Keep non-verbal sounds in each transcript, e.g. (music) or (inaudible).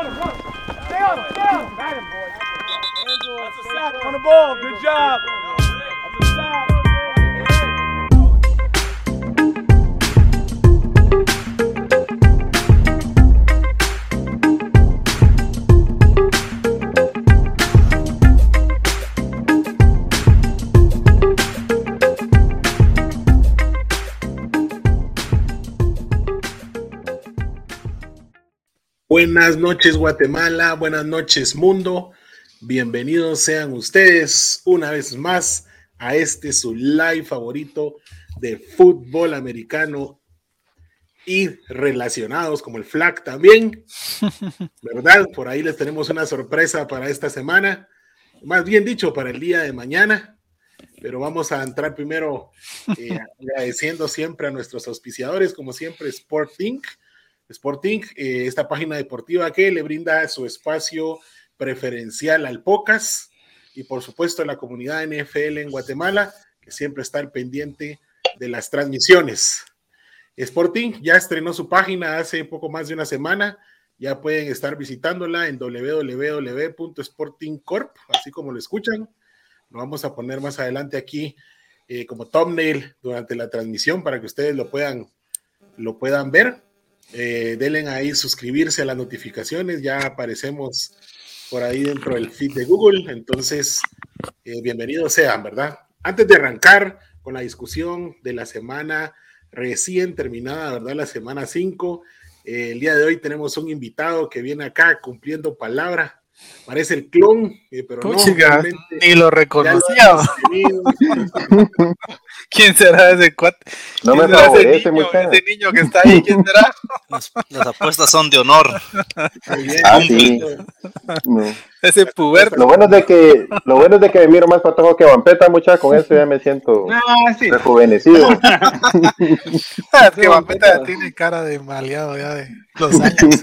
on him, run. Stay on him, stay on him. Got him, boy. That's a sack on the ball. Good job. Buenas noches Guatemala, buenas noches mundo, bienvenidos sean ustedes una vez más a este su live favorito de fútbol americano y relacionados como el flag también, (laughs) ¿verdad? Por ahí les tenemos una sorpresa para esta semana, más bien dicho, para el día de mañana, pero vamos a entrar primero eh, (laughs) agradeciendo siempre a nuestros auspiciadores, como siempre, Sport Inc., Sporting, eh, esta página deportiva que le brinda su espacio preferencial al POCAS y por supuesto a la comunidad NFL en Guatemala, que siempre está al pendiente de las transmisiones. Sporting ya estrenó su página hace poco más de una semana, ya pueden estar visitándola en www.sportingcorp, así como lo escuchan. Lo vamos a poner más adelante aquí eh, como thumbnail durante la transmisión para que ustedes lo puedan, lo puedan ver. Eh, denle ahí suscribirse a las notificaciones, ya aparecemos por ahí dentro del feed de Google, entonces eh, bienvenidos sean, ¿verdad? Antes de arrancar con la discusión de la semana recién terminada, ¿verdad? La semana 5, eh, el día de hoy tenemos un invitado que viene acá cumpliendo palabra, Parece el clon, eh, pero no. ni lo reconocía. (laughs) ¿Quién será ese cuate? No me favorece, ese niño, ese niño que está ahí, ¿quién (laughs) será? Las, las apuestas son de honor. Ah, sí. No. (laughs) Ese puberto. Lo bueno es de que, lo bueno es de que me miro más patojo que Vampeta, mucha con eso ya me siento (laughs) Ah, sí. rejuvenecido. (laughs) Es que Vampeta ya tiene cara de maleado ya de los años.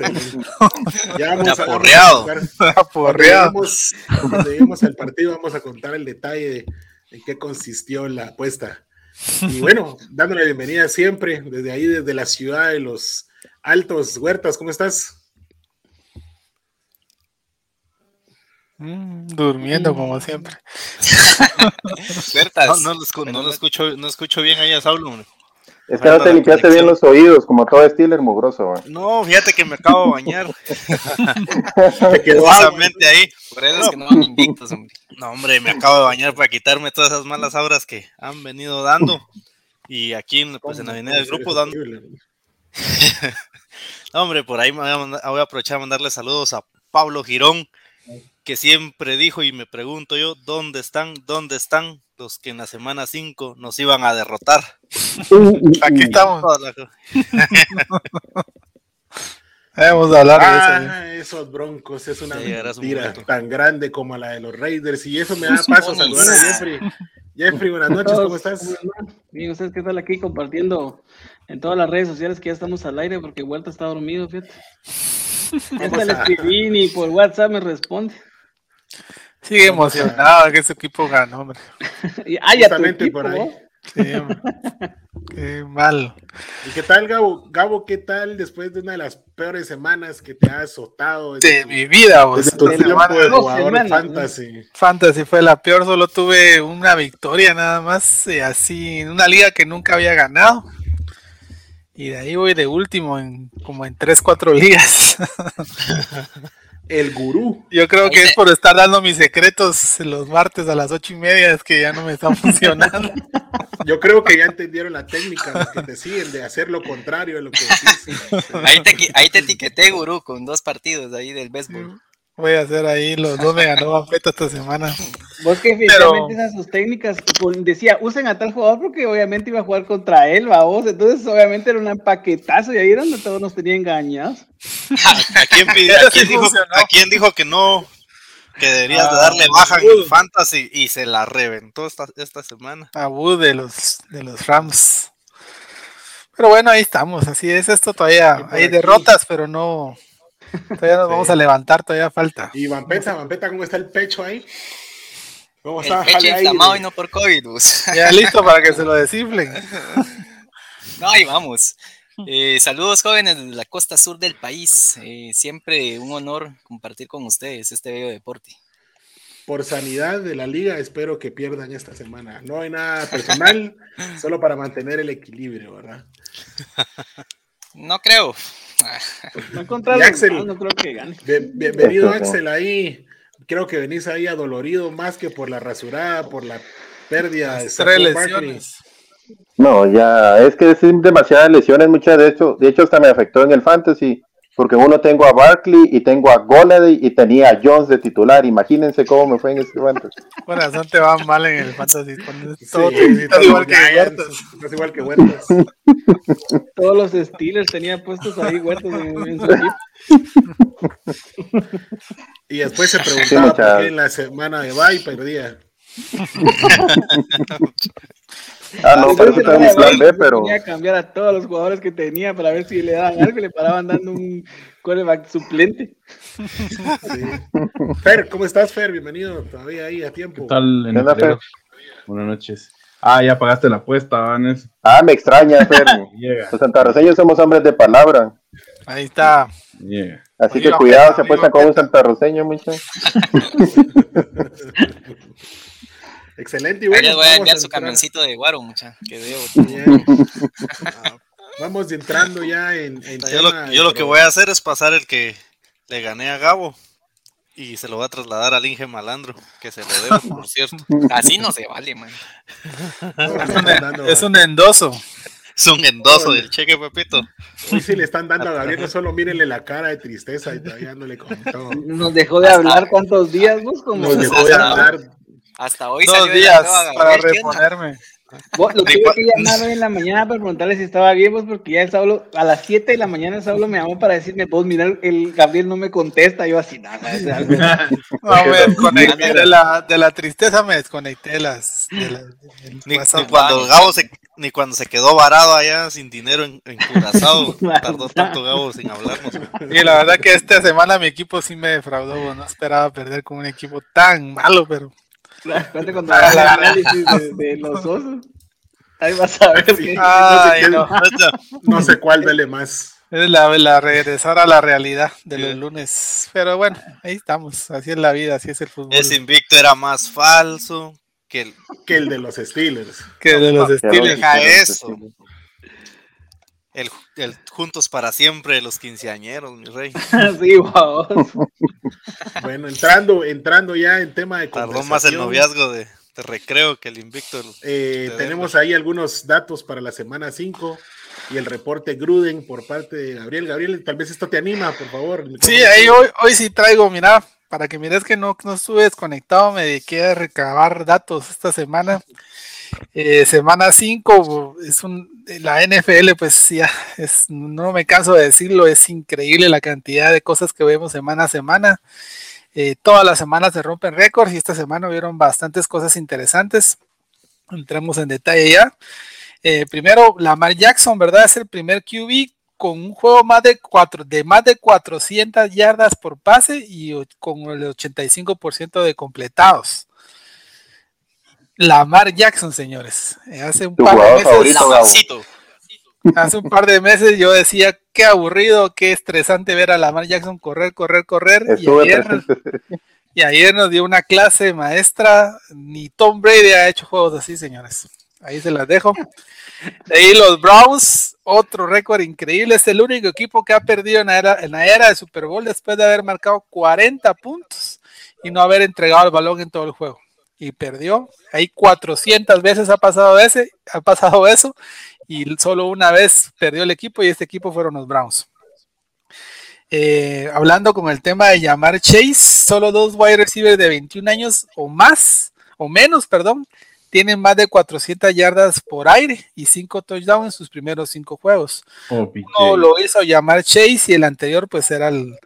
Ya vamos Aporreado. Cuando Aporreado. lleguemos, cuando lleguemos al partido vamos a contar el detalle de en qué consistió la apuesta. Y bueno, dándole la bienvenida siempre desde ahí, desde la ciudad de los Altos Huertas. ¿Cómo estás? Mm, Durmiendo como siempre. (laughs) No, no, lo escu- no lo escucho, no escucho bien ahí a Saulo. hombre. Es que no te limpiaste bien los oídos, como todo Steeler mugroso. man. No, fíjate que me acabo de bañar. (laughs) Te quedó agua. Precisamente ahí. Por eso es que no van invictos, hombre. No, hombre, me acabo de bañar para quitarme todas esas malas auras que han venido dando. Y aquí, en- pues en la avenida del grupo, dando. (laughs) No, hombre, por ahí me voy a, mandar- voy a aprovechar a mandarle saludos a Pablo Girón, que siempre dijo y me pregunto yo, ¿dónde están? ¿Dónde están los que en la semana 5 nos iban a derrotar? (laughs) Aquí estamos. Vamos (laughs) a hablar de eso. ¿eh? Ah, esos broncos es una su mentira tan grande como la de los Raiders y eso me da (laughs) paso a saludar a Jeffrey. Jeffrey, buenas noches, ¿cómo estás? Bien, ustedes qué tal aquí compartiendo en todas las redes sociales que ya estamos al aire porque Huerta está dormido, fíjate. Esta Vamos le a- escribí ni por WhatsApp me responde. Sigue emocionado que ese equipo ganó, hombre. (laughs) Y, ah, ya tu Justamente equipo, por ahí. Qué mal. ¿Y qué tal, Gabo? Gabo, ¿qué tal después de una de las peores semanas que te ha azotado? De tu- mi vida, vos. desde tu de tiempo semana de dos jugador semanas, ¿no? fantasy. Fantasy fue la peor, solo tuve una victoria nada más, eh, así, en una liga que nunca había ganado. Y de ahí voy de último en como en 3, 4 ligas. (laughs) (laughs) El gurú. Yo creo que es por estar dando mis secretos los martes a las ocho y media, es que ya no me está (laughs) funcionando. Yo creo que ya entendieron la técnica los que te siguen de hacer lo contrario de lo que (laughs) decís. Ahí te, ahí te etiqueté, gurú, con dos partidos ahí del béisbol. Voy a hacer ahí, los dos me ganó Bafeta esta semana. Vos que efectivamente esas sus técnicas, decía, usen a tal jugador porque obviamente iba a jugar contra él, va vos, entonces obviamente era un empaquetazo y ahí era donde todos nos tenían engañados. (laughs) ¿A quién, pide- Eso a quién dijo, funcionó. a quién dijo que no? Que deberías de Ah, darle baja en el fantasy y se la reventó esta, esta semana. Abu de los, de los Rams. Pero bueno, ahí estamos, así es esto todavía. Hay aquí. derrotas, pero no. Todavía nos Sí. vamos a levantar, todavía falta. Y Vampeta, Vampeta, ¿cómo está el pecho ahí? ¿Cómo El está? pecho Jale aire. inflamado y no por COVID, pues. Ya listo para que se lo desciflen. (laughs) No, ahí vamos. Eh, saludos jóvenes desde la costa sur del país. Eh, siempre un honor compartir con ustedes este bello deporte. Por sanidad de la liga, espero que pierdan esta semana. No hay nada personal, (laughs) solo para mantener el equilibrio, ¿verdad? No creo. No, contra Y Axel. los- no creo que gane. Bien- bienvenido, Axel, ahí. Creo que venís ahí adolorido más que por la rasurada, por la pérdida de Tres lesiones. No, ya, es que es demasiadas lesiones, muchas de hecho, de hecho hasta me afectó en el fantasy, porque uno tengo a Barkley y tengo a Golladay y tenía a Jones de titular, imagínense cómo me fue en ese fantasy. (laughs) Corazón te va mal en el fantasy. Sí, todo te- (laughs) estás igual que Giants, Huertas. estás igual que Huertas. (laughs) Todos los Steelers tenía puestos ahí huertos en, en su equipo. Y después se preguntaba por qué en la semana de bye perdía. Ah, no, pero Entonces, eso tengo un plan B, pero Tenía que cambiar a todos los jugadores que tenía para ver si le daban algo y le paraban dando un quarterback suplente. Sí. Fer, ¿cómo estás, Fer? Bienvenido todavía ahí a tiempo. ¿Qué tal? ¿Qué onda, Enrique? Buenas noches. Ah, ya pagaste la apuesta, Vanes. ah, me extraña, Fer. (laughs) Los santarroceños somos hombres de palabra, Ahí está. llega. así Oiga, que cuidado, se apuestan con un santarroceño, muchachos. (laughs) Excelente. Y Ahí bueno, les voy a vamos enviar su camioncito de Guaro, mucha, que (laughs) debo. Ah, Vamos entrando ya en, en Yo lo, yo que voy a hacer es pasar el que le gané a Gabo y se lo voy a trasladar al Inge Malandro, que se lo debo, (laughs) por cierto. Así no se vale, man. Es un endoso. Es un endoso del cheque, Pepito. hoy sí le están dando a Gabriel, no solo mírenle la cara de tristeza y todavía no le contó. Nos dejó de hablar cuántos días, vos, como Nos dejó de hablar. Hasta hoy Dos salió de días la nueva para reponerme. Vos, lo tuve que llamar (laughs) hoy en la mañana para preguntarle si estaba bien, vos, porque ya el Saulo, a las 7 de la mañana el Saulo me llamó para decirme, vos, mira, el Gabriel no me contesta. Yo así, nada, algo. (laughs) No, me desconecté de la, de la tristeza, me desconecté de las. de la- del Ni, ni cuando Gabo se, ni cuando se quedó varado allá sin dinero en, en Curazao, (laughs) tardó tanto Gabo sin hablarnos. Y la verdad que esta semana mi equipo sí me defraudó, no esperaba perder con un equipo tan malo, pero Cuenta cuando el análisis de, de los osos. Ahí vas a ver Sí. que Ay, qué- no. (laughs) No sé cuál duele más. es la, la regresar a la realidad de los lunes. Pero bueno, ahí estamos, así es la vida, así es el fútbol. Ese invicto era más falso que el, Que el de los Steelers. Que de los Steelers. Deja eso. El, el Juntos para Siempre de los quinceañeros, mi rey. (laughs) sí. (laughs) Bueno, entrando, entrando ya en tema de Tardó más el noviazgo de, de recreo que el invicto. del- eh, de tenemos ahí algunos datos para la semana 5 y el reporte Gruden por parte de Gabriel. Gabriel, tal vez esto te anima, por favor. Sí, ahí hoy, hoy sí traigo, mira, para que mires que no, no estuve desconectado, me dediqué a recabar datos esta semana. Eh, semana 5 es un la NFL, pues ya es, no me canso de decirlo, es increíble la cantidad de cosas que vemos semana a semana. Eh, todas las semanas se rompen récords y esta semana hubieron bastantes cosas interesantes. Entremos en detalle ya. Eh, primero, Lamar Jackson, ¿verdad? Es el primer QB con un juego más de, cuatro, de más de 400 yardas por pase y con el 85% de completados. Lamar Jackson, señores. Eh, hace un Tu par de meses, favorito, hace un par de meses yo decía qué aburrido, qué estresante ver a Lamar Jackson correr, correr, correr. Y ayer, y ayer nos dio una clase maestra. Ni Tom Brady ha hecho juegos así, señores. Ahí se las dejo. De ahí los Browns, otro récord increíble. Es el único equipo que ha perdido en la, era, en la era de Super Bowl después de haber marcado 40 puntos y no haber entregado el balón en todo el juego. Y perdió. Ahí 400 veces ha pasado, ese, ha pasado eso y solo una vez perdió el equipo y este equipo fueron los Browns. Eh, hablando con el tema de llamar Chase, solo dos wide receivers de 21 años o más, o menos, perdón, tienen más de 400 yardas por aire y 5 touchdowns en sus primeros 5 juegos. Oh. Uno lo hizo llamar Chase y el anterior pues era el,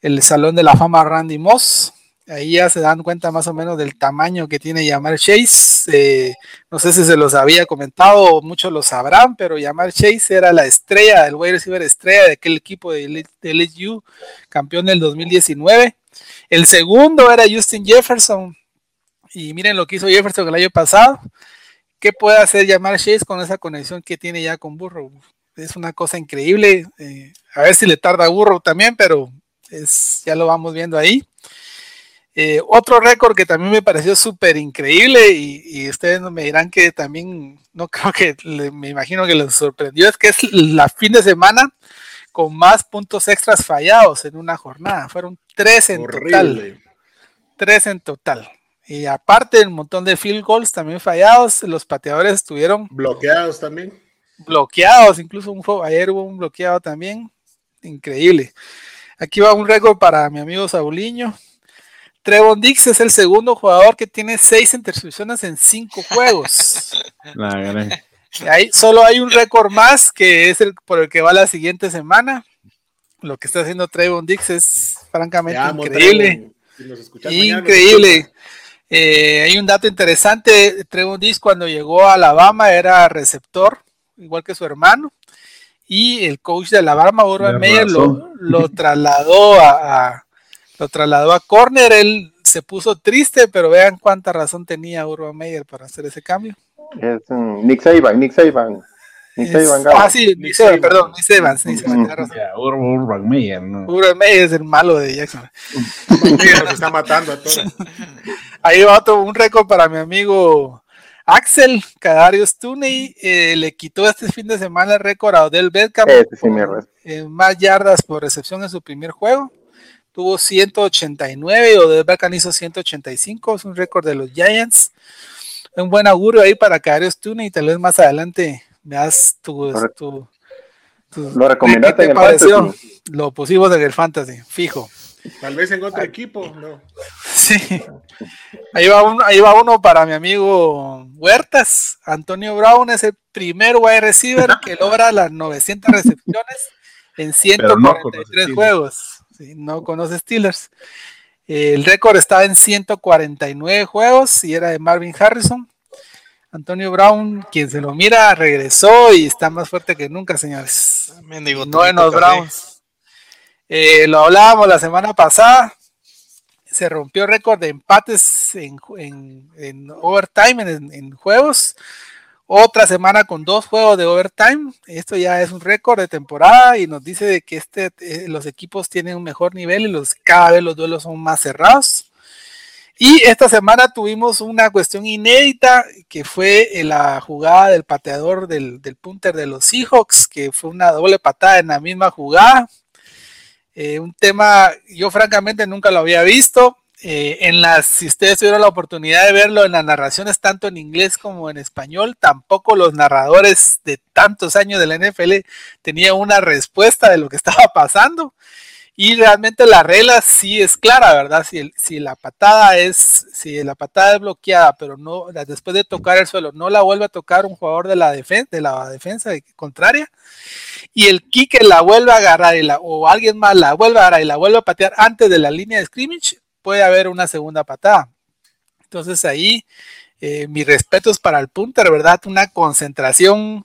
el Salón de la Fama Randy Moss. Ahí ya se dan cuenta más o menos del tamaño que tiene llamar Chase. Eh, no sé si se los había comentado muchos lo sabrán, pero llamar Chase era la estrella, el wide receiver estrella de aquel equipo de, LSU, campeón del 2019. El segundo era Justin Jefferson. Y miren lo que hizo Jefferson el año pasado. ¿Qué puede hacer llamar Chase con esa conexión que tiene ya con Burrow? es una cosa increíble. eh, a ver si le tarda a Burro también, pero es, ya lo vamos viendo ahí. Eh, otro récord que también me pareció súper increíble y, y ustedes me dirán que también, no (laughs) creo que, le- me imagino que les sorprendió, es que es la fin de semana con más puntos extras fallados en una jornada. Fueron tres en total. Tres en total. Y aparte, un montón de field goals también fallados. Los pateadores estuvieron Bloqueados también. bloqueados. Incluso un, ayer hubo un bloqueado también. Increíble. Aquí va un récord para mi amigo Sauliño. Trevon Dix es el segundo jugador que tiene seis intercepciones en cinco (laughs) juegos. La ahí solo hay un récord más que es el por el que va la siguiente semana. Lo que está haciendo Trevon Dix es francamente amo, increíble. Si Increíble. Eh, hay un dato interesante. Trevon Diggs cuando llegó a Alabama era receptor, igual que su hermano. Y el coach de Alabama, Urban Meyer, lo, trasladó a, a- lo trasladó a corner. Él se puso triste, pero vean cuánta razón tenía Urban Meyer para hacer ese cambio. Es mm, Nick Saban, Nick Saban. Nick Es- Saban Gabo. ah, sí, Nick Saban, perdón, Nick Saban, razón. Ur- Urban Meyer, ¿no? Urban Meyer es el malo de Jackson. Nos está matando a todos. (laughs) Ahí va otro, un récord para mi amigo Axel Cadarius Tuney. eh, le quitó este fin de semana el récord a Odell Beckham. Ese sí por, me res- eh, más yardas por recepción en su primer juego. Tuvo 189 y Odell Beckham hizo 185. Es un récord de los Giants. Un buen augurio ahí para Cadarius Tuney. Tal vez más adelante veas tu. Correcto. tu- tu- Lo recomendaste ¿qué en te el pareció? fantasy. Lo pusimos en el fantasy, fijo. Tal vez en otro equipo, no. (laughs) Sí. Ahí va, uno, ahí va uno para mi amigo Huertas. Antonio Brown es el primer wide receiver que logra las 900 recepciones en Pero no conoce 143 Steelers. juegos. Sí, no conoce Steelers. El récord estaba en 149 juegos y era de Marvin Harrison. Antonio Brown, quien se lo mira, regresó y está más fuerte que nunca, señores. Mendigo No en los. Browns. Eh, lo hablábamos la semana pasada. Se rompió el récord de empates en, en- en overtime, en, en juegos. Otra semana con dos juegos de overtime. Esto ya es un récord de temporada y nos dice de que este, eh, los equipos tienen un mejor nivel y los, cada vez los duelos son más cerrados. Y esta semana tuvimos una cuestión inédita que fue en la jugada del pateador del, del punter de los Seahawks, que fue una doble patada en la misma jugada. Eh, un tema, yo francamente nunca lo había visto. Eh, en las, si ustedes tuvieron la oportunidad de verlo en las narraciones, tanto en inglés como en español, tampoco los narradores de tantos años de la NFL tenían una respuesta de lo que (laughs) estaba pasando. Y realmente la regla sí es clara, ¿verdad? Si, el- si la patada es, si la patada es bloqueada, pero no, después de tocar el suelo, no la vuelve a tocar un jugador de la, de la defensa contraria, y el kicker la vuelve a agarrar o alguien más la vuelve a agarrar y la vuelve a patear antes de la línea de scrimmage, puede haber una segunda patada. Entonces ahí, eh, mis respetos para el punter, ¿verdad? Una concentración.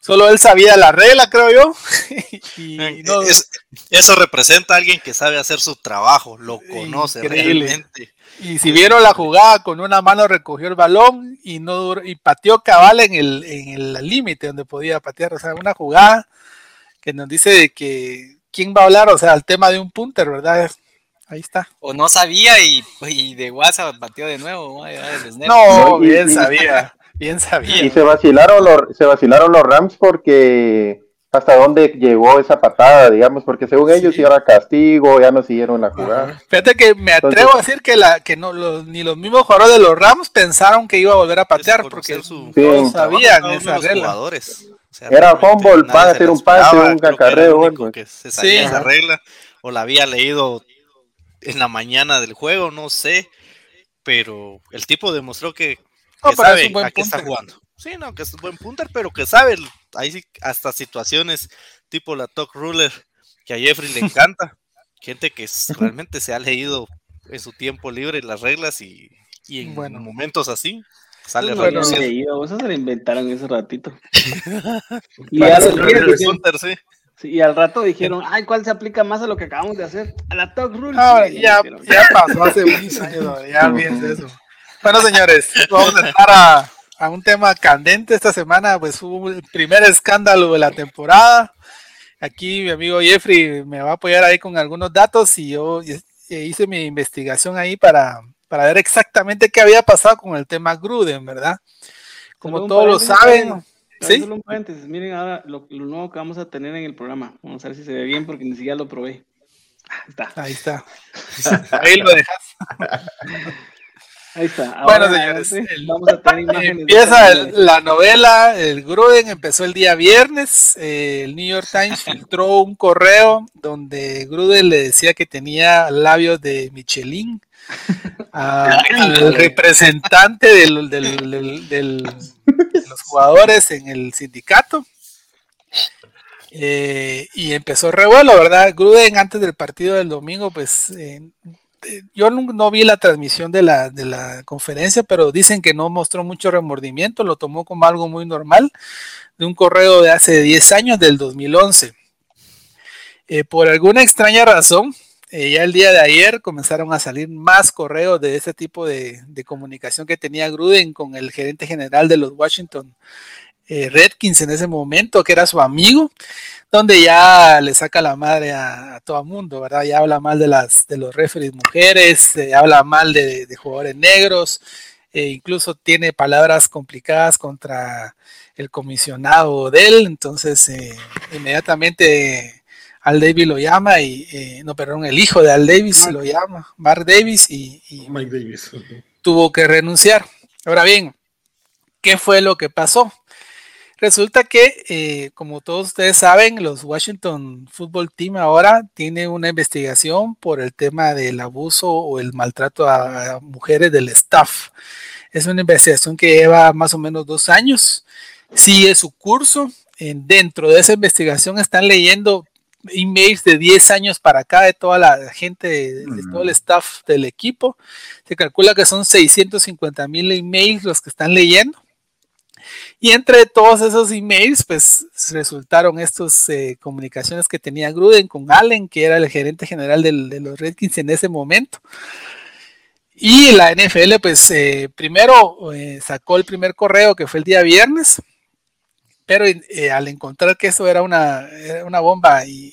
Solo él sabía la regla, creo yo. (laughs) y Eh, no- es- eso representa a alguien que sabe hacer su trabajo, lo conoce Increíble. realmente. Y si vieron la jugada, con una mano recogió el balón y no y pateó cabal en el en el límite donde podía patear. O sea, una jugada que nos dice de que quién va a hablar, o sea, el tema de un punter, ¿verdad? Ahí está. O no sabía y, y de WhatsApp batió de nuevo. No, bien y- sabía, bien sabía. Y se vacilaron los, se vacilaron los Rams porque hasta dónde llegó esa patada, digamos, porque según ellos Sí. era castigo, ya no siguieron la jugada. Fíjate que me atrevo a decir que la que no los, ni los mismos jugadores de los Rams pensaron que iba a volver a patear porque Desconocer su- Sí. no sabían esa regla. jugadores. O sea, Era fumble, van a hacer un pase, un cacarreo, que se sabía Sí. esa regla o la había leído en la mañana del juego, no sé, pero el tipo demostró que, sabe un buen a qué está punter. jugando. Sí, no, que es un buen punter, pero que sabe, hay sí- hasta situaciones tipo la Talk Ruler que a Jeffrey le (laughs) encanta, gente que realmente se ha leído en su tiempo libre las reglas y, y en Bueno. momentos así sale a Bueno, leído, eso se lo inventaron ese ratito. (laughs) y, ser el fíjate que- punter, sí. Sí, y al rato dijeron, ay, ¿cuál se aplica más a lo que acabamos de hacer? A la Talk Rule. Ah, Sí, ya, ya pasó hace muchos años, ya olvídense de eso. Bueno, señores, vamos a entrar a, a un tema candente esta semana, pues hubo el primer escándalo de la temporada. Aquí mi amigo Jeffrey me va a apoyar ahí con algunos datos y yo hice mi investigación ahí para, para ver exactamente qué había pasado con el tema Gruden, ¿verdad? Como todos lo saben. ¿Sí? Miren ahora lo, nuevo que vamos a tener en el programa. Vamos a ver si se ve bien porque ni siquiera lo probé. Ahí está. (laughs) Ahí lo dejas. (laughs) Ahí está. bueno, señores, vamos a tener imágenes empieza la novela. El Gruden empezó el día viernes. Eh, el New York Times filtró un correo donde Gruden le decía que tenía labios de Michelin (laughs) al representante del, de los jugadores en el sindicato. Eh, y empezó revuelo, ¿verdad? Gruden antes del partido del domingo, pues eh, yo no, vi la transmisión de la, de la conferencia, pero dicen que no mostró mucho remordimiento, lo tomó como algo muy normal, de un correo de hace 10 años, del 2011. Eh, por alguna extraña razón, eh, ya el día de ayer comenzaron a salir más correos de ese tipo de, comunicación que tenía Gruden con el gerente general de los Washington eh, Redkins en ese momento, que era su amigo, donde ya le saca la madre a, todo el mundo, ¿verdad? Ya habla mal de las de los referees mujeres, eh, habla mal de, jugadores negros, e incluso tiene palabras complicadas contra el comisionado de él, entonces eh, inmediatamente Al Davis lo llama y no, perdón, el hijo de Al Davis lo llama, Mark Davis y, Mike Davis. tuvo que renunciar. Ahora bien, ¿qué fue lo que pasó? Resulta que, eh, como todos ustedes saben, los Washington Football Team ahora tiene una investigación por el tema del abuso o el maltrato a, mujeres del staff. Es una investigación que lleva más o menos dos años. Sigue su curso. En, dentro de esa investigación están leyendo emails de 10 años para acá de toda la gente, de, todo el staff del equipo. Se calcula que son 650 mil emails los que están leyendo y entre todos esos emails, pues resultaron estas eh, comunicaciones que tenía Gruden con Allen, que era el gerente general de los Redskins en ese momento. Y la NFL, pues eh, primero eh, sacó el primer correo que fue el día viernes, pero al encontrar que eso era una, era una bomba y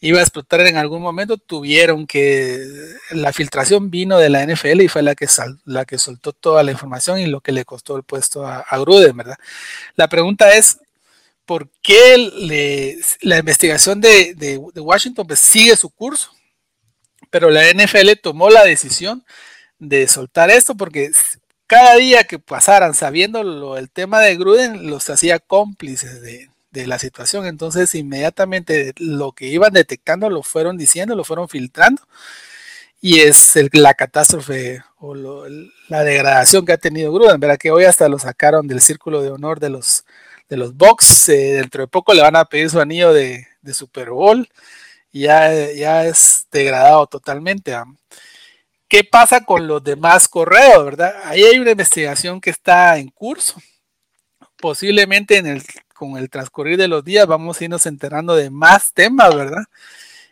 iba a explotar en algún momento, tuvieron que, la filtración vino de la NFL y fue la que, la que soltó toda la información y lo que le costó el puesto a, Gruden, ¿verdad? La pregunta es, ¿por qué la investigación de, Washington pues, sigue su curso? Pero la NFL tomó la decisión de soltar esto porque cada día que pasaran sabiendo lo, el tema de Gruden los hacía cómplices de, de la situación. Entonces, inmediatamente lo que iban detectando lo fueron diciendo, lo fueron filtrando. Y es la catástrofe o la degradación que ha tenido Gruden. Verá que hoy hasta lo sacaron del círculo de honor de los, de los Bucks. Eh, dentro de poco le van a pedir su anillo de, Super Bowl. Y ya, ya es degradado totalmente. ¿Qué pasa con los demás correos, verdad? Ahí hay una investigación que está en curso. Posiblemente en el con el transcurrir de los días vamos a irnos enterando de más temas, ¿verdad?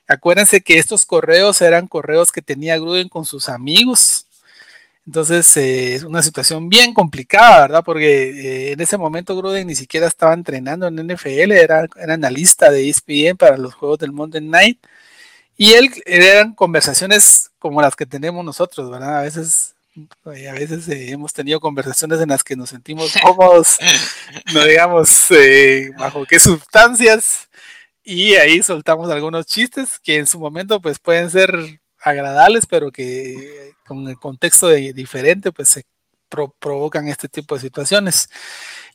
Acuérdense que estos correos eran correos que tenía Gruden con sus amigos. Entonces eh, es una situación bien complicada, ¿verdad? Porque eh, en ese momento Gruden ni siquiera estaba entrenando en NFL, era, era analista de ESPN para los juegos del Monday Night. Y él eran conversaciones como las que tenemos nosotros, ¿verdad? A veces a veces eh, hemos tenido conversaciones en las que nos sentimos cómodos, (laughs) no digamos eh, bajo qué sustancias, y ahí soltamos algunos chistes que en su momento pues pueden ser agradables, pero que con el contexto diferente pues se provocan este tipo de situaciones.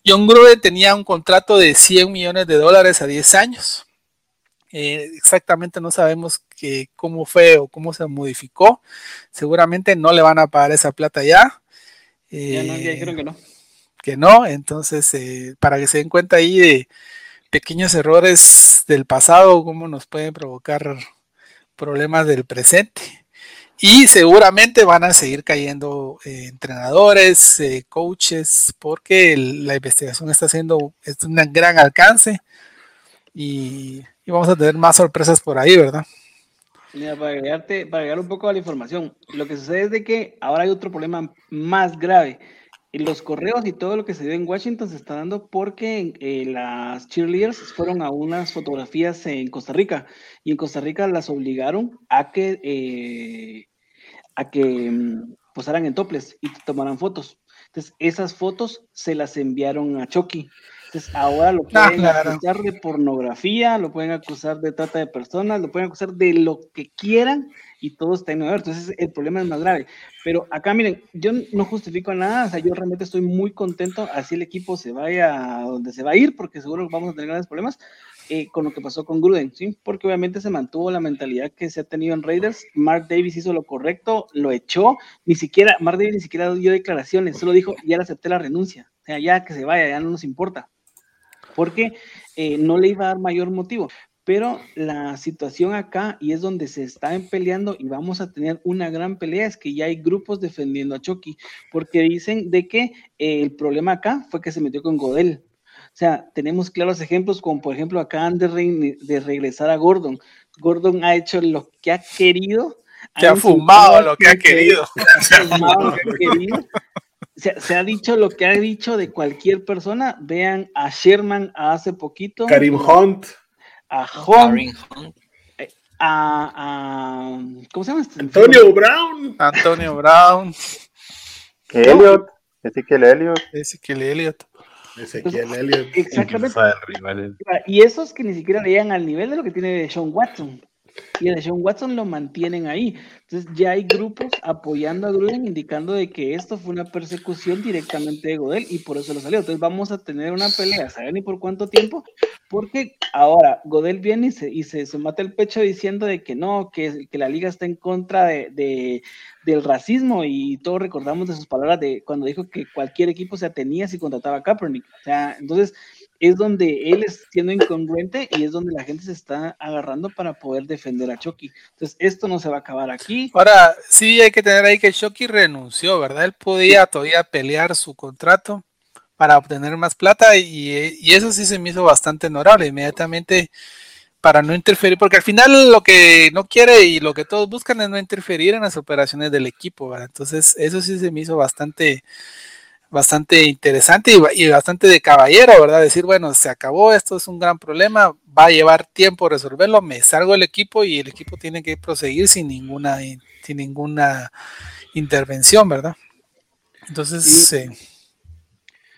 John Gruden tenía un contrato de 100 millones de dólares a 10 años eh, exactamente no sabemos que, cómo fue o cómo se modificó. Seguramente no le van a pagar esa plata ya. ya, no, ya dijeron que no. Que no, entonces eh, para que se den cuenta ahí de pequeños errores del pasado, cómo nos pueden provocar problemas del presente. Y seguramente van a seguir cayendo eh, entrenadores, coaches, porque la investigación está haciendo es un gran alcance y vamos a tener más sorpresas por ahí, ¿verdad? Para agregarte, para agregar un poco a la información, lo que sucede es de que ahora hay otro problema más grave. Los correos y todo lo que se dio en Washington se está dando porque eh, las cheerleaders fueron a unas fotografías en Costa Rica y en Costa Rica las obligaron a que, eh, a que mm, posaran en toples y tomaran fotos. Entonces, esas fotos se las enviaron a Chucky. Entonces, ahora lo (laughs) Ah, pueden claro. acusar de pornografía, lo pueden acusar de trata de personas, lo pueden acusar de lo que quieran y todo está en. Entonces, el problema es más grave. Pero acá, miren, yo no justifico nada, o sea, yo realmente estoy muy contento, así el equipo se vaya a donde se va a ir, porque seguro vamos a tener grandes problemas eh, con lo que pasó con Gruden, ¿sí? Porque obviamente se mantuvo la mentalidad que se ha tenido en Raiders, Mark Davis hizo lo correcto, lo echó, ni siquiera, Mark Davis ni siquiera dio declaraciones, solo dijo, ya le acepté la renuncia, o sea, ya que se vaya, ya no nos importa, porque eh, no le iba a dar mayor motivo. Pero la situación acá, y es donde se están peleando y vamos a tener una gran pelea, es que ya hay grupos defendiendo a Chucky, porque dicen de que eh, el problema acá fue que se metió con Godel. O sea, tenemos claros ejemplos, como por ejemplo acaban de, re- de regresar a Gordon. Gordon ha hecho lo que ha querido. Se ha insultado fumado lo que ha querido. Se ha fumado lo que ha querido. Se, se ha dicho lo que ha dicho de cualquier persona. Vean a Sherman hace poquito. Karim Hunt. A Hunt. Hunt. A, a- ¿Cómo se llama? este? Antonio Brown. Antonio Brown, Elliot, Ezequiel Elliot. Ezequiel Elliott. Ezequiel Elliott. Exactamente. Y esos que ni siquiera llegan al nivel de lo que tiene Sean Watson. Y el de Sean Watson lo mantienen ahí. Entonces ya hay grupos apoyando a Gruden, indicando de que esto fue una persecución directamente de Godel y por eso lo salió. Entonces vamos a tener una pelea, ¿saben ni por cuánto tiempo? Porque ahora Godel viene y se, y se, se mata el pecho diciendo de que no, que, que la liga está en contra de, de- del racismo y todos recordamos de sus palabras de cuando dijo que cualquier equipo se atenía si contrataba a Kaepernick. O sea, entonces es donde él es siendo incongruente y es donde la gente se está agarrando para poder defender a Chucky. Entonces, esto no se va a acabar aquí. Ahora, sí hay que tener ahí que Shoki renunció, ¿verdad? Él podía todavía pelear su contrato para obtener más plata y, y eso sí se me hizo bastante honorable inmediatamente para no interferir, porque al final lo que no quiere y lo que todos buscan es no interferir en las operaciones del equipo, ¿verdad? Entonces, eso sí se me hizo bastante bastante interesante y, ba- y bastante de caballero, ¿verdad? Decir, bueno, se acabó, esto es un gran problema, va a llevar tiempo resolverlo, me salgo del equipo y el equipo tiene que proseguir sin ninguna, sin ninguna intervención, ¿verdad? Entonces, Sí.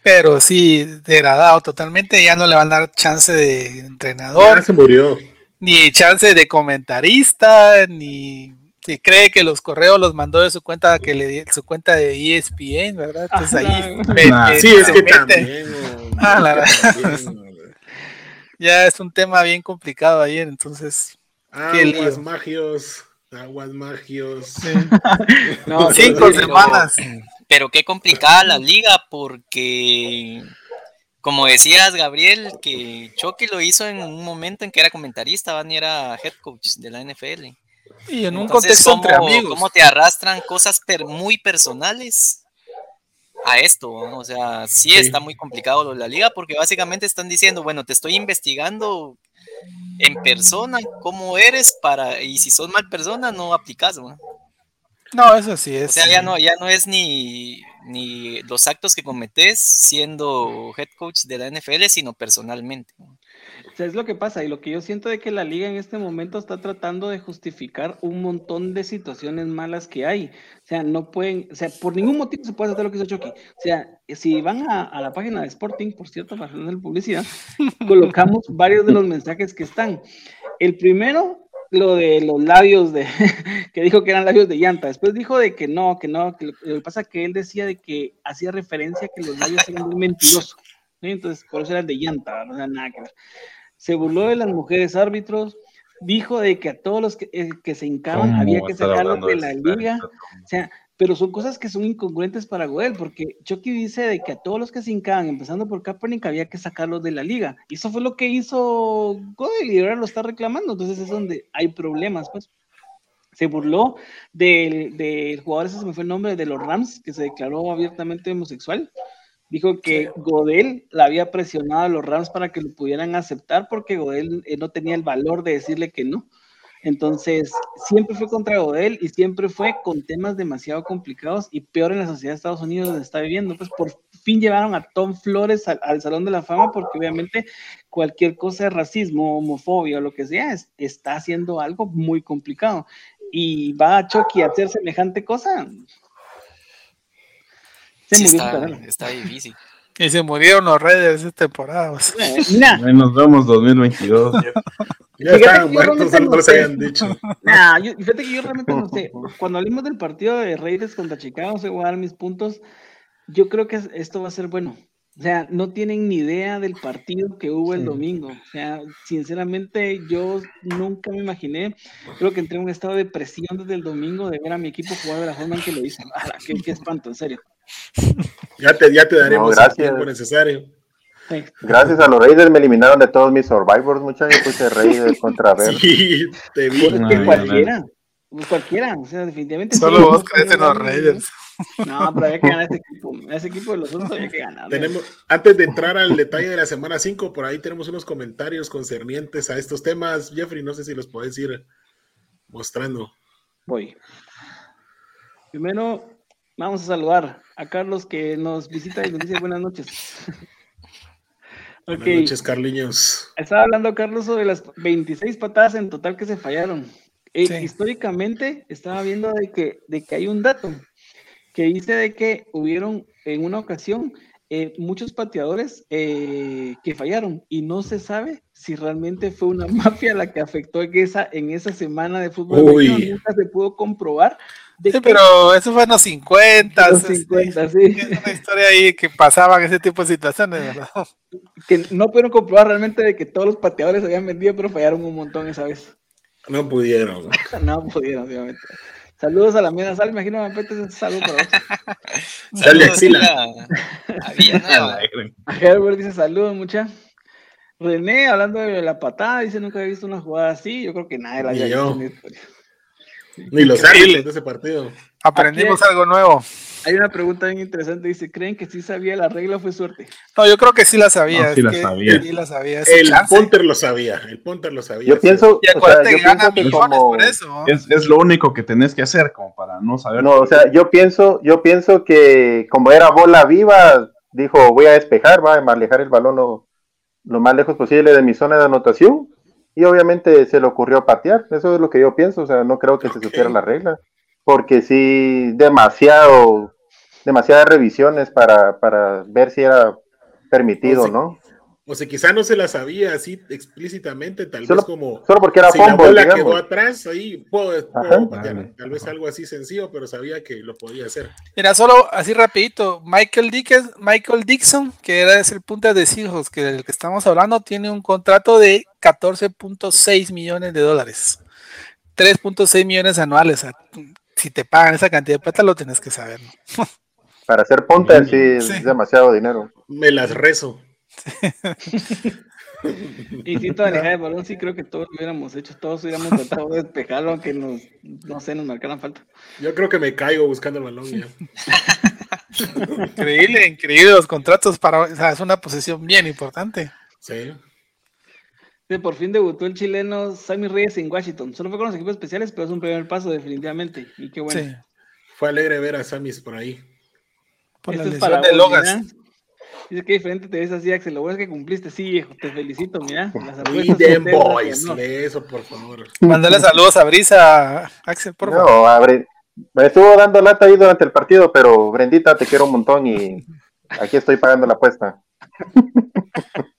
Pero sí, degradado totalmente, ya no le van a dar chance de entrenador, Ya se murió. ni chance de comentarista, ni si cree que los correos los mandó de su cuenta que le di- su cuenta de ESPN, ¿verdad? Entonces ahí Ajá. me- Nah. me- Sí, es que mete. también. (laughs) Ah, la ¿no? (laughs) ya es un tema bien complicado ahí, entonces. Aguas magios. Aguas magios. (laughs) No, cinco sí, semanas. Pero qué complicada la liga porque, como decías, Gabriel, que Chucky lo hizo en un momento en que era comentarista, Van y era head coach de la NFL. Y en un Entonces, contexto entre ¿cómo- amigos. ¿Cómo te arrastran cosas per- muy personales a esto? ¿no? O sea, sí, Sí. está muy complicado lo de la liga porque básicamente están diciendo, bueno, te estoy investigando en persona cómo eres para y si sos mal persona no aplicas, ¿no? No, eso sí O es. sea, ya no, ya no es ni, ni los actos que cometes siendo head coach de la NFL, sino personalmente. O sea, es lo que pasa y lo que yo siento de que la liga en este momento está tratando de justificar un montón de situaciones malas que hay. O sea, no pueden, o sea, por ningún motivo se puede hacer lo que hizo Chucky. O sea, si van a, a la página de Sporting, por cierto, para hacer publicidad, (laughs) colocamos varios de los mensajes que están. El primero, lo de los labios de, (laughs) que dijo que eran labios de llanta. Después dijo de que no, que no, que lo, lo que pasa es que él decía de que hacía referencia a que los labios eran muy mentirosos. ¿Sí? Entonces, por eso eran de llanta, no sea nada que ver. Se burló de las mujeres árbitros, dijo de que a todos los que, eh, que se hincaban ¿Cómo había que sacarlos de la liga, o sea, pero son cosas que son incongruentes para Goel, porque Chucky dice de que a todos los que se hincaban, empezando por Kaepernick, había que sacarlos de la liga, y eso fue lo que hizo Goel y ahora lo está reclamando, entonces es donde hay problemas, pues. Se burló del, del jugador, ese se me fue el nombre, de los Rams, que se declaró abiertamente homosexual. Dijo que Godel la había presionado a los Rams para que lo pudieran aceptar porque Godel eh, no tenía el valor de decirle que no. Entonces, siempre fue contra Godel y siempre fue con temas demasiado complicados y peor en la sociedad de Estados Unidos donde está viviendo. Pues por fin llevaron a Tom Flores al, al Salón de la Fama porque obviamente cualquier cosa de racismo, homofobia o lo que sea, es- está haciendo algo muy complicado. Y va a Chucky a hacer semejante cosa. Se Sí, está, está difícil. Y se murieron los Raiders esta temporada. o sea. Eh, (laughs) Mira, Ahí nos vemos 2022. (laughs) ya. Ya Fíjate estaban que yo muertos, realmente no los sé. habían dicho. (laughs) Nah, yo, fíjate que yo realmente no sé. Cuando hablemos del partido de Raiders contra Chicago, se voy a dar mis puntos. Yo creo que es- esto va a ser bueno. O sea, no tienen ni idea del partido que hubo el Sí. domingo. O sea, sinceramente, yo nunca me imaginé. Creo que entré en un estado de presión desde el domingo de ver a mi equipo jugar de la forma en que lo hizo. ¡Hala, qué, qué espanto, en serio! Ya te, ya te daremos el gracias. tiempo necesario. Sí. Gracias a los Raiders me eliminaron de todos mis Survivors, muchachos. Puse Raiders contra (laughs) Bears. Sí, te vi. Pues No, cualquiera. pues cualquiera. O sea, definitivamente. Solo sí, vos no, crees en no, los no, Raiders. No, pero había que ganar ese equipo. Ese equipo de los otros había que ganar. Tenemos, antes de entrar al detalle de la semana 5, por ahí tenemos unos comentarios concernientes a estos temas. Jeffrey, no sé si los puedes ir mostrando. Voy. Primero, vamos a saludar a Carlos que nos visita y nos dice buenas noches. Buenas (laughs) noches, Carliños. estaba hablando Carlos sobre las 26 patadas en total que se fallaron. Eh. Históricamente estaba viendo de que, de que hay un dato que dice de que hubieron en una ocasión eh, muchos pateadores eh, que fallaron y no se sabe si realmente fue una (laughs) mafia la que afectó en esa, en esa semana de fútbol. Uy. Nunca se pudo comprobar. De Sí, que- pero eso fue en los 50. Los sí, 50, sí. Es una historia ahí que pasaban ese tipo de situaciones, ¿verdad? (laughs) que no pudieron comprobar realmente de que todos los pateadores habían vendido, pero fallaron un montón esa vez. No pudieron. No (laughs) pudieron, obviamente. Saludos a la mía Sal, imagino que me un saludo para vos. (laughs) Saludos axila. (laughs) a- a Villanueva. A Herbert dice saludos, mucha. René, hablando de la patada, dice nunca había visto una jugada así. Yo creo que nadie la Ni había yo. visto. en la historia. Ni los árbitros de ese partido. Aprendimos algo nuevo. Hay una pregunta bien interesante, dice, ¿creen que sí sabía la regla o fue suerte? No, yo creo que sí la sabía. No, sí es la que sabía. Sí la sabía. El chance. Ponter lo sabía. El Ponter lo sabía. Yo pienso, Y o sea, acuérdate yo que gana pienso que millones como, por eso. ¿no? Es, es lo único que tenés que hacer como para no saber. no, o sea, yo pienso, yo pienso que como era bola viva, dijo voy a despejar, va a manejar el balón lo, lo más lejos posible de mi zona de anotación y obviamente se le ocurrió patear. Eso es lo que yo pienso, o sea, no creo que Ok. se supiera la regla, porque sí demasiado, demasiadas revisiones para, para ver si era permitido, O sea, ¿no? O sea, quizá no se la sabía así explícitamente, tal Solo- vez como Solo porque era si la quedó atrás, ahí puedo, puedo Ajá. patear. Vale. Tal vez algo así sencillo, pero sabía que lo podía hacer. Mira, solo así rapidito, Michael Dixon, Michael Dixon, que era ese el punta de hijos que del que estamos hablando, tiene un contrato de 14.6 millones de dólares. 3.6 millones anuales. O sea, si te pagan esa cantidad de plata, lo tienes que saber. ¿no? (laughs) Para hacer punta sí es demasiado dinero. Me las rezo. (laughs) Y si toda alejada de balón, sí creo que todos lo hubiéramos hecho, todos hubiéramos tratado de despejarlo, aunque nos, no sé, nos marcaran falta. Yo creo que me caigo buscando el balón ya. Increíble, increíble los contratos para, o sea, es una posición bien importante. Sí. Sí, por fin debutó el chileno Sammy Reyes en Washington. Solo fue con los equipos especiales, pero es un primer paso definitivamente. Y qué bueno. Sí, Fue alegre ver a Samis por ahí. Por la Este es para de Logas. mira. Dice que diferente te ves así, Axel. Lo bueno es que cumpliste. Sí, viejo, te felicito, mira. Las boys. ¿no? Lee eso, por favor. Mándale saludos a Brisa, Axel, por favor. No, abre. Me estuvo dando lata ahí durante el partido, pero Brendita, te quiero un montón y aquí estoy pagando la apuesta.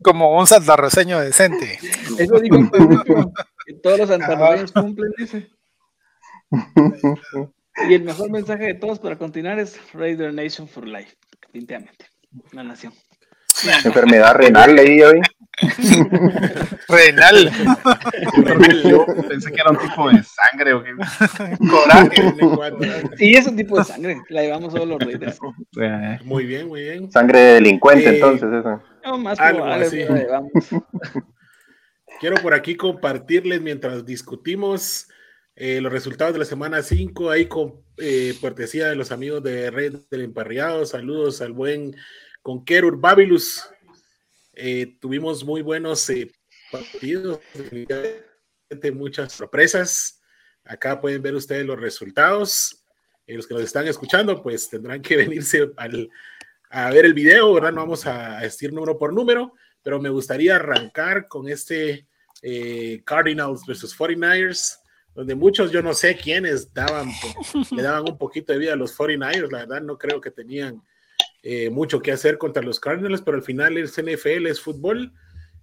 Como un saltarroseño decente. Eso Pedrito, que todos los santarroseños cumplen, dice. (laughs) Y el mejor mensaje de todos para continuar es Raider Nation for Life. Definitivamente. Una nación. Enfermedad renal leí hoy. (laughs) Renal. Yo pensé que era un tipo de sangre o qué. Coraje. (laughs) Sí, es un tipo de sangre. La llevamos solo los Raiders. Muy bien, muy bien. Sangre de delincuente, Eh, entonces, esa. No, más Algo así. la llevamos. Quiero por aquí compartirles mientras discutimos eh, los resultados de la semana 5, ahí con eh, cortesía de los amigos de Red del Emparriado. Saludos al buen Conqueror Babilus. Eh, tuvimos muy buenos eh, partidos. muchas sorpresas. Acá pueden ver ustedes los resultados. Y los que nos están escuchando, pues tendrán que (laughs) venirse al, a ver el video, ¿verdad? No vamos a decir número por número, pero me gustaría arrancar con este eh, Cardinals versus 49ers, donde muchos, yo no sé quiénes daban, le (laughs) daban un poquito de vida a los 49ers, la verdad no creo que tenían eh, mucho que hacer contra los Cardinals, pero al final es NFL, es fútbol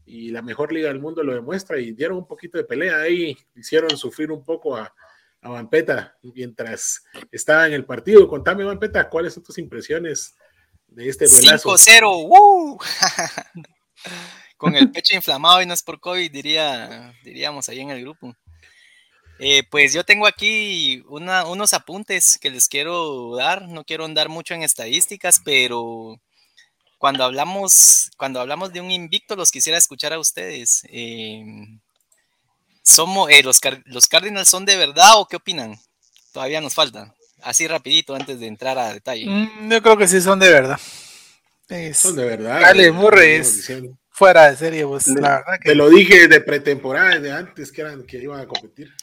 y la mejor liga del mundo lo demuestra y dieron un poquito de pelea ahí, hicieron sufrir un poco a, a Vampeta mientras estaba en el partido. Contame, Vampeta, ¿cuáles son tus impresiones de este duelazo? 5-0, ¡woo! (laughs) Con el pecho inflamado y no es por COVID, diría, diríamos ahí en el grupo. Eh, pues yo tengo aquí una, unos apuntes que les quiero dar. No quiero andar mucho en estadísticas, pero cuando hablamos, cuando hablamos de un invicto, los quisiera escuchar a ustedes. Eh, somos, eh, los, ¿Los Cardinals son de verdad o qué opinan? Todavía nos falta. Así rapidito antes de entrar a detalle. Mm, yo creo que sí son de verdad. Es- Son de verdad. Dale, Murray estamos es diciendo. fuera de serie, pues, la verdad que Te lo dije de pretemporada, de antes que eran que iban a competir.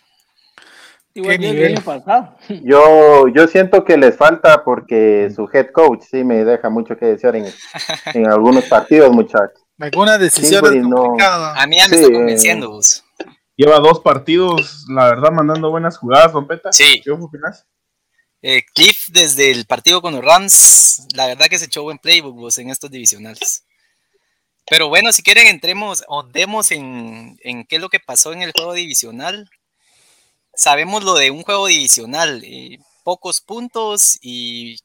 Igual ¿Qué que el nivel? año pasado. Yo, yo siento que les falta porque su head coach sí me deja mucho que desear en, en algunos partidos, muchachos. algunas decisiones no- complicadas. A mí ya me Sí, está convenciendo, vos. Lleva dos partidos, la verdad, mandando buenas jugadas, Rompeta. Sí. ¿Qué opinas? Eh, Cliff desde el partido con los Rams, la verdad que se echó buen playbook vos en estos divisionales. Pero bueno, si quieren entremos o demos en, en qué es lo que pasó en el juego divisional. Sabemos lo de un juego divisional, eh, pocos puntos y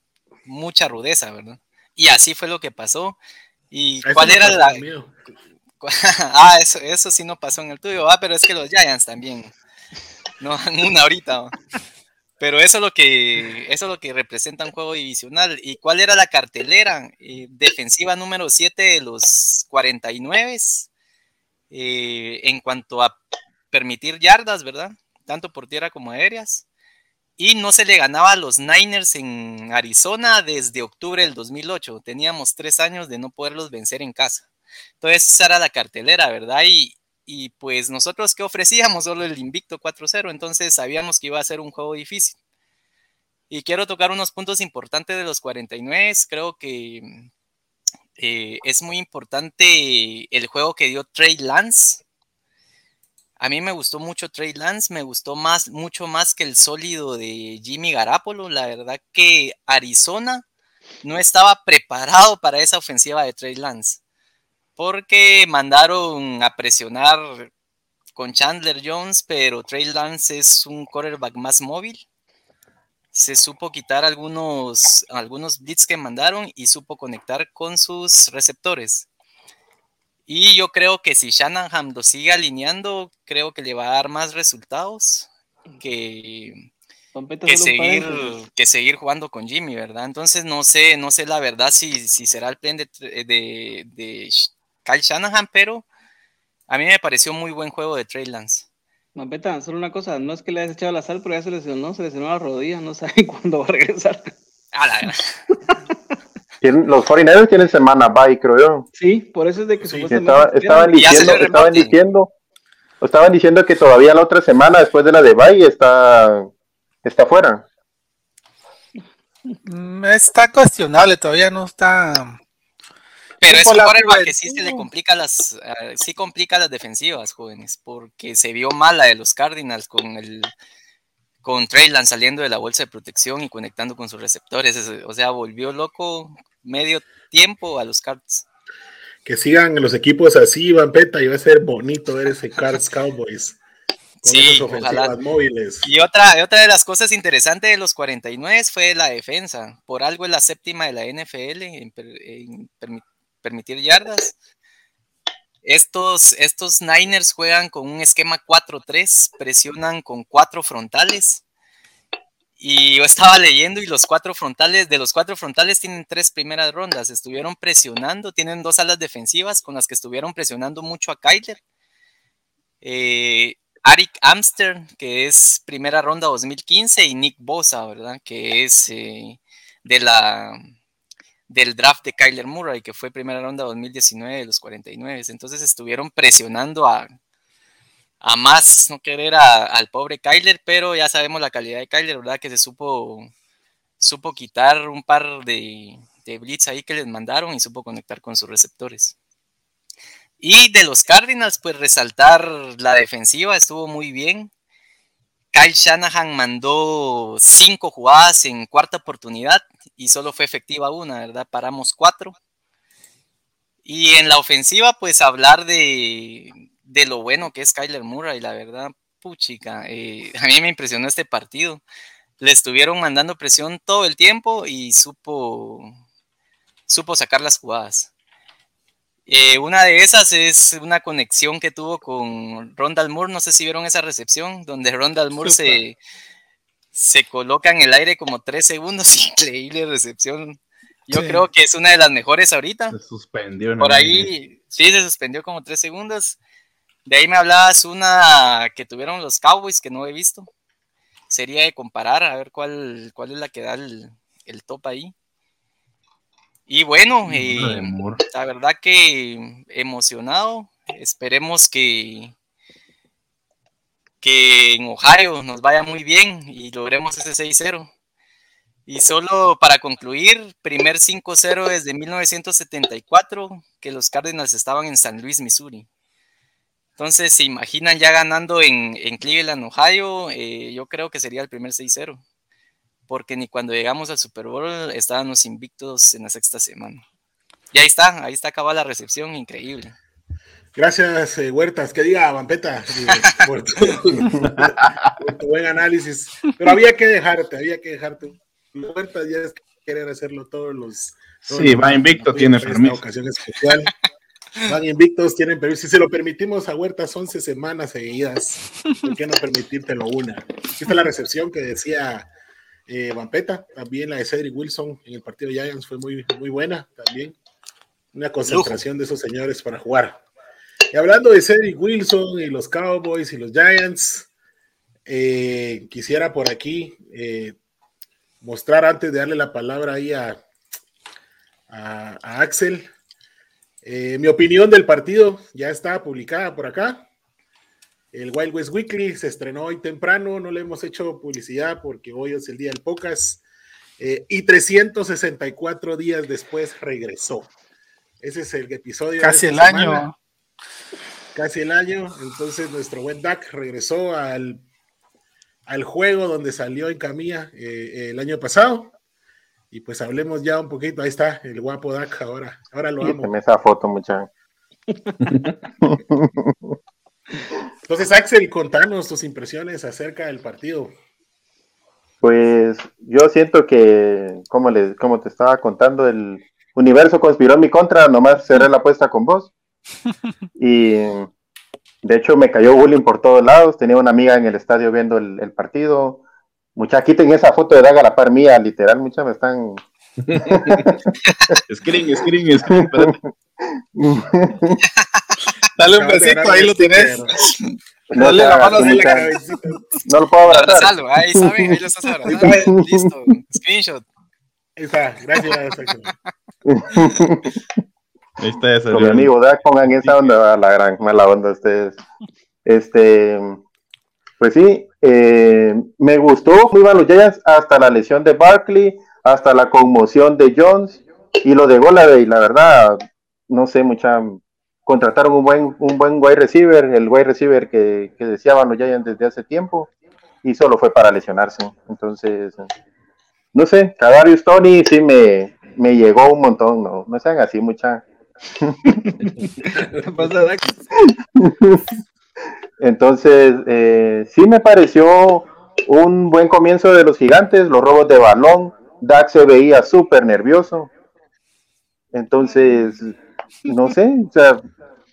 mucha rudeza, ¿verdad? Y así fue lo que pasó. ¿Y Eso cuál no era la, (laughs) ah, eso, eso sí no pasó en el tuyo, ah, pero es que los Giants también. No, (laughs) una ahorita. Pero eso es lo que eso es lo que representa un juego divisional. ¿Y cuál era la cartelera? Eh, defensiva número 7 de los 49 eh, en cuanto a permitir yardas, ¿verdad? Tanto por tierra como aéreas. Y no se le ganaba a los Niners en Arizona desde octubre del 2008. Teníamos tres años de no poderlos vencer en casa. Entonces esa era la cartelera, ¿verdad? Y, pues nosotros que ofrecíamos solo el invicto 4-0, entonces sabíamos que iba a ser un juego difícil. Y quiero tocar unos puntos importantes de los 49. Creo que eh, es muy importante el juego que dio Trey Lance. A mí me gustó mucho Trey Lance, me gustó más, mucho más que el sólido de Jimmy Garapolo. La verdad que Arizona no estaba preparado para esa ofensiva de Trey Lance porque mandaron a presionar con Chandler Jones, pero Trey Lance es un quarterback más móvil. Se supo quitar algunos, algunos blitz que mandaron y supo conectar con sus receptores. Y yo creo que si Shanahan lo sigue alineando, creo que le va a dar más resultados que, que seguir, que seguir jugando con Jimmy, ¿verdad? Entonces no sé, no sé la verdad si, si será el plan de, de, de Kyle Shanahan, pero a mí me pareció muy buen juego de Trey Lance. Pompeta, solo una cosa, no es que le hayas echado la sal, pero ya se lesionó, se lesionó la rodilla, no sabe (laughs) cuándo va a regresar. A la gran- (laughs) Tienen- Los 49ers tienen semana bye, creo yo. Sí, por eso es de que Sí, estaba- estaban diciendo, estaban diciendo, estaban diciendo que todavía la otra semana después de la de bye está, está fuera. Mm, Está cuestionable, todavía no está. Pero es por un quarterback que sí se le complica las, eh, sí complica las defensivas, jóvenes, porque se vio mal la de los Cardinals con el con Trey Lance saliendo de la bolsa de protección y conectando con sus receptores. es- O sea, volvió loco medio tiempo a los Cards. Que sigan los equipos así, Vampeta, y va a ser bonito ver ese Cards (laughs) Cowboys con Sí, ojalá. móviles. Y otra, otra de las cosas interesantes de los 49 fue la defensa. Por algo es la séptima de la NFL en, per- en permi- permitir yardas. Estos, estos Niners juegan con un esquema 4-3, presionan con cuatro frontales. Y yo estaba leyendo y los cuatro frontales, de los cuatro frontales tienen tres primeras rondas. Estuvieron presionando, tienen dos alas defensivas con las que estuvieron presionando mucho a Kyler. Eh, Arik Amster, que es primera ronda 2015, y Nick Bosa, ¿verdad? Que es eh, de la, del draft de Kyler Murray, que fue primera ronda 2019 de los 49. Entonces estuvieron presionando a, a más no querer al pobre Kyler, pero ya sabemos la calidad de Kyler, ¿verdad? Que se supo, supo quitar un par de, de blitz ahí que les mandaron y supo conectar con sus receptores. Y de los Cardinals, pues resaltar la defensiva, estuvo muy bien. Kyle Shanahan mandó cinco jugadas en cuarta oportunidad y solo fue efectiva una, ¿verdad? Paramos cuatro. Y en la ofensiva, pues hablar de, de lo bueno que es Kyler Murray, la verdad, puchica, eh, (laughs) a mí me impresionó este partido. Le estuvieron mandando presión todo el tiempo y supo, supo sacar las jugadas. Eh, una de esas es una conexión que tuvo con Rondal Moore, no sé si vieron esa recepción, donde Rondal Moore se, se coloca en el aire como tres segundos, (laughs) increíble recepción. Yo Sí. creo que es una de las mejores ahorita. Se suspendió. en Por ahí, sí, se suspendió como tres segundos. De ahí me hablabas una que tuvieron los Cowboys que no he visto. Sería de comparar, a ver cuál, cuál es la que da el, el top ahí. Y bueno, eh, la verdad que emocionado. Esperemos que, que en Ohio nos vaya muy bien y logremos ese 6-0. Y solo para concluir, primer 5-0 desde 1974 que los Cardinals estaban en San Luis, Missouri. Entonces, se imaginan ya ganando en, en Cleveland, Ohio, eh, yo creo que sería el primer 6-0. Porque ni cuando llegamos al Super Bowl estábamos invictos en la sexta semana. Y ahí está, ahí está acabada la recepción, increíble. Gracias, eh, Huertas. Que diga, Vampeta, eh, (laughs) por, tu, por tu buen análisis. Pero había que dejarte, había que dejarte. Huertas ya es querer hacerlo todos los. todos Sí, los- va invicto, en tiene permiso. ocasión especial. Van invictos, tienen permiso. Si se lo permitimos a Huertas 11 semanas seguidas, ¿por qué no permitírtelo una? Esta es la recepción que decía eh, Vampeta. También la de Cedric Wilson en el partido de Giants fue muy, muy buena. También una concentración de esos señores para jugar. Y hablando de Cedric Wilson y los Cowboys y los Giants, eh, quisiera por aquí eh, mostrar antes de darle la palabra ahí a, a- a Axel. Eh, mi opinión del partido ya está publicada por acá. El Wild West Weekly se estrenó hoy temprano, no le hemos hecho publicidad porque hoy es el día del podcast. eh, y 364 días después regresó. Ese es el episodio. de Casi el semana año. casi el año. Entonces nuestro buen Dak regresó al, al juego donde salió en camilla eh, el año pasado. Y pues hablemos ya un poquito. Ahí está el guapo Dak ahora. Ahora lo amo. Quíteme esa foto, muchacho. (laughs) Entonces, Axel, contanos tus impresiones acerca del partido. Pues yo siento que, como, les, como te estaba contando, el universo conspiró en mi contra, nomás cerré la apuesta con vos. (laughs) Y de hecho me cayó bullying por todos lados. Tenía una amiga en el estadio viendo el, el partido. Mucha, quiten esa foto de Daga a la par mía, literal, mucha me están. (laughs) Screen, screen, screen. espérate. (laughs) Dale un besito, ahí lo tenés. No, Dale la mano así, Dale la no lo puedo abrazar. Abrazalo, ahí saben, ahí lo estás abrazando. Listo, screenshot. Ahí está. Gracias. Ahí está, ya Con mi amigo Dak, pongan esa onda a la gran mala onda ustedes. Este, pues sí, eh, me gustó cómo iban los Giants hasta la lesión de Barkley, hasta la conmoción de Jones y lo de Golavey, la verdad, no sé, mucha contrataron un buen, un buen wide receiver, el wide receiver que, que deseaban los Giants desde hace tiempo, y solo fue para lesionarse. Entonces, no sé, Kadarius Tony sí me, me llegó un montón, no, no sean así, mucha. (laughs) (laughs) Entonces, eh, sí me pareció un buen comienzo de los gigantes, los robos de balón. Dak se veía súper nervioso. Entonces, no sé, o sea,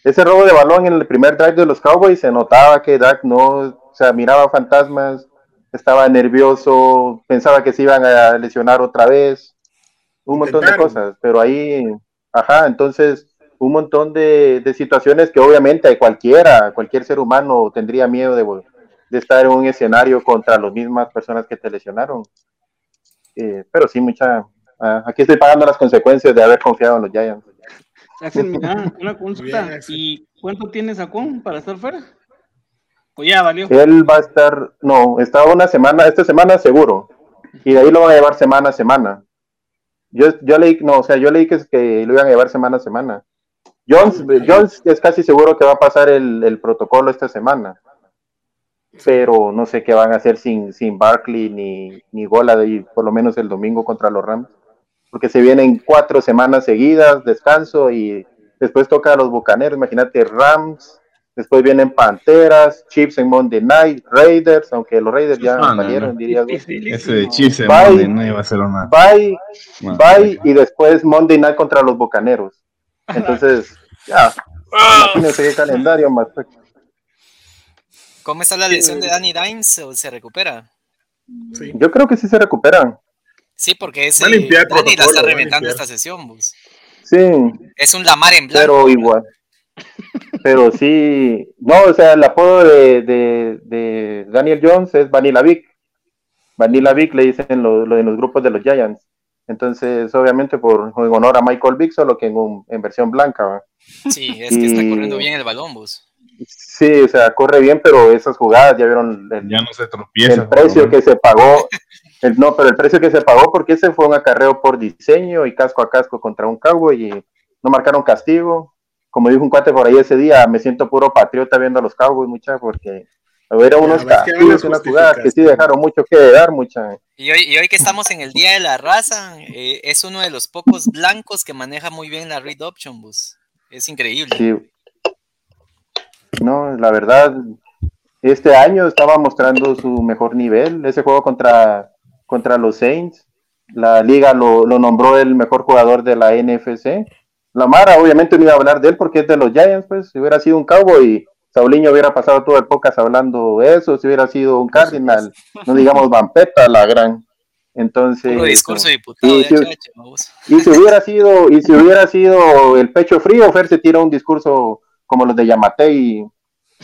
ese robo de balón en el primer drive de los Cowboys se notaba que Dak no, o sea, miraba fantasmas, estaba nervioso, pensaba que se iban a lesionar otra vez, un montón de cosas, pero ahí, ajá, entonces, un montón de, de situaciones que obviamente cualquiera, cualquier ser humano tendría miedo de, de estar en un escenario contra las mismas personas que te lesionaron. Eh, pero sí, mucha, ah, aquí estoy pagando las consecuencias de haber confiado en los Giants. Axel, (laughs) mira, una consulta. ¿Y cuánto tienes a Con para estar fuera? O ya valió. Él va a estar, no, estaba una semana, esta semana seguro. Y de ahí lo van a llevar semana a semana. Yo, yo leí, no, o sea, yo leí que, que lo iban a llevar semana a semana. Jones, Jones es casi seguro que va a pasar el, el protocolo esta semana. Pero no sé qué van a hacer sin, sin Barkley ni, ni Gola de por lo menos el domingo contra los Rams. Porque se vienen cuatro semanas seguidas, descanso y después toca a los Bucaneros. Imagínate, Rams, después vienen Panteras, Chiefs en Monday Night, Raiders, aunque los Raiders ya no, salieron, no. diría. Ese de Chiefs en Bye. Monday no iba a ser una. Bye, bye y después Monday Night contra los Bucaneros. Entonces, ya, imagínense qué calendario más. ¿Cómo está la lesión de Danny Dimes? ¿O se recupera? Sí. Yo creo que sí se recuperan. Sí, porque ese Danny la está reventando esta sesión, bus. Sí, Es un Lamar en blanco. pero igual. Pero sí, no, o sea, el apodo de, de, de Daniel Jones es Vanilla Vic. Vanilla Vic le dicen lo, lo en los grupos de los Giants. Entonces, obviamente, por en honor a Michael Vick, solo que en, un- en versión blanca. Sí, es que está corriendo bien el balón, bus. Sí, o sea, corre bien, pero esas jugadas ya vieron el, Ya no se tropieza. el precio que se pagó. El, no, pero el precio que se pagó porque ese fue un acarreo por diseño y casco a casco contra un cowboy y no marcaron castigo. Como dijo un cuate por ahí ese día, me siento puro patriota viendo a los cowboys, mucha, porque hubiera unos que castigos hablas y unas jugadas que sí dejaron mucho que dar, mucha. Y hoy, y hoy que estamos en el Día de la Raza, eh, es uno de los pocos blancos que maneja muy bien la read option, bus. Es increíble. Sí. No, la verdad, este año estaba mostrando su mejor nivel. Ese juego contra, contra los Saints, la liga lo, lo nombró el mejor jugador de la NFC. La Mara, obviamente, no iba a hablar de él porque es de los Giants, pues. Si hubiera sido un cowboy, Sauliño hubiera pasado todo el podcast hablando eso. Si hubiera sido un Cardinal, no digamos Vampeta, la gran. Entonces. Puro discurso de y diputado de si- HH, bus. y si hubiera sido, y si hubiera sido el pecho frío, Fer se tira un discurso como los de Yamatei,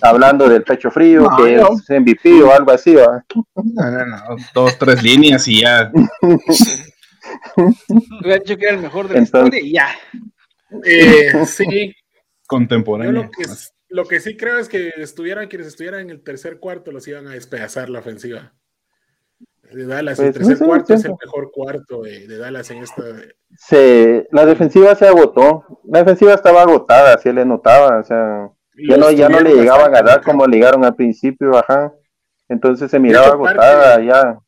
hablando del pecho frío, No, que no. es MVP o algo así, ¿va? No, no, no, Dos, tres líneas y ya. Hubiera dicho que era el mejor de la Entonces- historia y ya. Eh, (laughs) sí, yo Contemporánea. lo que, lo que sí creo es que estuvieran quienes estuvieran en el tercer cuarto los iban a despedazar la ofensiva. De Dallas, el Pues, tercer no cuarto es el mejor cuarto de, de Dallas en esta. Se, la defensiva se agotó, la defensiva estaba agotada, se le notaba, o sea, ya no, ya no le llegaban a dar como le llegaron al principio, ajá. Entonces se miraba parte- agotada, ya.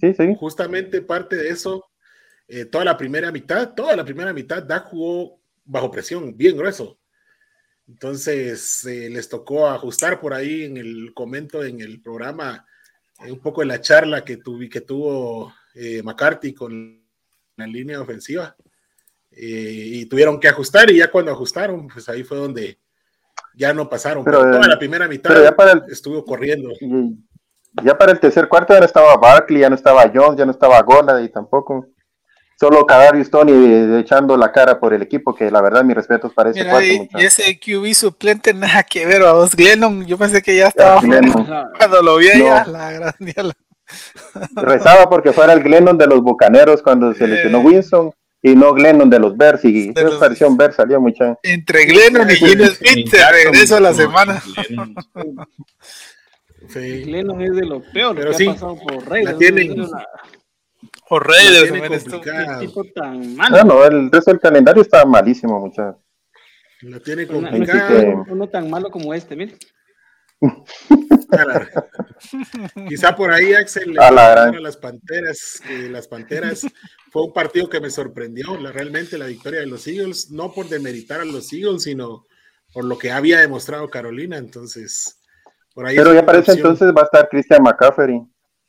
Sí, sí. Justamente parte de eso, eh, toda la primera mitad, toda la primera mitad, Dak jugó bajo presión, bien grueso. Entonces eh, les tocó ajustar por ahí en el comento en el programa eh, un poco de la charla que, tuvi- que tuvo eh, McCarthy con la línea ofensiva. Y tuvieron que ajustar y ya cuando ajustaron, pues ahí fue donde ya no pasaron. Pero, Pero, toda la primera mitad pero ya para el- estuvo corriendo. Ya para el tercer cuarto ya no estaba Barkley, ya no estaba Jones, ya no estaba Gola y tampoco. Solo Kadarius Tony eh, echando la cara por el equipo, que la verdad, mis respetos para ese Mira, cuarto. y, muchachos. y ese QB suplente (laughs) nada que ver, vamos. Glennon, yo pensé que ya estaba. Glennon. (laughs) Cuando lo vi No. allá, la gran ya la- (laughs) Rezaba porque fuera el Glennon de los Bucaneros cuando se lesionó Eh. Winson y no Glennon de los Bears. Y De esa los- versión Bears salió mucha. Entre Glennon y Gene Smith regreso a la semana. Sí. Glennon es de lo peor Pero que sí, ha pasado por Raiders. la tienen-. O Raiders, tipo tan No, malo. no, el resto del calendario está malísimo, muchachos. La tiene complicada. que- uno tan malo como este, mire. Quizá por ahí Axel le A la a las Panteras, que las Panteras fue un partido que me sorprendió, la, realmente la victoria de los Eagles, no por demeritar a los Eagles, sino por lo que había demostrado Carolina, entonces por ahí Pero ya parece opción. entonces va a estar Christian McCaffrey.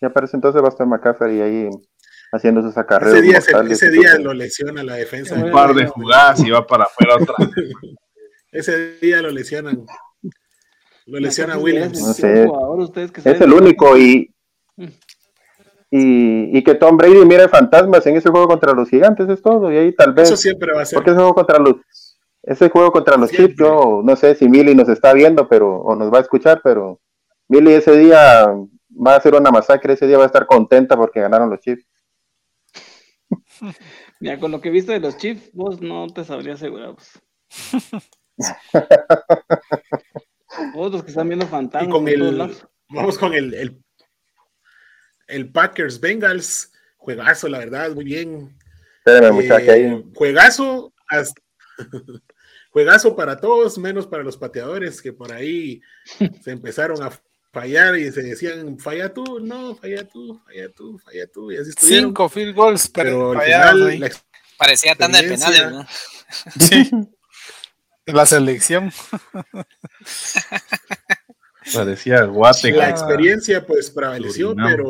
Ya parece entonces va a estar McCaffrey ahí haciendo sus acarreos. ese día, mortales ese lo lesiona la defensa. Un par de jugadas y va para afuera otra. (laughs) Ese día lo lesionan. Lo lesiona Williams. es No sé. Es el único y, y, y que Tom Brady mire fantasmas en ese juego contra los gigantes, es todo. Y ahí tal vez. Eso siempre va a ser. Porque ese juego contra los. Ese juego contra los. Chiefs, yo no sé si Millie nos está viendo pero o nos va a escuchar, pero Millie ese día va a hacer una masacre, ese día va a estar contenta porque ganaron los Chiefs. (laughs) Mira, con lo que viste de los Chiefs, vos no te sabría asegurar. pues. (laughs) Otros que están viendo Y fantasmas. con por todos el, vamos con el, el, el Packers Bengals, juegazo, la verdad, muy bien. Espérame, muchacha, Eh, ahí. juegazo, hasta- (laughs) juegazo para todos, menos para los pateadores que por ahí se empezaron a fallar y se decían, falla tú, no, falla tú, falla tú, falla tú, y así estuvieron. Cinco field goals, pero pero al final la Parecía tanda de penales, ¿no? (laughs) Sí. La selección. (laughs) Parecía guate. la experiencia pues prevaleció, pero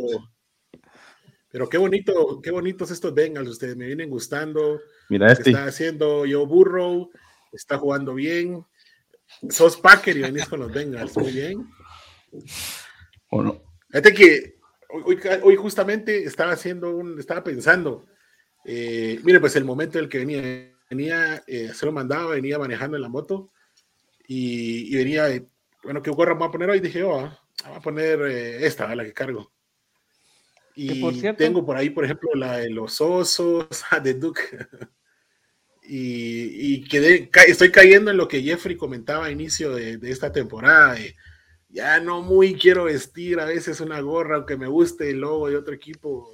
pero qué bonito, qué bonitos estos Bengals, ustedes me vienen gustando, Mira que este. está haciendo Joe Burrow, está jugando bien. Sos Packer y venís con los Bengals, muy bien. ¿O no? Fíjate que hoy, hoy- justamente estaba haciendo un, estaba pensando, eh, mire, pues el momento en el que venía, venía, eh, se lo mandaba, venía manejando en la moto y, y venía, eh, bueno, ¿qué gorra me voy a poner hoy? Dije, oh, ah, voy a poner eh, esta, la que cargo. Y por cierto- tengo por ahí, por ejemplo, la de los osos, (laughs) de Duke. y y quedé, ca- estoy cayendo en lo que Jeffrey comentaba a inicio de, de esta temporada. de, ya no muy quiero vestir a veces una gorra, aunque me guste el logo de otro equipo.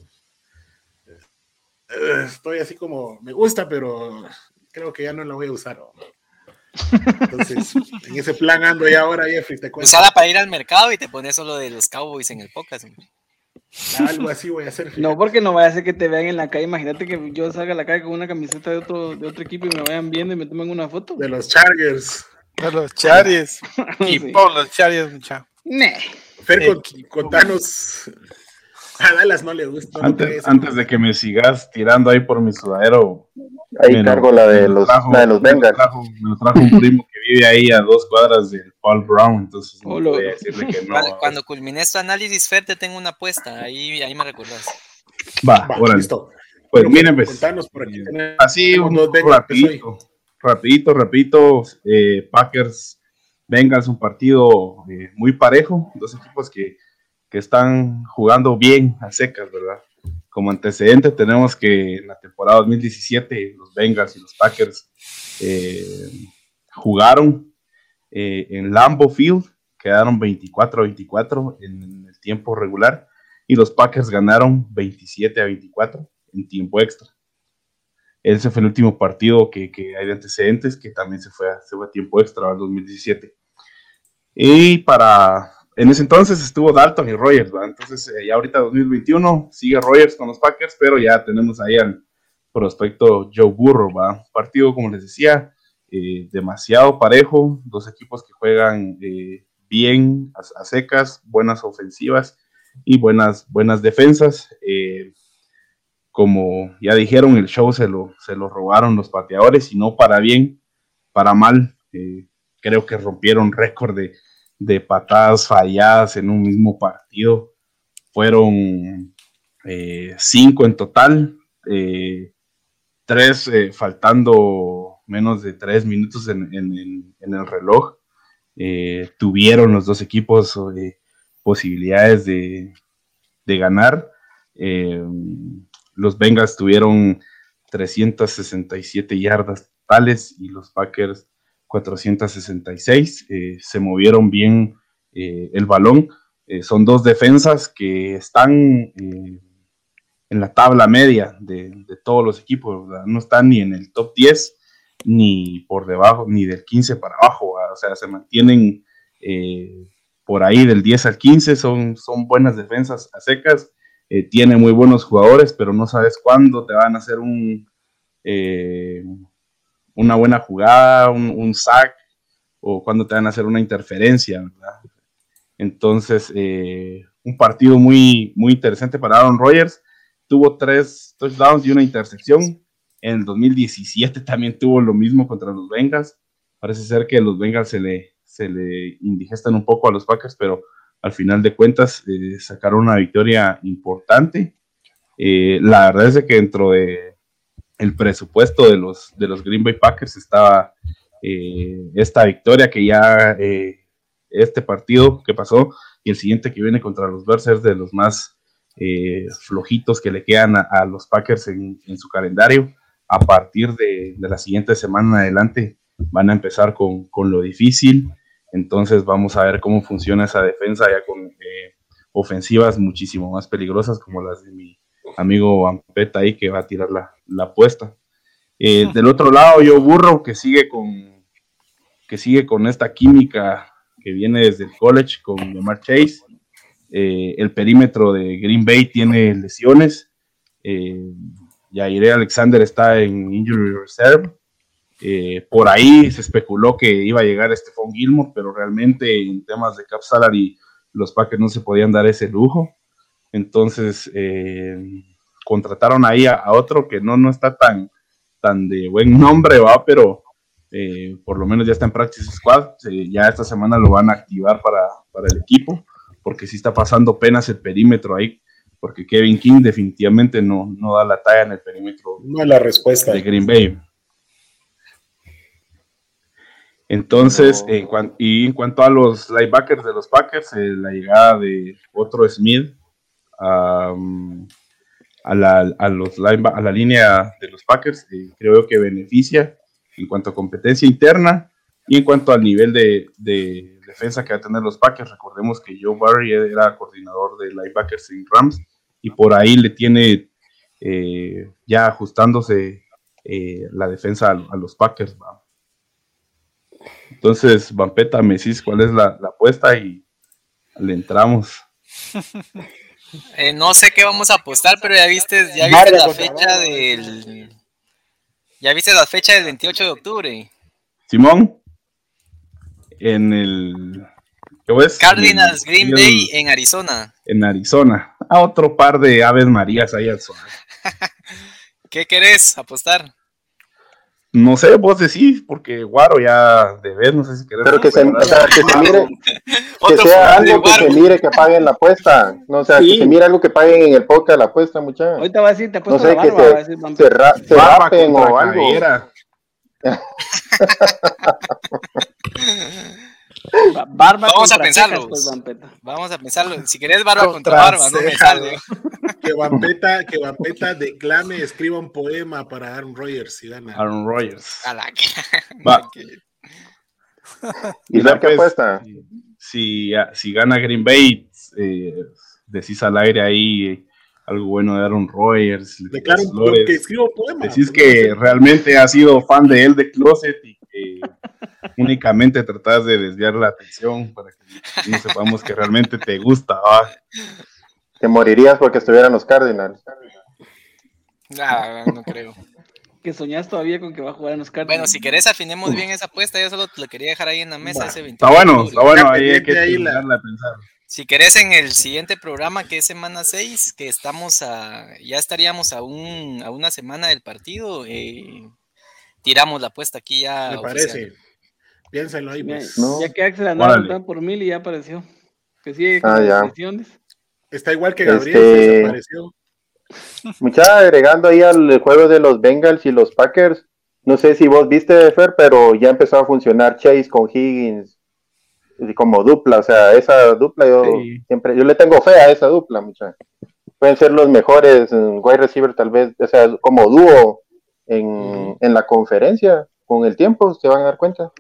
Eh, Estoy así como, me gusta, pero creo que ya no la voy a usar. ¿no? Entonces, en ese plan ando ya ahora, Jeffrey, te cuento. Usala para ir al mercado y te pones solo de los Cowboys en el podcast. hombre. Algo así voy a hacer. fíjate. No, porque no vaya a ser que te vean en la calle. Imagínate que yo salga a la calle con una camiseta de otro, de otro equipo y me vayan viendo y me tomen una foto. De los Chargers. De los Chargers. Y por los Chargers, (laughs) muchachos. Nah. Fer, Eh, con- contanos. A Dallas no le gusta. Antes, antes de que me sigas tirando ahí por mi sudadero. Ahí cargo la de los, trajo- la de los me trajo- Me lo trajo un primo que vive ahí a dos cuadras del Paul Brown, entonces no Hola. voy a decirle que no. Cuando, cuando culmines tu análisis, Fer, te tengo una apuesta. Ahí, ahí me recuerdas. Va, Va, listo. Pues miren, pues, Contanos por aquí. tenemos así un que soy. Rapidito, rapidito, eh, Packers, Bengals, un partido eh, muy parejo, dos equipos que, que están jugando bien a secas, ¿verdad? Como antecedente tenemos que en la temporada 2017 los Bengals y los Packers eh, jugaron eh, en Lambeau Field, quedaron 24 a 24 en el tiempo regular y los Packers ganaron 27 a 24 en tiempo extra. Ese fue el último partido que, que hay de antecedentes, que también se fue a, se fue tiempo extra en 2017. Y para, en ese entonces estuvo Dalton y Rogers, ¿verdad? Entonces eh, ya ahorita 2021 sigue Rogers con los Packers, pero ya tenemos ahí al prospecto Joe Burrow, ¿va? Partido, como les decía, eh, demasiado parejo, dos equipos que juegan eh, bien a, a secas, buenas ofensivas y buenas, buenas defensas. Eh, como ya dijeron, el show se lo, se lo robaron los pateadores y no para bien, para mal. Eh, creo que rompieron récord de, de patadas falladas en un mismo partido. Fueron eh, cinco en total, eh, tres eh, faltando menos de tres minutos en, en- el reloj. Tuvieron los dos equipos posibilidades de, de ganar. Los Bengals tuvieron 367 yardas totales y los Packers 466. Eh, se movieron bien eh, el balón. Eh, son dos defensas que están eh, en la tabla media de, todos los equipos. No están ni en el top 10 ni por debajo, ni del 15 para abajo. ¿verdad? O sea, se mantienen por ahí del 10 al 15. Son, son buenas defensas a secas eh, tiene muy buenos jugadores, pero no sabes cuándo te van a hacer un, eh, una buena jugada, un, sack, o cuándo te van a hacer una interferencia, ¿verdad? Entonces, eh, un partido muy, muy interesante para Aaron Rodgers. Tuvo tres touchdowns y una intercepción. En el 2017 también tuvo lo mismo contra los Bengals. Parece ser que los Bengals se le, se le indigestan un poco a los Packers, pero al final de cuentas eh, sacaron una victoria importante. Eh, la verdad es que dentro de el presupuesto de los, de los Green Bay Packers estaba eh, esta victoria que ya este partido que pasó y el siguiente que viene contra los Bears de los más flojitos que le quedan a, los Packers en, en, su calendario. A partir de, de, la siguiente semana adelante van a empezar con, con lo difícil. Entonces vamos a ver cómo funciona esa defensa ya con eh, ofensivas muchísimo más peligrosas como las de mi amigo Vampeta ahí que va a tirar la, la apuesta. Eh, del otro lado, yo burro que sigue con que sigue con esta química que viene desde el college con Lamar Chase. Eh, el perímetro de Green Bay tiene lesiones. Eh, Yair Alexander está en injury reserve. Eh, por ahí se especuló que iba a llegar Stephon Gilmore, pero realmente en temas de cap salary los Packers no se podían dar ese lujo. Entonces eh, contrataron ahí a, a, otro que no, no está tan, tan de buen nombre, va, pero eh, por lo menos ya está en Practice Squad. Ya esta semana lo van a activar para, para el equipo, porque sí está pasando penas el perímetro ahí, porque Kevin King definitivamente no, no da la talla en el perímetro No es la respuesta. de Green Bay. Entonces, en cuan- y en cuanto a los linebackers de los Packers, eh, la llegada de otro Smith a, la, a, los a la línea de los Packers, eh, creo que beneficia en cuanto a competencia interna y en cuanto al nivel de, de defensa que va a tener los Packers. Recordemos que Joe Barry era coordinador de linebackers en Rams y por ahí le tiene eh, ya ajustándose eh, la defensa a, a los Packers. ¿va? Entonces, Vampeta, me decís cuál es la, la apuesta y le entramos. (laughs) Eh, no sé qué vamos a apostar, pero ya viste, ya viste la fecha del. Ya viste la fecha del 28 de octubre. Simón, en el. ¿Qué ves? Cardinals En- Green en- Bay en Arizona. En Arizona. A otro par de aves marías ahí al sol. (laughs) ¿Qué querés apostar? No sé, vos decís, porque Guaro ya debes, no sé si querés. Pero que se, o sea, que se (laughs) mire, (laughs) que sea algo que se mire que paguen la apuesta. No, o sea, Sí. que se mire algo que paguen en el podcast la apuesta, muchachos. Ahorita va a decir, te No apuesto sé, la que barba. va a se, decir se, ra- se rapen o algo. (laughs) Barba Vamos a pensarlo. pues. Vamos a pensarlo. Si querés barba contra, Contra barba, no me. (laughs) Que Vampeta, que Vampeta declame, escriba un poema para Aaron Rodgers si gana. Aaron Rodgers. A la que- Va. (laughs) ¿Y qué pues, apuesta? Si, si gana Green Bay, eh, decís al aire ahí eh, algo bueno de Aaron Rodgers. flores. que escriba un poema. Decís que realmente has sido fan de él de Closet y que únicamente tratás de desviar la atención para que no sepamos que realmente te gusta. ¿va? Te morirías porque estuvieran los Cardinals. Ah, no creo. Que soñás todavía con que va a jugar en los Cardinals. Bueno, si querés afinemos bien esa apuesta, yo solo te lo quería dejar ahí en la mesa ese 28 Está bueno, está bueno, ahí hay que terminarla a pensar. Si querés en el siguiente programa, que es semana 6, que estamos a, ya estaríamos a, un, a una semana del partido, eh, tiramos la apuesta aquí ya. Me oficial. parece. Piénsalo ahí, pues. No. Ya que Axel andaba por mil y ya apareció. Que sigue Ah, ya. Está igual que Gabriel, Este- se desapareció. Mucha agregando ahí al juego de los Bengals y los Packers. No sé si vos viste, Fer, pero ya empezó a funcionar Chase con Higgins y como dupla. O sea, esa dupla yo Sí. siempre, yo le tengo fe a esa dupla, mucha. Pueden ser los mejores wide receiver, tal vez, o sea, como dúo en, en la conferencia. Con el tiempo se van a dar cuenta.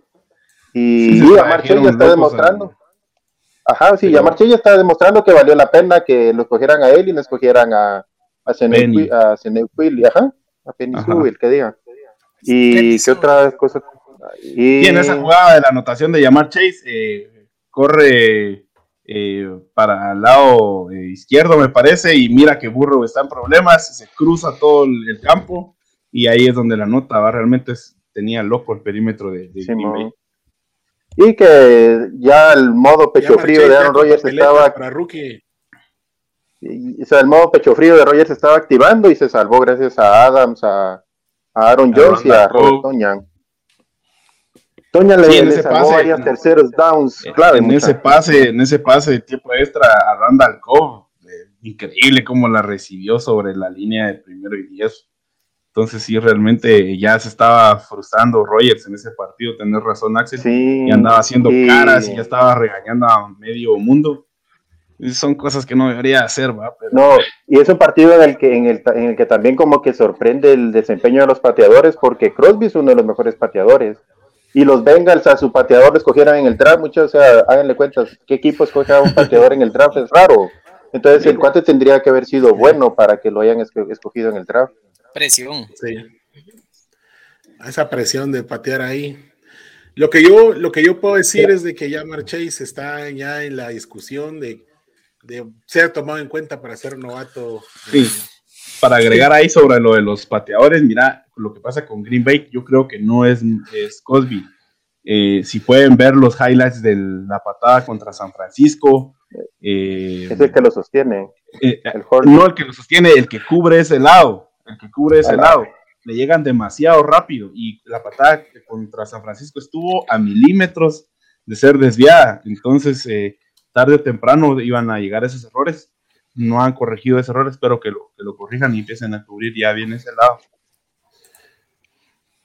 Y, Sí, y Chase ya está demostrando. Ajá, sí, Pero- ya está demostrando que valió la pena que lo escogieran a él y no escogieran a, a a Senequil, ajá, a que diga. Y qué Sewell. otra cosa. Y, Y en esa jugada de la anotación de llamar Chase, eh, corre eh, para el lado eh, izquierdo, me parece, y mira que Burrow está en problemas, se cruza todo el, el campo, y ahí es donde la nota va. Realmente es- tenía loco el perímetro de, de Green Bay. Simón. Y que ya el modo pecho Ya frío de Aaron Rodgers estaba Para rookie. y- o sea, el modo pecho frío de Rogers se estaba activando y se salvó gracias a Adams, a, a Aaron A Jones y a. Robert Toñan. Toñan le, Sí, le salvó pase, varias terceros downs, clave. en mucha. ese pase, en ese pase de tiempo extra a Randall Cobb, eh, increíble cómo la recibió sobre la línea de primero y diez. Entonces sí, realmente ya se estaba frustrando Rogers en ese partido, tener razón Axel, Sí, y andaba haciendo caras y ya estaba regañando a medio mundo. Son cosas que no debería hacer, ¿va? Pero No, y es un partido en el que en el, en el que también como que sorprende el desempeño de los pateadores porque Crosby es uno de los mejores pateadores y los Bengals a su pateador le escogieran en el draft, muchachos, o sea, háganle cuentas, ¿qué equipo escoge a un pateador en el draft? Es raro. Entonces, el cuate tendría que haber sido bueno para que lo hayan esco- escogido en el draft. Presión. Sí. Esa presión de patear ahí. Lo que yo, lo que yo puedo decir es de que ya Chase está ya en la discusión de, de ser tomado en cuenta para ser novato. Sí. Para agregar ahí sobre lo de los pateadores, mira, lo que pasa con Green Bay, yo creo que no es, es Cosby. Eh, si pueden ver los highlights de la patada contra San Francisco, eh, Es el que lo sostiene, eh, el no el que lo sostiene, el que cubre ese lado, el que cubre ese lado. Le llegan demasiado rápido y la patada contra San Francisco estuvo a milímetros de ser desviada. Entonces, eh, tarde o temprano iban a llegar esos errores. No han corregido ese error, espero que lo, que lo corrijan y empiecen a cubrir ya bien ese lado.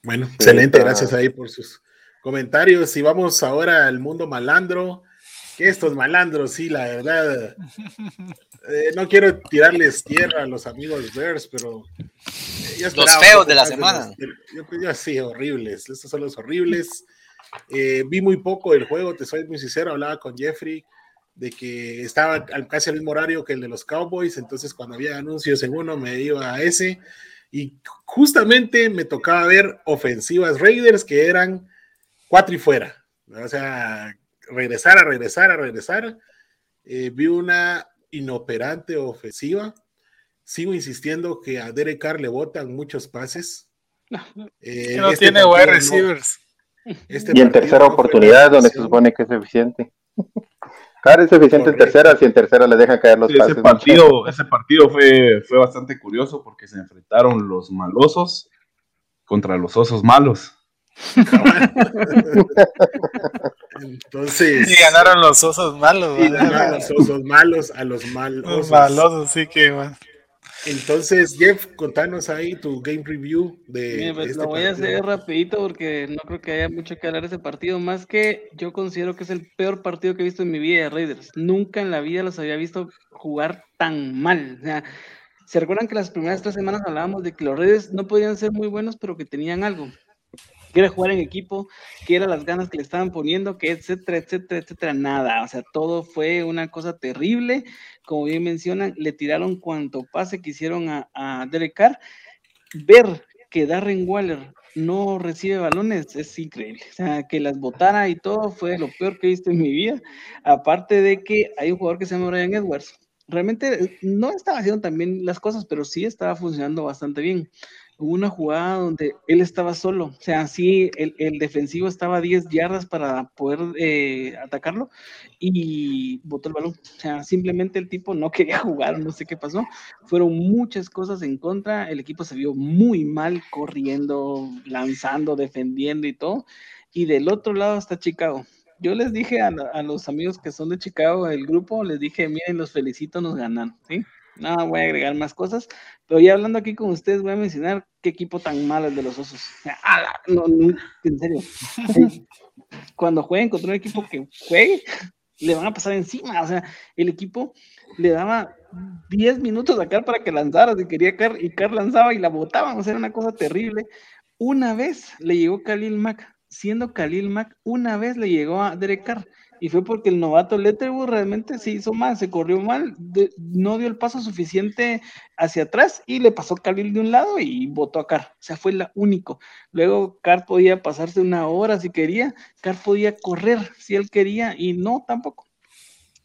Bueno, excelente, está. gracias ahí por sus comentarios. Y vamos ahora al mundo malandro. Que estos malandros, sí, la verdad. eh, no quiero tirarles tierra a los amigos Bears, pero. eh, un feos de la semana. los- yo, yo sí, horribles. Estos son los horribles. Eh, vi muy poco el juego, te soy muy sincero. Hablaba con Jeffrey de que estaba casi al mismo horario que el de los Cowboys, entonces cuando había anuncios en uno me iba a ese y justamente me tocaba ver ofensivas Raiders que eran cuatro y fuera, o sea, regresar a regresar a regresar. Eh, vi una inoperante ofensiva. Sigo insistiendo que a Derek Carr le botan muchos pases. Eh, no este tiene wide no- receivers. este Y en tercera no oportunidad, donde se supone que es eficiente. Cara es eficiente en tercera, si en tercera le dejan caer los Sí, pases. ese partido, ese partido fue, fue bastante curioso porque se enfrentaron los malosos contra los osos malos. Entonces, Y ganaron los osos malos. y ganaron los osos malos a los malos. Los malosos, sí que man. Entonces, Jeff, contanos ahí tu game review de. Mira, pues, este lo voy a hacer rapidito porque no creo que haya mucho que hablar de ese partido, más que yo considero que es el peor partido que he visto en mi vida de Raiders. Nunca en la vida los había visto jugar tan mal. O sea, ¿se recuerdan que las primeras tres semanas hablábamos de que los Raiders no podían ser muy buenos, pero que tenían algo? Que era jugar en equipo, que eran las ganas que le estaban poniendo, que etcétera, etcétera, etcétera, nada. O sea, todo fue una cosa terrible. Como bien mencionan, le tiraron cuanto pase que hicieron a, a Derek Carr ver que Darren Waller no recibe balones es increíble. O sea, que las botara y todo fue lo peor que he en mi vida. Aparte de que hay un jugador que se llama Brian Edwards. Realmente eh, no estaba haciendo también las cosas, pero sí estaba funcionando bastante bien. Hubo una jugada donde él estaba solo, o sea, sí, el, defensivo estaba a 10 yardas para poder eh, atacarlo y botó el balón. O sea, simplemente el tipo no (laughs) quería jugar, no sé qué pasó. Fueron muchas cosas en contra. El equipo se vio muy mal corriendo, lanzando, defendiendo y todo. Y del otro lado está Chicago. Yo les dije a los amigos que son de Chicago, el grupo, les dije, miren, los felicito, nos ganan, ¿sí? No voy a agregar más cosas, pero ya hablando aquí con ustedes, voy a mencionar qué equipo tan malo el de los osos. (laughs) No, no, en serio. Sí. Cuando jueguen contra un equipo que juegue, le van a pasar encima. O sea, el equipo le daba 10 minutos a Carr para que lanzara si quería Carr y Carr lanzaba y la botaban. O sea, era una cosa terrible. Una vez le llegó Khalil Mack, siendo Khalil Mack, una vez le llegó a Derek Carr. Y fue porque el novato Letterwood realmente se hizo mal, se corrió mal, de- no dio el paso suficiente hacia atrás y le pasó Khalil de un lado y botó a Carr. O sea, fue la único. Luego Carr podía pasarse una hora si quería, Carr podía correr si él quería y no tampoco.